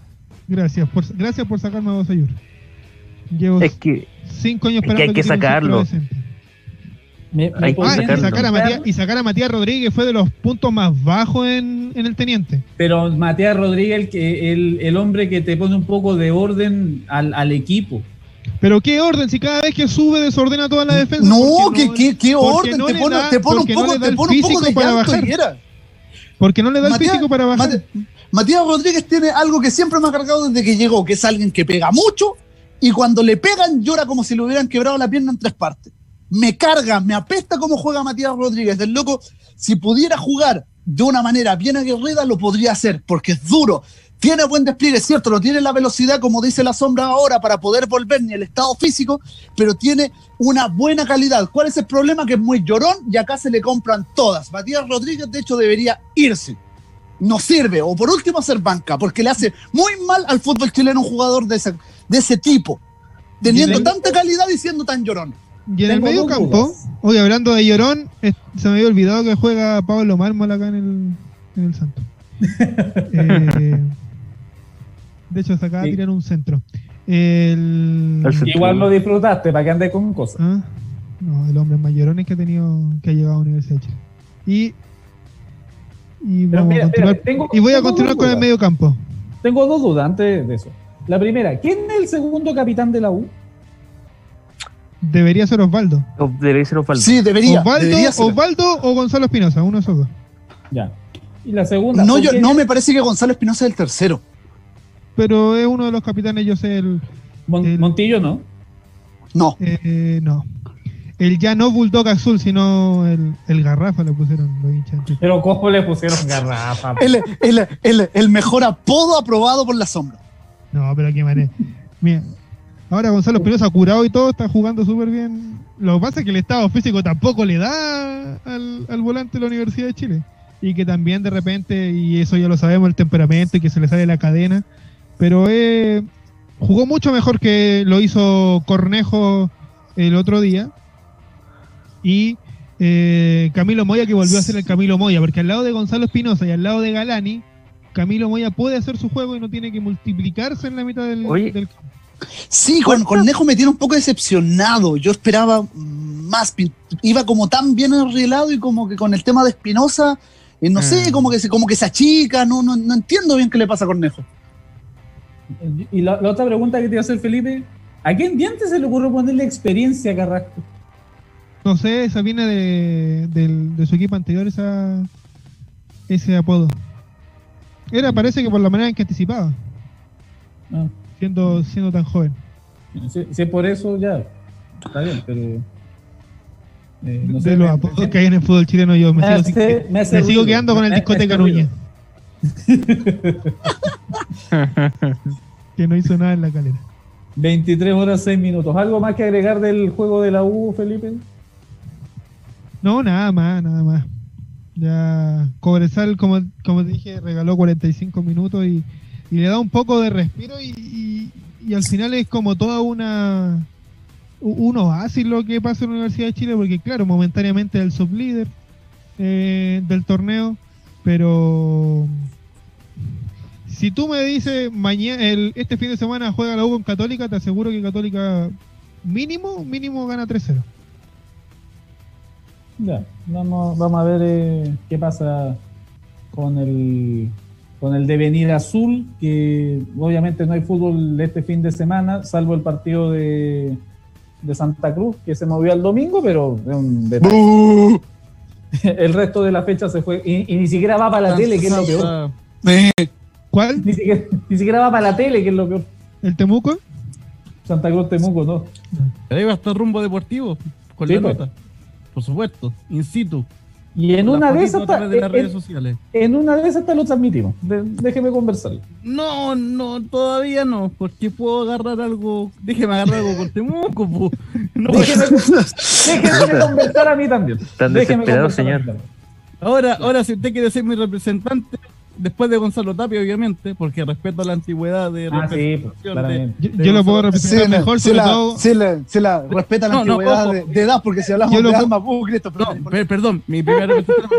Gracias por, gracias por sacarme a Bosayur. Llevo Es que cinco años es que esperando hay que centro sacarlo. Decente. me, me hay que Ah, y sacar, a Matías, y sacar a Matías Rodríguez fue de los puntos más bajos en, en el Teniente. Pero Matías Rodríguez, el, que, el, el hombre que te pone un poco de orden al, al equipo. Pero qué orden, si cada vez que sube desordena toda la defensa. No, ¿qué, qué, qué porque orden, no te pone, da- te pone un porque no poco, le da te el pone un poco físico de para bajar. era. Porque no le da el Matías- físico para bajar. Mate- Matías Rodríguez tiene algo que siempre me ha cargado desde que llegó, que es alguien que pega mucho y cuando le pegan llora como si le hubieran quebrado la pierna en tres partes. Me carga, me apesta cómo juega Matías Rodríguez. El loco, si pudiera jugar de una manera bien aguerrida, lo podría hacer, porque es duro. Tiene buen despliegue, es cierto, no tiene la velocidad, como dice la sombra ahora, para poder volver ni el estado físico, pero tiene una buena calidad. ¿Cuál es el problema? Que es muy llorón y acá se le compran todas. Matías Rodríguez, de hecho, debería irse no sirve, o por último hacer banca, porque le hace muy mal al fútbol chileno un jugador de ese, de ese tipo, teniendo tanta calidad y siendo tan llorón. Y en el medio campo, hoy hablando de llorón, se me había olvidado que juega Pablo Mármol acá en el, en el Santo. Eh, de hecho, se acaba de tirar un centro. Igual lo disfrutaste, para que andes con cosas. ¿Ah? No, el hombre más llorón es que ha tenido que ha llegado a Universidad de Chile. Y y, voy a continuar con el medio campo. Tengo dos dudas antes de eso. La primera, ¿quién es el segundo capitán de la U? Debería ser Osvaldo. debería ser Osvaldo. Sí, debería. Osvaldo, o Gonzalo Espinosa, uno de esos dos. Ya. Y la segunda. No, yo, no me parece que Gonzalo Espinosa es el tercero. Pero es uno de los capitanes, yo sé el. Montillo, ¿no? No. Eh, no el ya no Bulldog azul, sino el, el garrafa le pusieron los hinchas. Pero ¿cómo le pusieron garrafa? el, el, el, el, mejor apodo aprobado por la sombra. No, pero qué manera. Mira, ahora Gonzalo Espinosa curado y todo, está jugando súper bien. Lo que pasa es que el estado físico tampoco le da al, al volante de la Universidad de Chile. Y que también de repente, y eso ya lo sabemos, el temperamento y que se le sale la cadena. Pero eh, jugó mucho mejor que lo hizo Cornejo el otro día y eh, Camilo Moya que volvió a ser el Camilo Moya, porque al lado de Gonzalo Espinosa y al lado de Galani, Camilo Moya puede hacer su juego y no tiene que multiplicarse en la mitad del, campo. Sí, con Cornejo me tiene un poco decepcionado. Yo esperaba más. Iba como tan bien arreglado y como que con el tema de Espinosa, eh, no sé, mm. como que, se, como que se achica. No, no, no entiendo bien qué le pasa a Cornejo. Y la, otra pregunta que te iba a hacer, Felipe: ¿a quién dientes se le ocurre ponerle experiencia a Carrasco? No sé, esa viene de, su equipo anterior, esa, ese apodo. Era, parece que por la manera en que anticipaba. Ah. Siendo, siendo tan joven. Si, es por eso, ya. Está bien, pero. Eh, de los apodos que hay en el fútbol chileno, yo me, sigo, me, sigo, quedando con el discoteca Nuña. que no hizo nada en la calera. 23 horas 6 minutos. ¿Algo más que agregar del juego de la U, Felipe? No, nada más, nada más. Ya Cobresal, como, como dije, regaló 45 minutos y, le da un poco de respiro y, al final es como toda una un oasis lo que pasa en la Universidad de Chile, porque claro, momentáneamente es el sublíder eh, del torneo, pero si tú me dices mañana, este fin de semana juega la U con Católica, te aseguro que Católica mínimo, mínimo gana 3-0. Ya, vamos, vamos a ver eh, qué pasa con el con el devenir azul, que obviamente no hay fútbol este fin de semana, salvo el partido de, de Santa Cruz, que se movió al domingo, pero es un detalle. el resto de la fecha se fue, y, ni siquiera va para la tele, que es lo peor. ¿Cuál? Ni siquiera, va para la tele, que es lo peor. ¿El Temuco? Santa Cruz Temuco, no. Ahí va a estar rumbo deportivo, con la pues. nota por supuesto, in situ. Y en una de esas de las redes sociales. En una de esas lo transmitimos. déjeme conversar. No, no, todavía no, porque puedo agarrar algo. Déjeme agarrar algo con Temuco. No, déjeme, déjeme conversar a mí también. Tan desesperado, señor. Ahora, ahora, si usted quiere ser mi representante, después de Gonzalo Tapia, obviamente, porque respeto a la antigüedad de ah, sí, yo, lo puedo representar mejor, se la, se la, se la respeta la antigüedad de, edad, porque si hablamos de alma Cristo, perdón, mi,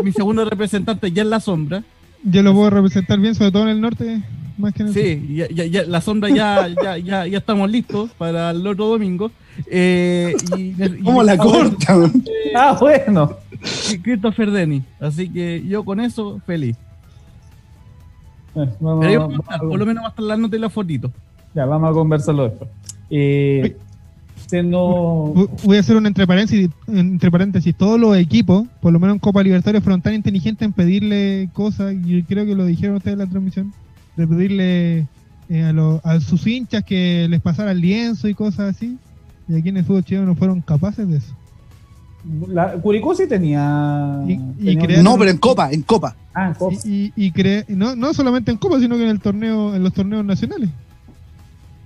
mi segundo representante ya en la sombra. Yo lo puedo representar bien, sobre todo en el norte. Más que en el sí, ya, ya, la sombra ya, ya, ya, ya estamos listos para el otro domingo. Eh, y, ¿Cómo la corta? ah, bueno. Christopher Denny. Así que yo con eso feliz. Eh, por lo menos va a estar y la fotito. Ya, vamos a conversarlo después. Eh, no... Voy a hacer un entre paréntesis, entre paréntesis. Todos los equipos, por lo menos en Copa Libertadores, fueron tan inteligentes en pedirle cosas, y creo que lo dijeron ustedes en la transmisión, de pedirle eh, a, a sus hinchas que les pasara el lienzo y cosas así. Y aquí en el fútbol chileno no fueron capaces de eso. La, Curicó sí tenía. no, pero en Copa, en Copa. Ah, en Copa. Y, y, no, no solamente en Copa, sino que en el torneo, en los torneos nacionales.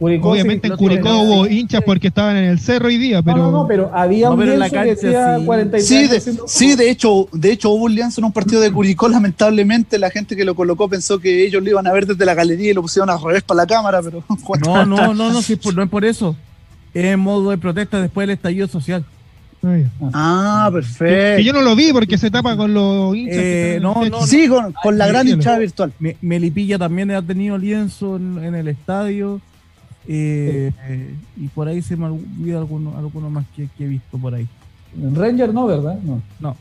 Obviamente en Curicó hubo hinchas porque estaban en el cerro hoy día, pero. No, no, pero había un lienzo que decía 43 sí, de, sí, de hecho, de hecho hubo un lienzo en un partido de Curicó. Lamentablemente, la gente que lo colocó pensó que ellos lo iban a ver desde la galería y lo pusieron al revés para la cámara, pero. No, no, no, no, sí, no es por eso. Es en modo de protesta después del estallido social. Ah, perfecto. Que yo no lo vi porque se tapa con los hinchas. Eh, no, no, sí, con, la gran hinchada virtual. Melipilla también ha tenido lienzo en, el estadio. Eh, y por ahí se me olvida alguno, alguno más que, he visto por ahí. Ranger no, ¿verdad? No. No.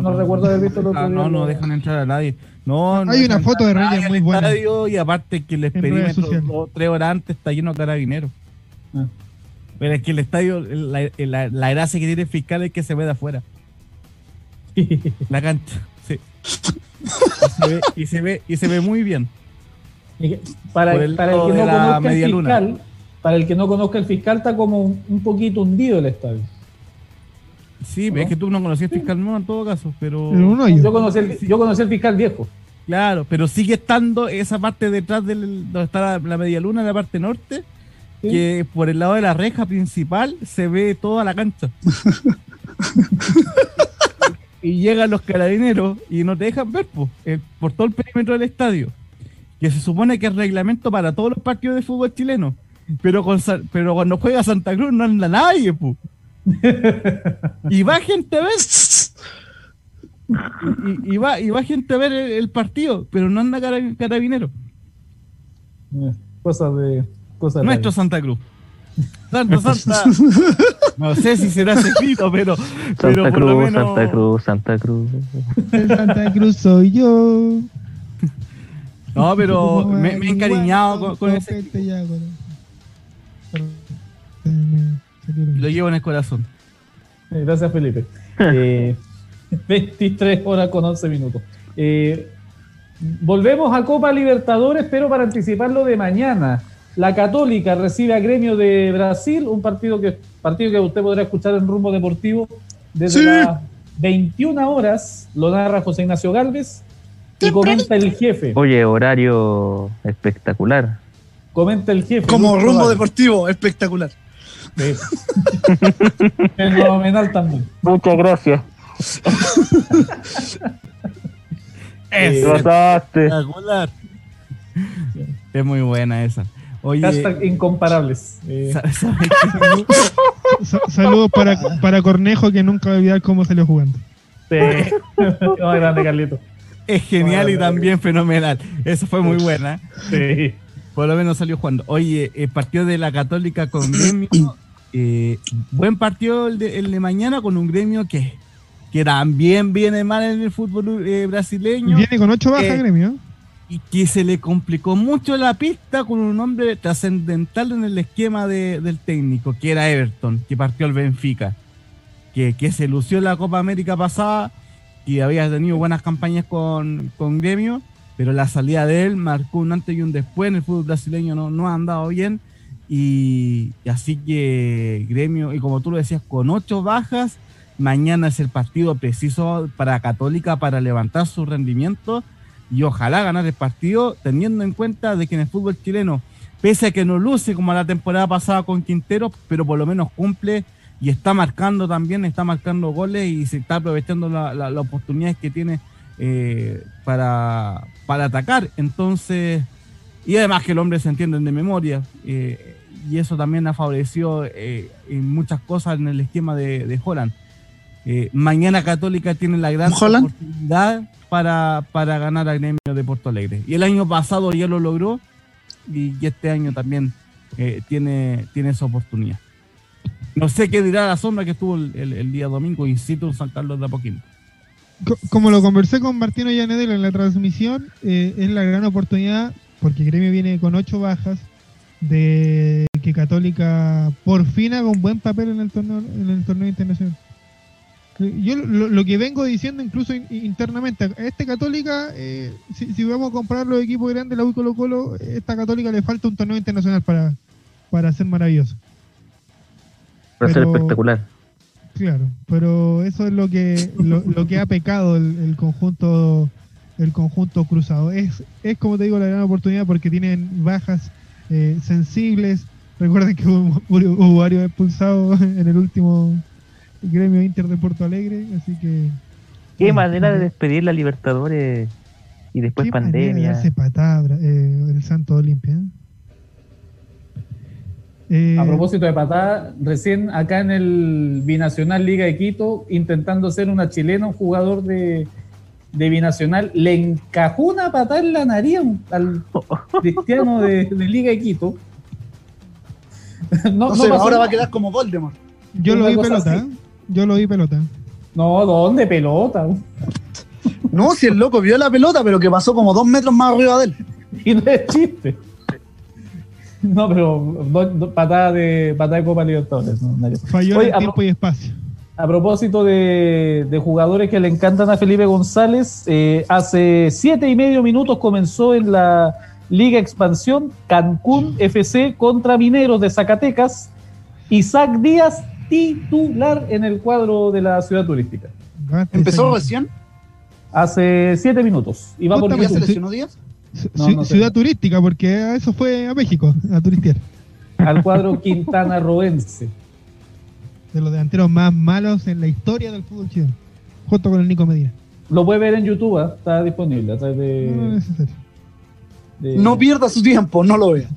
no, recuerdo haber visto ah, No, no dejan entrar a nadie. No, Hay una foto de Ranger muy buena. y aparte que el experimento tres horas antes está lleno de carabineros. Ah. Pero es que el estadio, la, la, gracia que tiene el fiscal es que se ve de afuera. la cancha, sí. Y se ve, y se ve, muy bien. Para, el, para el que no conozca el fiscal, para el que no conozca el fiscal, está como un, poquito hundido el estadio. Sí, es que tú no conocías el fiscal nuevo en todo caso, pero. yo, conocí el, yo conocí el fiscal viejo. Claro, pero sigue estando esa parte detrás del, donde está la, la media luna, en la parte norte que por el lado de la reja principal se ve toda la cancha. y llegan los carabineros y no te dejan ver por todo el perímetro del estadio. Que se supone que es reglamento para todos los partidos de fútbol chileno. Pero, con, pero cuando juega Santa Cruz no anda nadie, y va gente a ver. Y, va, y va gente a ver el, partido, pero no anda carabinero. Eh, cosas de, nuestro Santa Cruz. Santa, Santa. No sé si será secreto, pero, Santa pero por Cruz, lo menos... Santa Cruz, Santa Cruz. Santa Cruz soy yo. No, pero me, he encariñado con, ese. Lo llevo en el corazón. Eh, gracias, Felipe. Eh, 23 horas con 11 minutos. Eh, volvemos a Copa Libertadores, pero para anticiparlo de mañana. La Católica recibe a Gremio de Brasil, un partido que, partido que usted podrá escuchar en rumbo deportivo desde las 21 horas. Lo narra José Ignacio Galvez y comenta el jefe. Oye, horario espectacular. Comenta el jefe. Como rumbo deportivo, espectacular. Fenomenal también. Muchas gracias. es espectacular. Es muy buena esa. Hashtag incomparables. Eh. Saludos para, para Cornejo que nunca va a olvidar cómo salió jugando. Sí. grande, Carlito. Es genial y también fenomenal. Eso fue muy buena. Sí. Por lo menos salió jugando. Oye, el partido de la Católica con Gremio. Eh, buen partido el de, mañana con un Gremio que, que también viene mal en el fútbol eh, brasileño. Viene con ocho bajas, Gremio y que se le complicó mucho la pista con un hombre trascendental en el esquema del técnico, que era Everton, que partió al Benfica, que, se lució en la Copa América pasada y había tenido buenas campañas con, con Gremio, pero la salida de él marcó un antes y un después en el fútbol brasileño, no, no ha andado bien. Y, y así que Gremio, y como tú lo decías, con ocho bajas, mañana es el partido preciso para Católica para levantar su rendimiento y ojalá ganar el partido teniendo en cuenta de que en el fútbol chileno, pese a que no luce como la temporada pasada con Quintero, pero por lo menos cumple y está marcando también, está marcando goles y se está aprovechando las la, oportunidades que tiene eh, para, para atacar. Entonces, y además que el hombre se entiende de memoria. Eh, y eso también ha favorecido eh, en muchas cosas en el esquema de, de Holland. Mañana Católica tiene la gran oportunidad para, para ganar a Gremio de Porto Alegre. Y el año pasado ya lo logró y, este año también eh, tiene, tiene esa oportunidad. No sé qué dirá la sombra que estuvo el, día domingo in situ en San Carlos de Apoquindo. Como lo conversé con Martino Llanedel en la transmisión, eh, es la gran oportunidad, porque Gremio viene con ocho bajas, de que Católica por fin haga un buen papel en el torneo, en el torneo internacional. Yo lo, lo que vengo diciendo incluso in- internamente, a este Católica, eh, si, si vamos a comprar los equipos grandes, la U Colo Colo, esta Católica le falta un torneo internacional para, para ser maravilloso. Va a ser Pero- espectacular. Claro, pero eso es lo que lo, lo que ha pecado el, el conjunto el conjunto cruzado. Es, es como te digo la gran oportunidad porque tienen bajas eh, sensibles. Recuerden que hubo, hubo varios expulsados en el último gremio Inter de Porto Alegre, así que Qué manera de despedir la Libertadores y después qué pandemia. darse patada eh, el Santo Olimpia. ¿eh? Eh, A propósito de patada, recién acá en el Binacional Liga de Quito, intentando ser una chilena, un jugador de, de Binacional, le encajó una patada en la nariz al cristiano de, de Liga de Quito. No, No, no sé, ahora va a quedar como Voldemort. yo lo vi pelota, así. Yo lo vi pelota. No, ¿dónde pelota? No, si el loco vio la pelota, pero que pasó como dos metros más arriba de él. Y no es chiste. No, pero patada de patada de Copa Libertadores. no, Falló Oye, en a tiempo y espacio. A propósito de, de jugadores que le encantan a Felipe González, eh, hace siete y medio minutos comenzó en la Liga Expansión Cancún FC contra Mineros de Zacatecas. Isaac Díaz, titular en el cuadro de la ciudad turística. Basta, Empezó Isaac. recién. Hace siete minutos. Y va por ¿Ya se YouTube. lesionó Díaz? No, no sé. ciudad turística, porque eso fue a México, a turistear. al cuadro Quintana Roense. De los delanteros más malos en la historia del fútbol chileno. Junto con el Nico Medina. Lo puede ver en YouTube, ¿ah? está disponible a través No, no es de, de- No pierda su tiempo, no lo vea.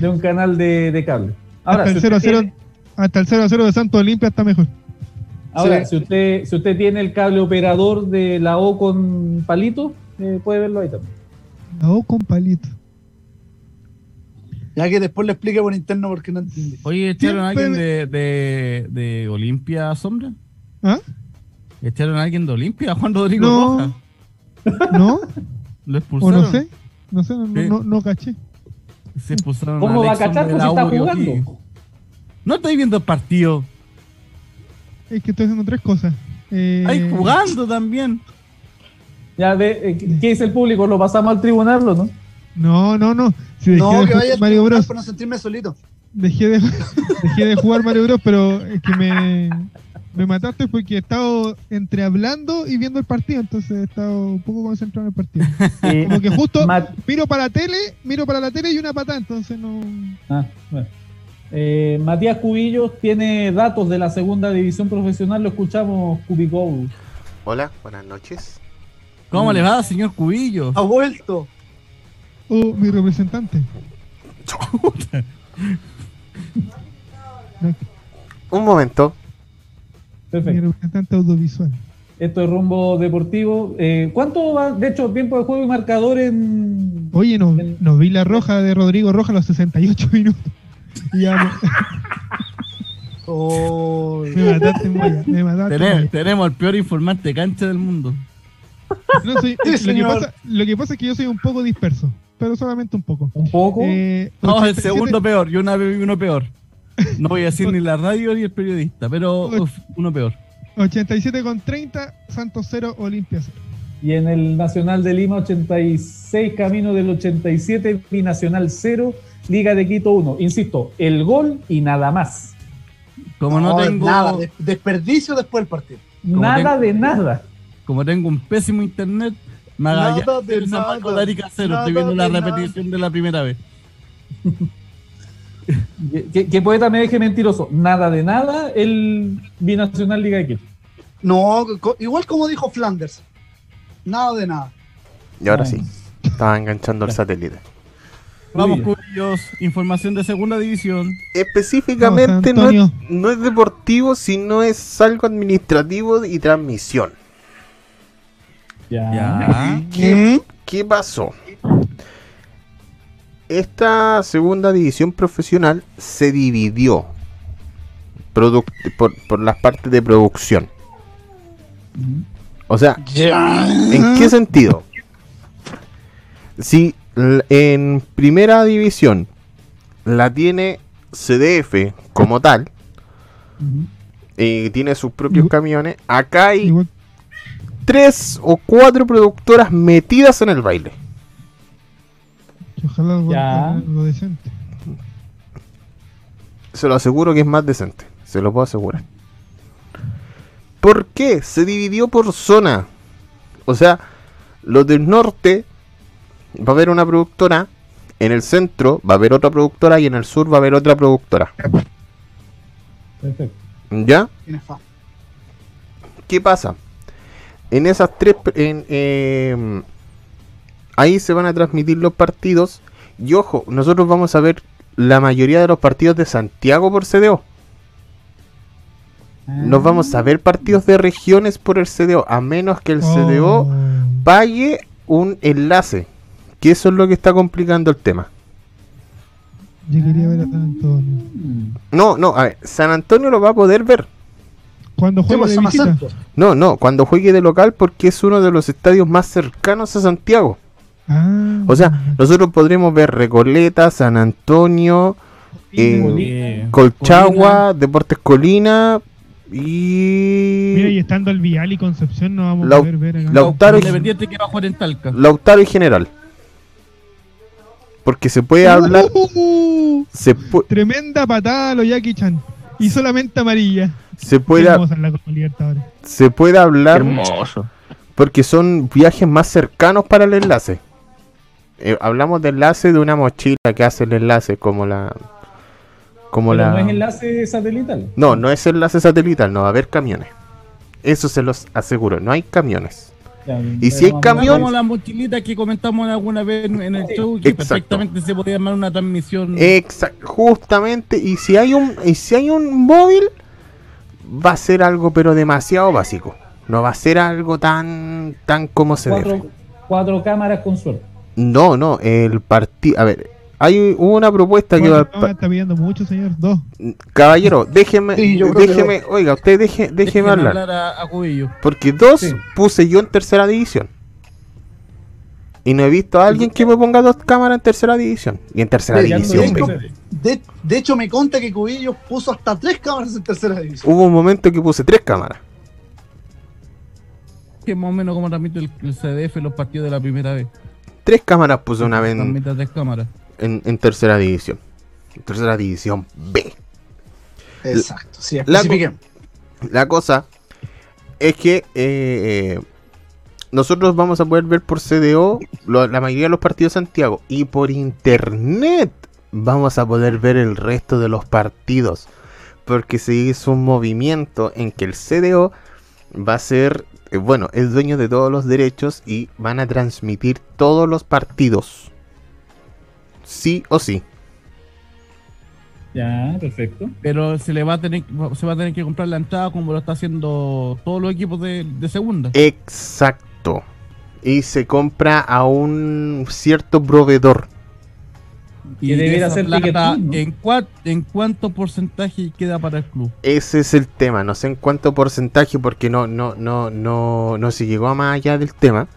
de un canal de, de cable. Ahora, si 0 a usted 0, tiene- hasta el 0 a 0 de Santo Olimpia está mejor. Ahora, Sí. si usted si usted tiene el cable operador de la O con palito, eh, puede verlo ahí también. No, con palito. Ya que después le explique por interno porque no entendí. Oye, ¿echaron a alguien de, de, de Olimpia Sombra? ¿Ah? ¿Echaron a alguien de Olimpia? ¿A Juan Rodrigo No. Roja? ¿No? ¿Lo ¿O expulsaron? no sé? No sé, no, no, no caché. Se expulsaron ¿Cómo va a cachar pues, si está la jugando? No estoy viendo el partido. Es que estoy haciendo tres cosas. Eh, Ahí jugando también. Ya ve, eh, ¿qué dice el público? ¿Lo pasamos al tribunal o no? No, no, no. Si dejé, No, de que vaya Mario Bros. para no sentirme solito. Dejé de, dejé de jugar Mario Bros, pero es que me, me mataste porque he estado entre hablando y viendo el partido, entonces he estado un poco concentrado en el partido. Como que justo miro para la tele, miro para la tele y una patada, entonces no. ah, bueno. Eh, Matías Cubillos tiene datos de la segunda división profesional, lo escuchamos Cubicou. Hola, buenas noches. ¿Cómo le va, señor Cubillo? Ha vuelto. Oh, mi representante. Un momento. mi Perfecto. representante audiovisual. Esto es rumbo deportivo. Eh, ¿Cuánto va, de hecho, tiempo de juego y marcador en. Oye, no, El- no vi la roja de Rodrigo Roja a los 68 minutos. Y ya me, Oh, me mataste, Moya, me mataste. Tenemos, tenemos el peor informante cancha del mundo. No, soy- Sí, lo, que pasa, lo que pasa es que yo soy un poco disperso, pero solamente un poco. Un poco. Eh, No, el 87 segundo peor, y una uno peor. No voy a decir ni la radio ni el periodista, pero uf, uno peor. 87 con 30, Santos 0, Olimpia 0. Y en el Nacional de Lima, 86, camino del 87, Binacional 0, Liga de Quito 1. Insisto, el gol y nada más. Como no, tengo, Nada, des- desperdicio después del partido. Como nada tengo- de nada. como tengo un pésimo internet, Magallanes Nada de nada, de Arica cero. Estoy nada viendo la repetición de la primera vez. Que, que poeta me deje mentiroso. Nada de nada, el Binacional Liga de Quito. No, igual como dijo Flanders. Nada de nada. Y ahora Ah. sí. Estaba enganchando el satélite. Vamos. Cubillos, información de segunda división. Específicamente no es, no es deportivo, sino es algo administrativo y transmisión. Ya. Ya. ¿Qué, qué pasó? Esta segunda división profesional se dividió por, por las partes de producción. O sea, ¿en qué sentido? Si en primera división la tiene CDF como tal. Y tiene sus propios camiones. Acá hay tres o cuatro productoras metidas en el baile. Ojalá algo, decente. Se lo aseguro que es más decente. Se lo puedo asegurar. ¿Por qué? Se dividió por zona. O sea, los del norte va a haber una productora, en el centro va a haber otra productora y en el sur va a haber otra productora. Perfecto. ¿Ya? ¿Qué pasa? En esas tres... En, em, ahí se van a transmitir los partidos. Y ojo, nosotros vamos a ver la mayoría de los partidos de Santiago por CDO. Nos vamos a ver partidos de regiones por el CDO, a menos que el CDO oh. pague un enlace. Que eso es lo que está complicando el tema. Yo quería ver a San Antonio. No, no, a ver, San Antonio lo va a poder ver. Cuando juegue de visita. No, no, cuando juegue de local porque es uno de los estadios más cercanos a Santiago. Ah. O sea, nosotros podremos ver Recoleta, San Antonio, eh, Colchagua, Deportes Colina y... Mira, y estando el Vial y Concepción no vamos a poder ver... Lautaro, Independiente que va a jugar en Talca. Lautaro y General. Porque se puede hablar... se Tremenda patada a los Jackie Chan. Y solamente amarilla. Se puede, se puede hablar. Hermoso. Porque son viajes más cercanos para el enlace. Eh, hablamos de enlace de una mochila que hace el enlace como la. Como la... ¿No es enlace satelital? No, no es enlace satelital, no va a haber camiones. Eso se los aseguro, no hay camiones y si hay camiones. Como la mochilita que comentamos alguna vez en el show, que perfectamente se podía armar una transmisión. Exacto, justamente. Y si hay un, y si hay un móvil, va a ser algo, pero demasiado básico. No va a ser algo tan, tan como se debe. Cuatro cámaras con suerte. No, no, el partido. A ver, hay una propuesta que va no, está pidiendo mucho, señor. Dos. Caballero, déjeme, déjeme, oiga, usted deje, déjeme hablar. a, porque dos puse yo en tercera división. Y no he visto a alguien que me ponga dos cámaras en tercera división. Y en tercera división. De, de, hecho, me conta que Cubillo puso hasta tres cámaras en tercera división. Hubo un momento que puse tres cámaras. Que más o menos como transmite el, el CDF los partidos de la primera vez. Tres cámaras puse una vez. tres cámaras en, tercera división. tercera división B. Exacto, sí, la, la, cosa es que eh, eh, nosotros vamos a poder ver por CDO la mayoría de los partidos de Santiago y por internet vamos a poder ver el resto de los partidos. Porque se hizo un movimiento en que el CDO va a ser, eh, bueno, es dueño de todos los derechos y van a transmitir todos los partidos sí o sí. Ya, perfecto. Pero se le va a tener se va a tener que comprar la entrada como lo está haciendo todos los equipos de, segunda. Exacto. Y se compra a un cierto proveedor. Y debería hacer plata, ¿en, ¿En cuánto porcentaje queda para el club? Ese es el tema, no sé en cuánto porcentaje porque no no no no no se llegó a más allá del tema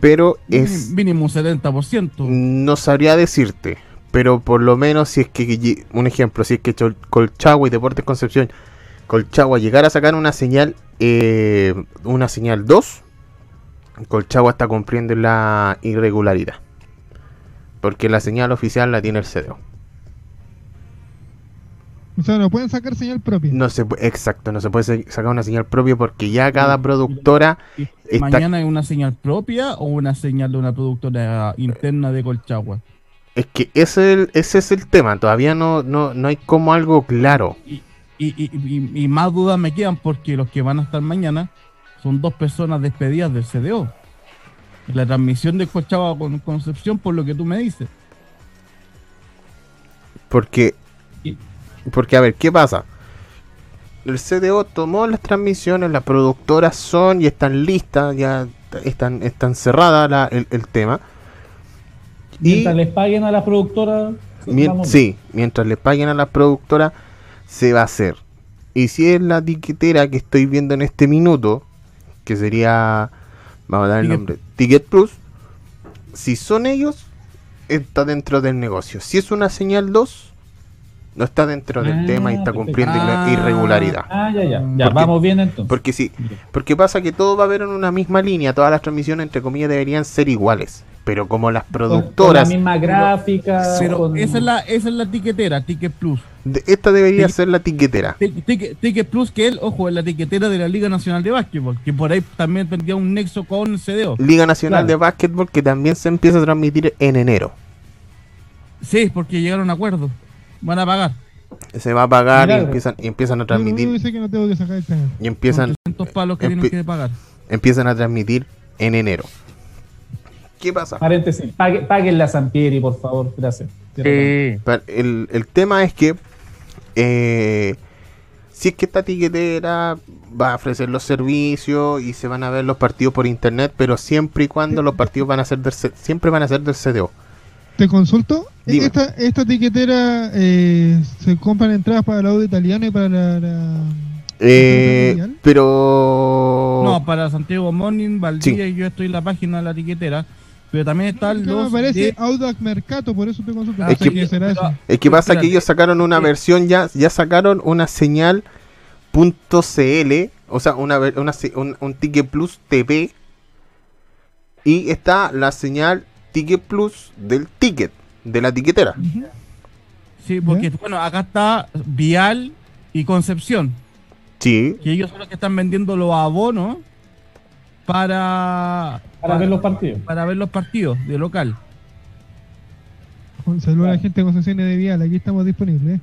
pero es... Mínimo un 70%. No sabría decirte, pero por lo menos si es que, un ejemplo, si es que Colchagua y Deportes Concepción, Colchagua llegara a sacar una señal, eh, una señal 2, Colchagua está cumpliendo la irregularidad. Porque la señal oficial la tiene el CDO. O sea, no pueden sacar señal propia. No se exacto, no se puede sacar una señal propia porque ya cada productora ¿Mañana hay una señal propia o una señal de una productora interna de Colchagua? Es que ese, ese es el tema, todavía no, no, no hay como algo claro. Y, y, más dudas me quedan porque los que van a estar mañana son dos personas despedidas del CDO. La transmisión de Colchagua con Concepción, por lo que tú me dices. Porque, porque a ver, ¿qué pasa? el CDO tomó las transmisiones, las productoras son y están listas, ya están, están cerradas el, tema. Mientras les paguen a las productoras. sí, mientras les paguen a las productoras, se va a hacer. Y si es la tiquetera que estoy viendo en este minuto, que sería, vamos a dar el nombre, Ticket Plus, si son ellos, está dentro del negocio. Si es una señal 2, no está dentro del Ah, tema y está cumpliendo la Ah. irregularidad. Ah, ya, ya. Ya, Porque- vamos bien entonces. Porque sí, porque pasa que todo va a haber en una misma línea, todas las transmisiones entre comillas deberían ser iguales, pero como las Con- con productoras, la misma gráfica. Pero con- esa es la, esa es la tiquetera, Ticket Plus. de- esta debería ser la tiquetera. Tic- Ticket, Ticket Plus, que él, ojo, es la tiquetera de la Liga Nacional de Básquetbol, que por ahí también tendría un nexo con CDO. Liga Nacional Claro. de Básquetbol que también se empieza a transmitir en enero. Sí, porque llegaron a acuerdo. Van a pagar. Se va a pagar y empiezan, y empiezan a Yo transmitir sé que no tengo que sacar el canal. y empiezan, Son 300 palos que empi- tienen que pagar. empiezan a transmitir en enero. ¿Qué pasa? Paréntesis. Pague, páguenle a Sampieri, por favor. Gracias. El, el tema es que eh, si es que esta tiquetera va a ofrecer los servicios y se van a ver los partidos por internet, pero siempre y cuando los partidos van a ser del, siempre van a ser del CDO. ¿Te consulto? Dime. Esta, esta tiquetera eh, se compran entradas para el audio italiano y para la. la- Eh, pero No, para Santiago Morning, Valdivia, yo estoy en la página de la tiquetera. Pero también están Acá me los. aparece de- Audax Mercato, por eso te consulto. Ah, No Es que- qué será pero- eso. es que pasa que ellos sacaron una Sí. versión ya, ya sacaron una señal .cl, o sea, una, ver- una un, un Ticket Plus TV y está la señal Ticket Plus del ticket, de la tiquetera. Sí, porque, bueno, acá está Vial y Concepción. Sí, Que ellos son los que están vendiendo los abonos para. Para ver los partidos. para ver los partidos de local. Saludos a la gente de concesiones de Vial, aquí estamos disponibles.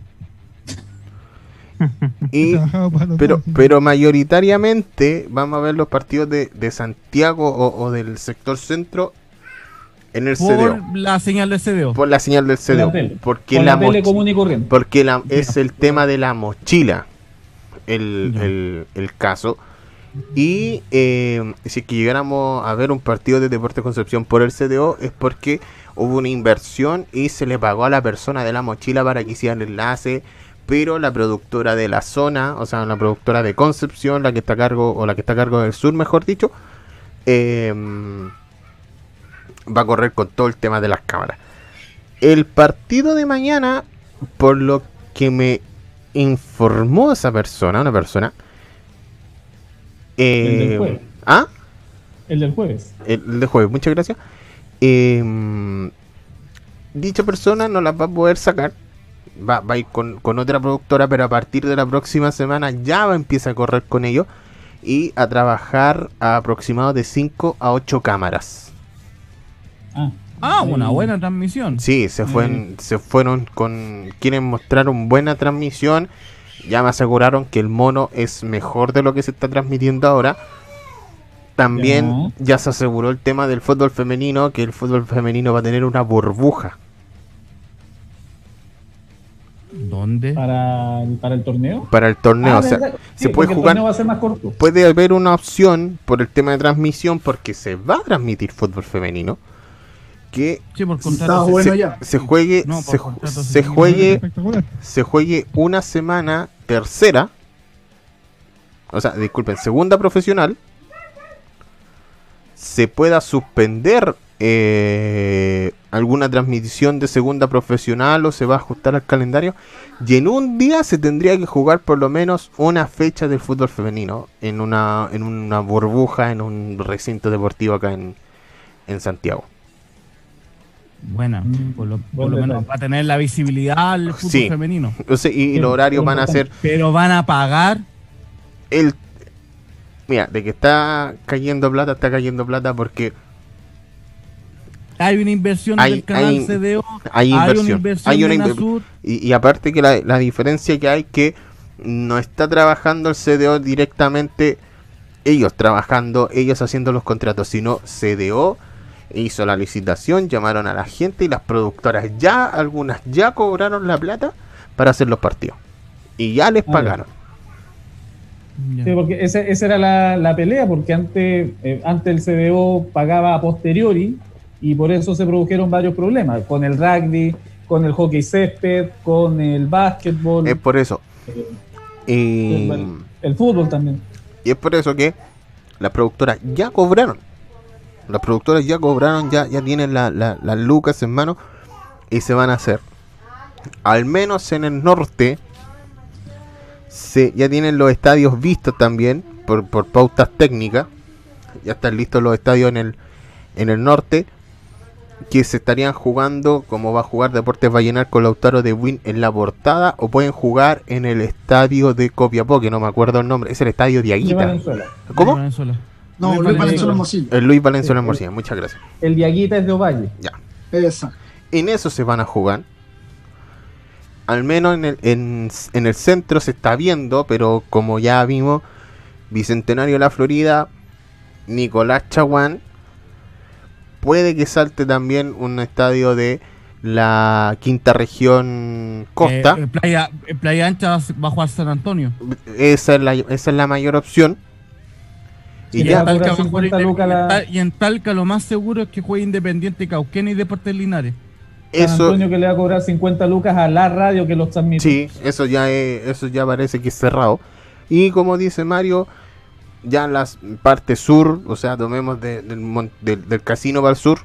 y pero, dos, sí. pero mayoritariamente vamos a ver los partidos de, de Santiago o, o del sector centro en el Por CDO. la señal de CDO. Por la señal del Con la CDO. tele. Porque Con la, la tele común y corriente. porque la, es el tema de la mochila el, el- el caso. Y eh, si es que llegáramos a ver un partido de Deportes Concepción por el CDO es porque hubo una inversión y se le pagó a la persona de la mochila para que hiciera el enlace. Pero la productora de la zona, o sea, la productora de Concepción, la que está a cargo, o la que está a cargo del sur, mejor dicho, eh, va a correr con todo el tema de las cámaras. El partido de mañana, por lo que me informó esa persona, una persona. El del eh, jueves. ¿Ah? El del jueves. El de jueves, muchas gracias. Eh, dicha persona no las va a poder sacar. Va, va a ir con, con otra productora, pero a partir de la próxima semana ya va a empezar a correr con ellos y a trabajar a aproximado de 5 a 8 cámaras. Ah, Ah, una buena transmisión. Sí, se fueron, se fueron con. Quieren mostrar una buena transmisión. Ya me aseguraron que el mono es mejor de lo que se está transmitiendo ahora. También ya se aseguró el tema del fútbol femenino, que el fútbol femenino va a tener una burbuja. ¿Dónde? para, el- para el torneo. para el torneo. Ah, o sea, se puede el jugar. torneo va a ser más corto. Puede haber una opción por el tema de transmisión, porque se va a transmitir fútbol femenino. Que Sí, por Está contrato. bueno se, ya. se juegue, No, por se, se juegue se juegue una semana tercera, o sea, disculpen, segunda profesional, se pueda suspender eh, alguna transmisión de segunda profesional o se va a ajustar al calendario y en un día se tendría que jugar por lo menos una fecha del fútbol femenino en una en una burbuja en un recinto deportivo acá en, en Santiago. Buena. Mm, Por lo, por lo menos va a tener la visibilidad al fútbol Sí. femenino. Entonces, y, los horarios van a ser. Pero van a pagar. el mira de que está cayendo plata está cayendo plata porque Hay una inversión Hay- del canal hay- CDO. hay una inversión, inversión hay una Nasur. y, y aparte que la, la diferencia que hay que no está trabajando el CDO directamente ellos trabajando ellos haciendo los contratos sino CDO hizo la licitación llamaron a la gente y las productoras ya algunas ya cobraron la plata para hacer los partidos. Y ya les pagaron. Sí, porque ese- esa era la, la pelea, porque antes, eh, antes el CDO pagaba a posteriori y por eso se produjeron varios problemas, con el rugby, con el hockey césped, con el básquetbol, es por eso. Y, el, el fútbol también. y es por eso que las productoras ya cobraron las productoras ya cobraron, ya, ya tienen la- la- las lucas en mano y se van a hacer. Al menos en el norte, se, ya tienen los estadios vistos también por, por pautas técnicas. Ya están listos los estadios en el, en el norte que se estarían jugando como va a jugar Deportes Vallenar con Lautaro de Win en la portada o pueden jugar en el estadio de Copiapó, que no me acuerdo el nombre, es el estadio Diaguita. ¿Cómo? No, Luis Valenzuela Morcilla. El Luis Valenzuela Morcilla, muchas gracias. El Diaguita es de Ovalle. Ya. Esa. En eso se van a jugar. Al menos en el, en, en el centro se está viendo, pero como ya vimos, Bicentenario de la Florida, Nicolás Chaguán puede que salte también un estadio de la quinta región costa. Eh, playa, playa Ancha va a jugar San Antonio. Esa es la, esa es la mayor opción. Y, ya, Talca la... y, en Talca lo más seguro es que juegue Independiente Cauquenes y Deportes Linares. San Antonio que le va a cobrar 50 lucas a la radio que los transmite. Sí, eso ya es, eso ya parece que es cerrado. Y como dice Mario, ya en la parte sur, o sea, tomemos del, del, casino para el sur,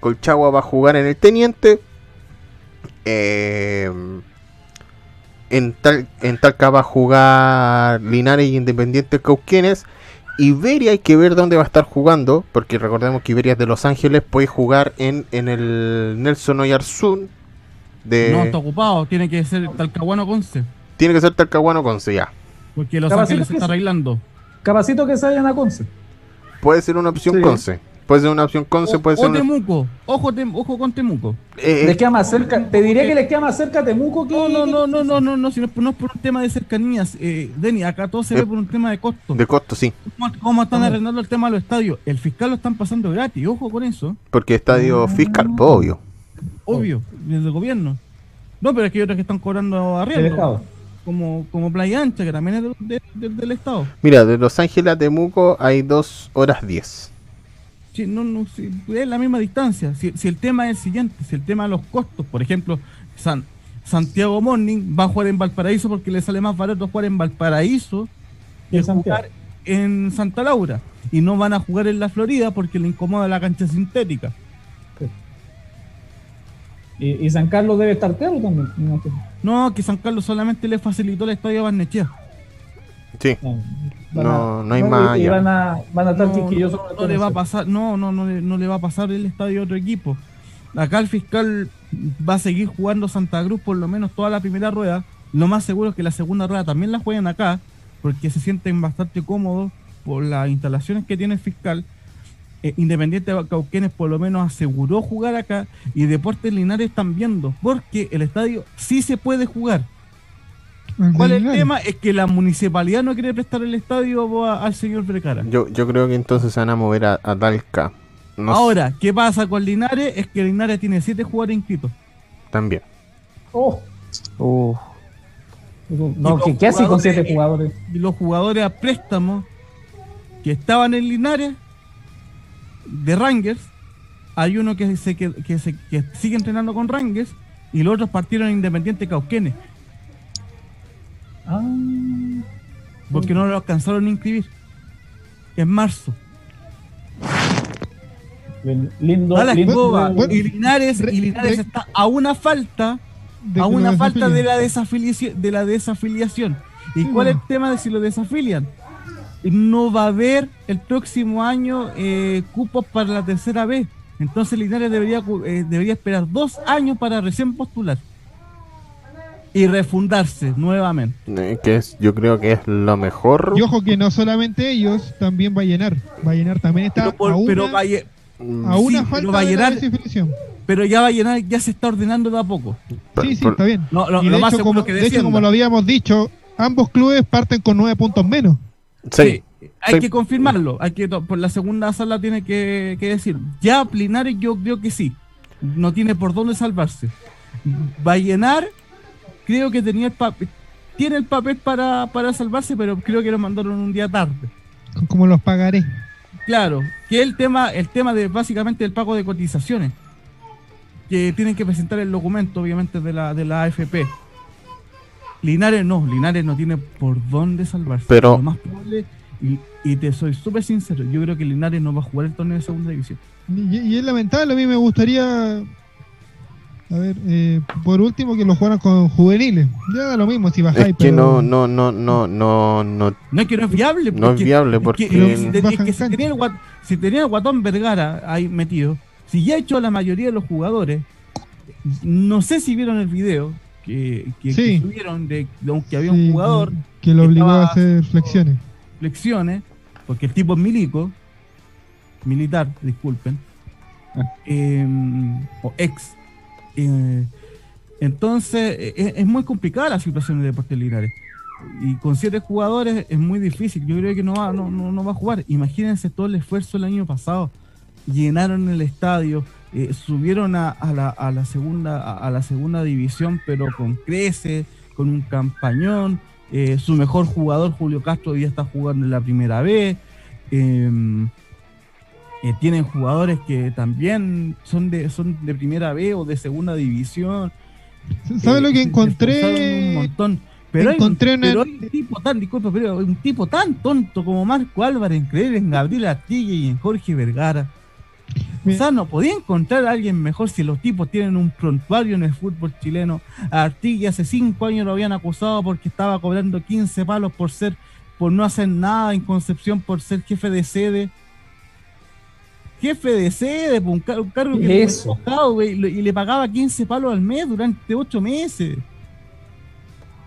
Colchagua va a jugar en el Teniente. Eh, en, tal, en Talca va a jugar Linares y Independiente Cauquenes. Iberia hay que ver dónde va a estar jugando, porque recordemos que Iberia es de Los Ángeles, puede jugar en, en el Nelson Oyarzún. De... No, está ocupado, tiene que ser Talcahuano Conce. Tiene que ser Talcahuano Conce, ya. Porque Los Ángeles se está arreglando. Capacito que se vayan a Conce. Puede ser una opción Conce. Puede ser una opción Conce, puede ser. Temuco. Ojo, ojo con Temuco. Eh, les queda más cerca. Te diría que les queda más cerca Temuco que. No, no, no, no, no, no, no, si no, es por un tema de cercanías. Eh, Denny, acá todo se ve por un tema de costo. De costo, sí. ¿Cómo, están arrendando el tema de los estadios? El fiscal lo están pasando gratis, ojo con eso. Porque estadio fiscal, obvio. Obvio, desde el gobierno. No, pero es que hay otros que están cobrando arriendo como, como Playa Ancha, que también es del Estado. Mira, de Los Ángeles a Temuco hay dos horas 10. Sí, no, no, es la misma distancia. Si, el tema es el siguiente, si el tema de los costos, por ejemplo, San, Santiago Morning va a jugar en Valparaíso porque le sale más barato jugar en Valparaíso que jugar en Santa Laura. Y no van a jugar en la Florida porque le incomoda la cancha sintética. Y, San Carlos debe estar claro también. No, que San Carlos solamente le facilitó el estadio a Barnechea. Sí. No, no, hay más. van a, van a estar no, no, le va a pasar, no, no, no, no le va a pasar el estadio a otro equipo. Acá el fiscal va a seguir jugando Santa Cruz por lo menos toda la primera rueda. Lo más seguro es que la segunda rueda también la jueguen acá, porque se sienten bastante cómodos por las instalaciones que tiene el fiscal eh, Independiente de Cauquenes por lo menos aseguró jugar acá y Deportes Linares están viendo, porque el estadio sí se puede jugar. ¿Cuál es el tema? Es que la municipalidad no quiere prestar el estadio al señor Vergara. Yo, yo creo que entonces se van a mover a, Talca. Ahora, ¿qué pasa con Linares? Es que Linares tiene siete jugadores inscritos. También. Oh. No, ¿qué, hace con siete jugadores? Y los jugadores a préstamo que estaban en Linares de Rangers, hay uno que, se, que, sigue entrenando con Rangers y los otros partieron en Independiente Cauquenes. Ah. Porque no lo alcanzaron a inscribir. En marzo. Lindo, y Linares, y Linares está a una falta a una falta de la desafiliación de la desafiliación. ¿Y cuál es el tema de si lo desafilian? no va a haber el próximo año eh, cupos para la tercera vez. Entonces Linares debería, eh, debería esperar dos años para recién postular y refundarse nuevamente. Eh, que es, yo creo que es lo mejor. Y ojo que no solamente ellos, también va a llenar. Va a llenar también está pero, a una, a, una falta va a llenar, Pero ya va a llenar, ya se está ordenando de a poco. Sí, sí, está bien. y de, hecho, como, de hecho, como lo habíamos dicho, ambos clubes parten con nueve puntos menos. Sí. hay que confirmarlo. Hay que por la segunda sala tiene que, decir. Ya Linares yo creo que sí. No tiene por dónde salvarse. Va a llenar. Creo que tenía el papel. Tiene el papel para, salvarse, pero creo que lo mandaron un día tarde. ¿Cómo los pagaré? Claro, que el tema, el tema de básicamente el pago de cotizaciones. Que tienen que presentar el documento, obviamente, de la, de la AFP. Linares no, Linares no tiene por dónde salvarse. Pero. más probable, y, te soy súper sincero, yo creo que Linares no va a jugar el torneo de segunda división. Y, es lamentable, a mí me gustaría A ver, eh, por último que lo jugaran con juveniles. Ya da lo mismo si bajáis. Es que no, no, no, no, no, no. No es que no es viable. No es viable porque. si, tenía el guatón Vergara ahí metido, si ya ha hecho la mayoría de los jugadores, no sé si vieron el video que, que, subieron de, que había un jugador. Que, lo obligó a hacer flexiones. Flexiones, porque el tipo es milico, militar, disculpen, ah. em, o ex entonces, e, es, muy complicada la situación de Deportes Linares. Y con siete jugadores es muy difícil. Yo creo que no va, no, va a jugar. Imagínense todo el esfuerzo el año pasado. Llenaron el estadio, eh, subieron a, la, segunda, a, la segunda división, pero con creces, con un campañón. Eh, su mejor jugador, Julio Castro, ya está jugando en la primera vez. Eh, tienen jugadores que también son de, son de primera B o de segunda división. ¿Sabes lo que encontré? Un montón. Pero, encontré hay, un tipo tan, disculpa, pero un tipo tan tonto como Marco Álvarez en creer en Gabriel Artilla y en Jorge Vergara. O sea, no podía encontrar a alguien mejor si los tipos tienen un prontuario en el fútbol chileno. A Artilla hace cinco años lo habían acusado porque estaba cobrando 15 palos por ser, por no hacer nada en Concepción, por ser jefe de sede jefe de sede, un, cargo que eso? y le pagaba 15 palos al mes durante 8 meses.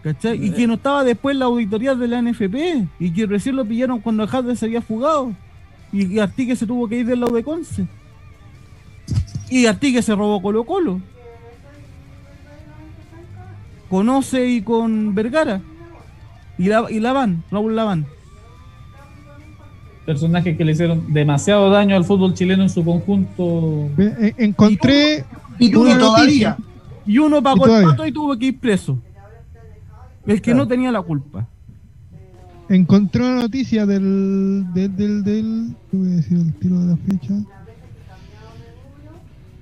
¿Cachai? Y que no estaba después en la auditoría de la NFP y que recién lo pillaron cuando Jade se había fugado y, Artique se tuvo que ir del lado de Conce. Y Artique se robó Colo Colo. Conoce y con Vergara. Y, la, y Laván, Raúl Laván personajes que le hicieron demasiado daño al fútbol chileno en su conjunto. Eh, encontré. Y, uno, todavía. Y uno pagó el pato y tuvo que ir preso. El que no tenía la culpa. Encontré una noticia del. del. del. del voy a decir el tiro de la fecha.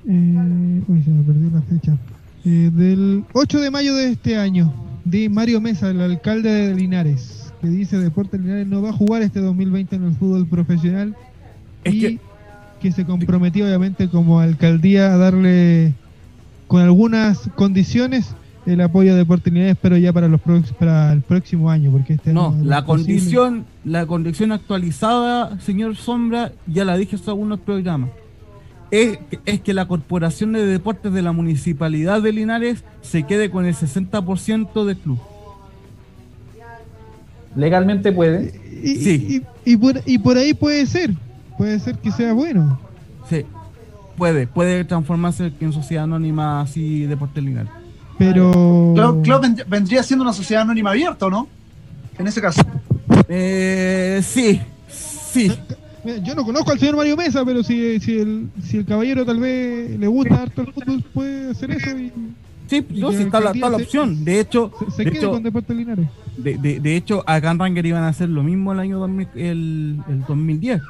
Eh, uy, se me perdió la fecha. Eh, del 8 de mayo de este año, de Mario Mesa, el alcalde de Linares que dice Deportes Linares no va a jugar este 2020 en el fútbol profesional y que... se comprometió obviamente como alcaldía a darle con algunas condiciones el apoyo a Deportes Linares, pero ya para los para el próximo año, porque este no, la condición, la condición actualizada, señor Sombra, ya la dije en algunos programas. Es, es, que la Corporación de Deportes de la Municipalidad de Linares se quede con el 60% del club legalmente puede. Y, sí. Y, por, y por ahí puede ser. Puede ser que sea bueno. Sí. Puede. Puede transformarse en sociedad anónima así de lineal. Pero. Club, vendría siendo una sociedad anónima abierta, ¿no? En ese caso. Eh, sí. Sí. Yo no conozco al señor Mario Mesa, pero si, si, el, si el caballero tal vez le gusta harto el fútbol, puede hacer eso y Sí, no, sí está, la, la, opción. De hecho, se, de, hecho Linares. De, de, de, hecho, a Gunranger iban a hacer lo mismo el año 2000, el, el 2010.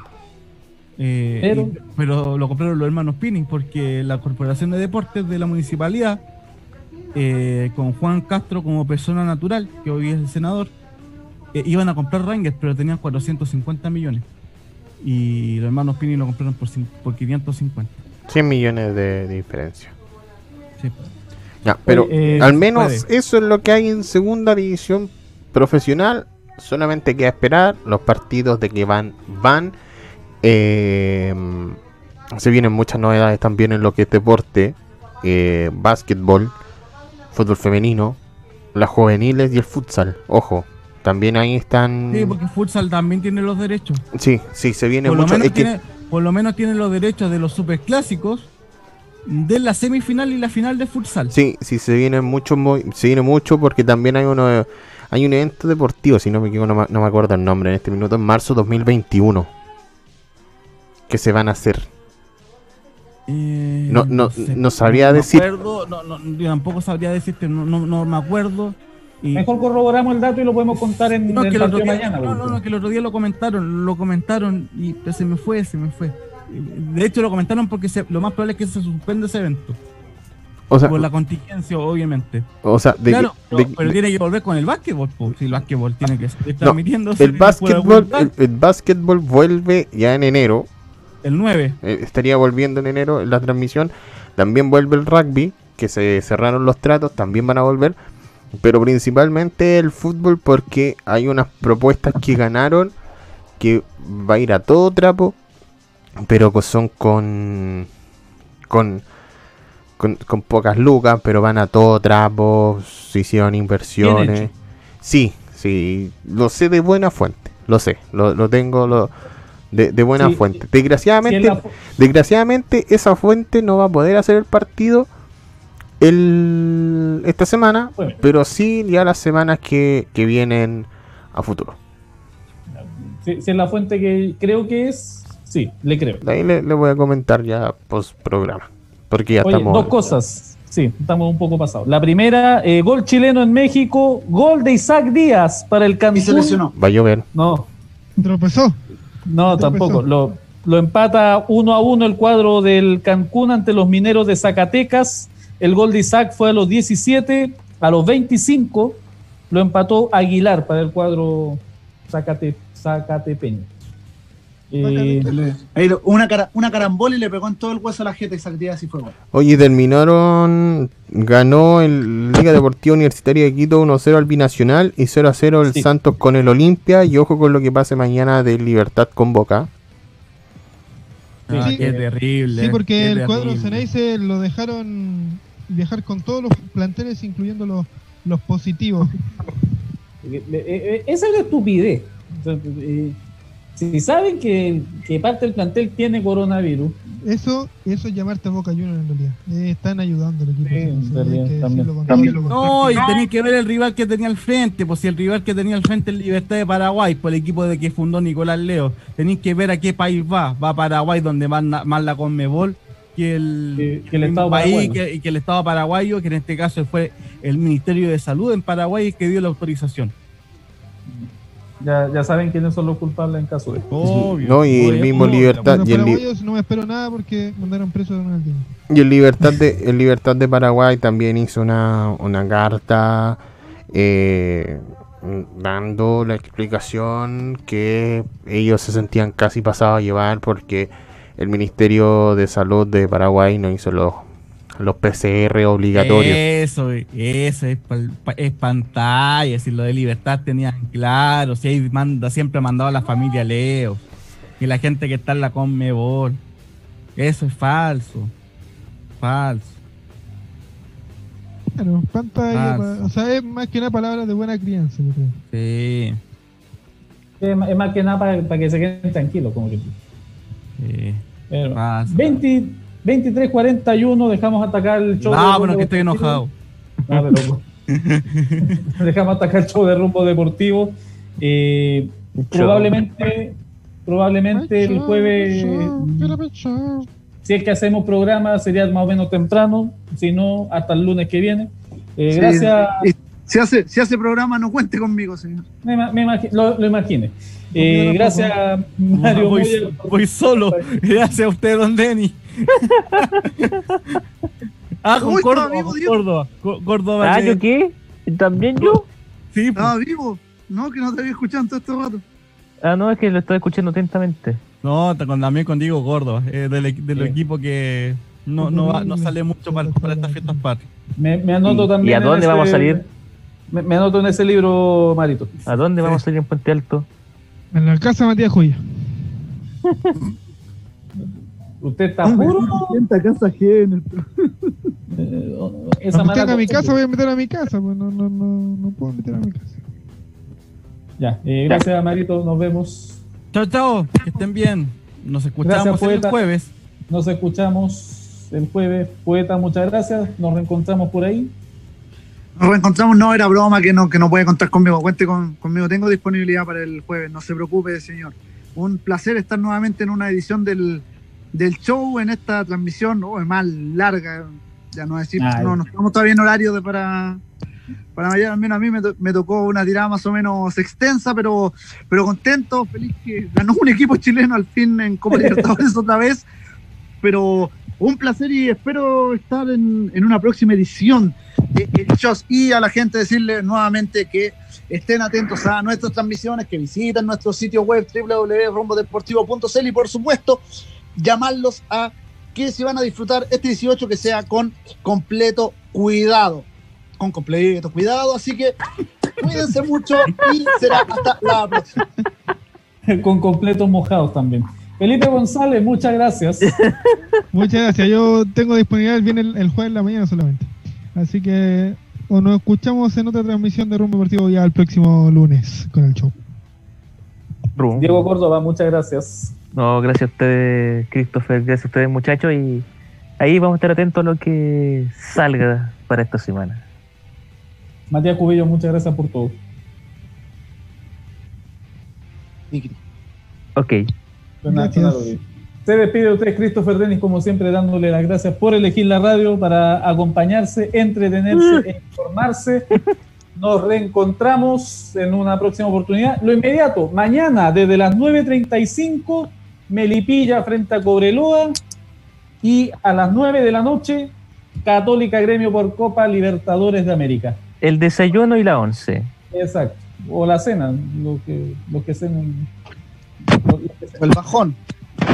Eh, pero, pero lo compraron los hermanos Pinning porque la Corporación de Deportes de la municipalidad, eh, con Juan Castro como persona natural, que hoy es el senador, eh, iban a comprar Rangers, pero tenían 450 millones. Y los hermanos Pinning lo compraron por, por 550. 100 millones de, de diferencia. Sí pero eh, al menos eso es lo que hay en segunda división profesional. Solamente queda esperar. Los partidos de que van, van. Eh, se vienen muchas novedades también en lo que es deporte. Eh, básquetbol, fútbol femenino, las juveniles y el futsal. Ojo, también ahí están. Sí, porque futsal también tiene los derechos. Sí, sí, se viene por mucho. Lo menos por lo menos tiene los derechos de los superclásicos de la semifinal y la final de futsal. Sí, sí, se viene mucho, se viene mucho porque también hay uno hay un evento deportivo, si no me equivoco, no, me acuerdo el nombre en este minuto, en marzo 2021, que se van a hacer. Eh, no, no, no, sabría decir. no, no, yo tampoco sabría decirte, no, no, me acuerdo. Mejor corroboramos el dato y lo podemos contar en, el que mañana. No, no, no, que el otro día lo comentaron, lo comentaron y se me fue, se me fue. De hecho, lo comentaron porque lo más probable es que se suspenda ese evento. O sea, por la contingencia, obviamente. O sea, claro, pero, tiene que volver con el básquetbol. Si el básquetbol tiene que estar transmitiéndose. El básquetbol, el, básquetbol vuelve ya en enero. El 9. Eh, estaría volviendo en enero la transmisión. También vuelve el rugby, que se cerraron los tratos también van a volver. Pero principalmente el fútbol porque hay unas propuestas que ganaron que va a ir a todo trapo, pero que son con, con, con, pocas lucas, pero van a todo trapo, se hicieron inversiones. Sí, sí, lo sé de buena fuente, lo sé, lo, tengo lo, de, buena fuente. Desgraciadamente, desgraciadamente esa fuente no va a poder hacer el partido el, esta semana, pero sí ya las semanas que, vienen a futuro. Si, es la fuente que creo que es, sí, le creo. ahí le, voy a comentar ya post programa. Porque ya estamos. Dos cosas. Sí, estamos un poco pasados. La primera, eh, gol chileno en México, gol de Isaac Díaz para el Cancún. Y se lesionó. Va a llover. No. ¿Tropezó? No, tampoco. Lo, lo empata uno a uno el cuadro del Cancún ante los mineros de Zacatecas. El gol de Isaac fue a los 17, a los 25 lo empató Aguilar para el cuadro Zacate, Zacatepeño. Eh, una, cara, una carambola y le pegó en todo el hueso a la gente y así fue. Oye, terminaron, ganó el Liga Deportiva Universitaria de Quito 1-0 al Binacional y 0-0 el Santos con el Olimpia y ojo con lo que pase mañana de Libertad con Boca. Ah, qué terrible. Sí, porque el cuadro Ceneice lo dejaron viajar con todos los planteles, incluyendo los, los positivos. Eh, eh, eh, esa es la estupidez. Si saben que, parte del plantel tiene coronavirus. Eso, eso es llamarte a Boca Juniors en realidad. están ayudando al equipo. no, y tenéis que ver el rival que tenía al frente. Pues si el rival que tenía al frente es Libertad de Paraguay, por el equipo de que fundó Nicolás Leo. Tenéis que ver a qué país va. Va a Paraguay, donde más, más la Conmebol que el, Estado país que, que, el Estado paraguayo, que en este caso fue el Ministerio de Salud en Paraguay, que dio la autorización. Ya, ya saben quiénes son los culpables en caso de Obvio, no, y el mismo Libertad. y el no me espero nada porque mandaron preso a Y el Libertad de, el Libertad de Paraguay también hizo una, una carta eh, dando la explicación que ellos se sentían casi pasados a llevar porque el Ministerio de Salud de Paraguay no hizo los, los PCR obligatorios. Eso, eso es, es pantalla, si lo de libertad tenía claro, si ahí manda, siempre ha mandado a la familia Leo, y la gente que está en la Conmebol. Eso es falso, falso. Claro, pantalla, o sea, es más que una palabra de buena crianza. Sí. Es, más que nada para, que se queden tranquilos, como que. Sí. 23-41, dejamos atacar el show. No, bueno, que estoy enojado. dejamos atacar el show de rumbo deportivo. Eh, probablemente, probablemente el jueves. Si es que hacemos programa, sería más o menos temprano. Si no, hasta el lunes que viene. Eh, gracias. Si hace, si hace programa, no cuente conmigo, señor. Me, lo, lo imagine. Eh, gracias, Mario. Voy, solo. Gracias a usted, don Denny. ah, con Córdoba. Córdoba. ¿Ah, yo qué? ¿También yo? Sí. Estaba vivo. No, que no te había escuchado todo este rato. Ah, no, es que lo estoy escuchando atentamente. No, también con Diego Gordo, eh, del, del equipo que no, no, no sale mucho para, para estas fiestas patrias. Me, me anoto también. ¿Y a dónde vamos a salir? Me, me, anoto en ese libro, Marito. ¿A dónde vamos a salir en Puente Alto? En la casa Matías Joya. ¿Usted está puro? casa ajena. Eh, esa a mi casa, voy a meter a mi casa. Pues no, no, no, no puedo meter a mi casa. Ya, eh, gracias Marito, nos vemos. Chao, chao, que estén bien. Nos escuchamos el jueves. Nos escuchamos el jueves. Poeta, muchas gracias. Nos reencontramos por ahí. Nos reencontramos, no era broma que no, que no puede contar conmigo. Cuente conmigo, tengo disponibilidad para el jueves, no se preocupe, señor. Un placer estar nuevamente en una edición del, show, en esta transmisión, oh, es más larga, ya no decir, no, no estamos todavía en horario de para, para mañana, al menos a mí me, tocó una tirada más o menos extensa, pero, pero contento, feliz que ganó un equipo chileno al fin en Copa Libertadores otra vez, pero un placer y espero estar en, en una próxima edición y a la gente decirle nuevamente que estén atentos a nuestras transmisiones, que visiten nuestro sitio web www.rombodeportivo.cl y por supuesto llamarlos a que si van a disfrutar este 18 que sea con completo cuidado. Con completo cuidado, así que cuídense mucho y será hasta la próxima. con completos mojados también. Felipe González, muchas gracias. Muchas gracias. Yo tengo disponibilidad el, el jueves en la mañana solamente. Así que o nos escuchamos en otra transmisión de Rumbo Deportivo ya el próximo lunes con el show. Diego Córdoba, muchas gracias. No, gracias a ustedes, Christopher, gracias a ustedes, muchachos, y ahí vamos a estar atentos a lo que salga para esta semana. Matías Cubillo, muchas gracias por todo. Ok. Se despide de ustedes, Christopher Denis, como siempre, dándole las gracias por elegir la radio para acompañarse, entretenerse e informarse. Nos reencontramos en una próxima oportunidad. Lo inmediato, mañana desde las 9.35, Melipilla frente a Cobreloa. Y a las 9 de la noche, Católica Gremio por Copa Libertadores de América. El desayuno y la once. Exacto. O la cena, lo que, lo que cenan. El bajón.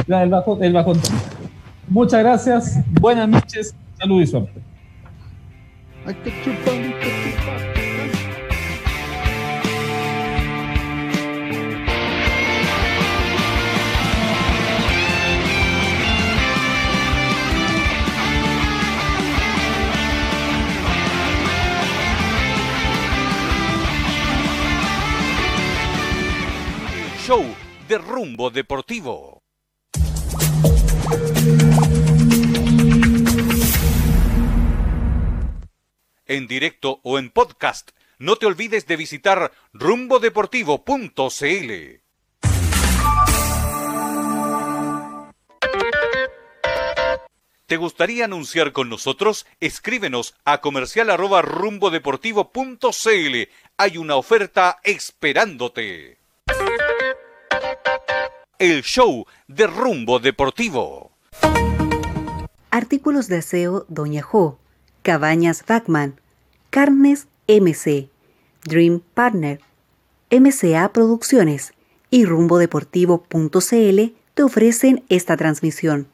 el bajón, el bajón. Muchas gracias, buenas noches, salud y suerte. Show de rumbo deportivo. En directo o en podcast, no te olvides de visitar rumbodeportivo.cl. ¿Te gustaría anunciar con nosotros? Escríbenos a comercial. Hay una oferta esperándote el show de rumbo deportivo. Artículos de aseo Doña Jo, Cabañas Bachman, Carnes MC, Dream Partner, MCA Producciones y rumbodeportivo.cl te ofrecen esta transmisión.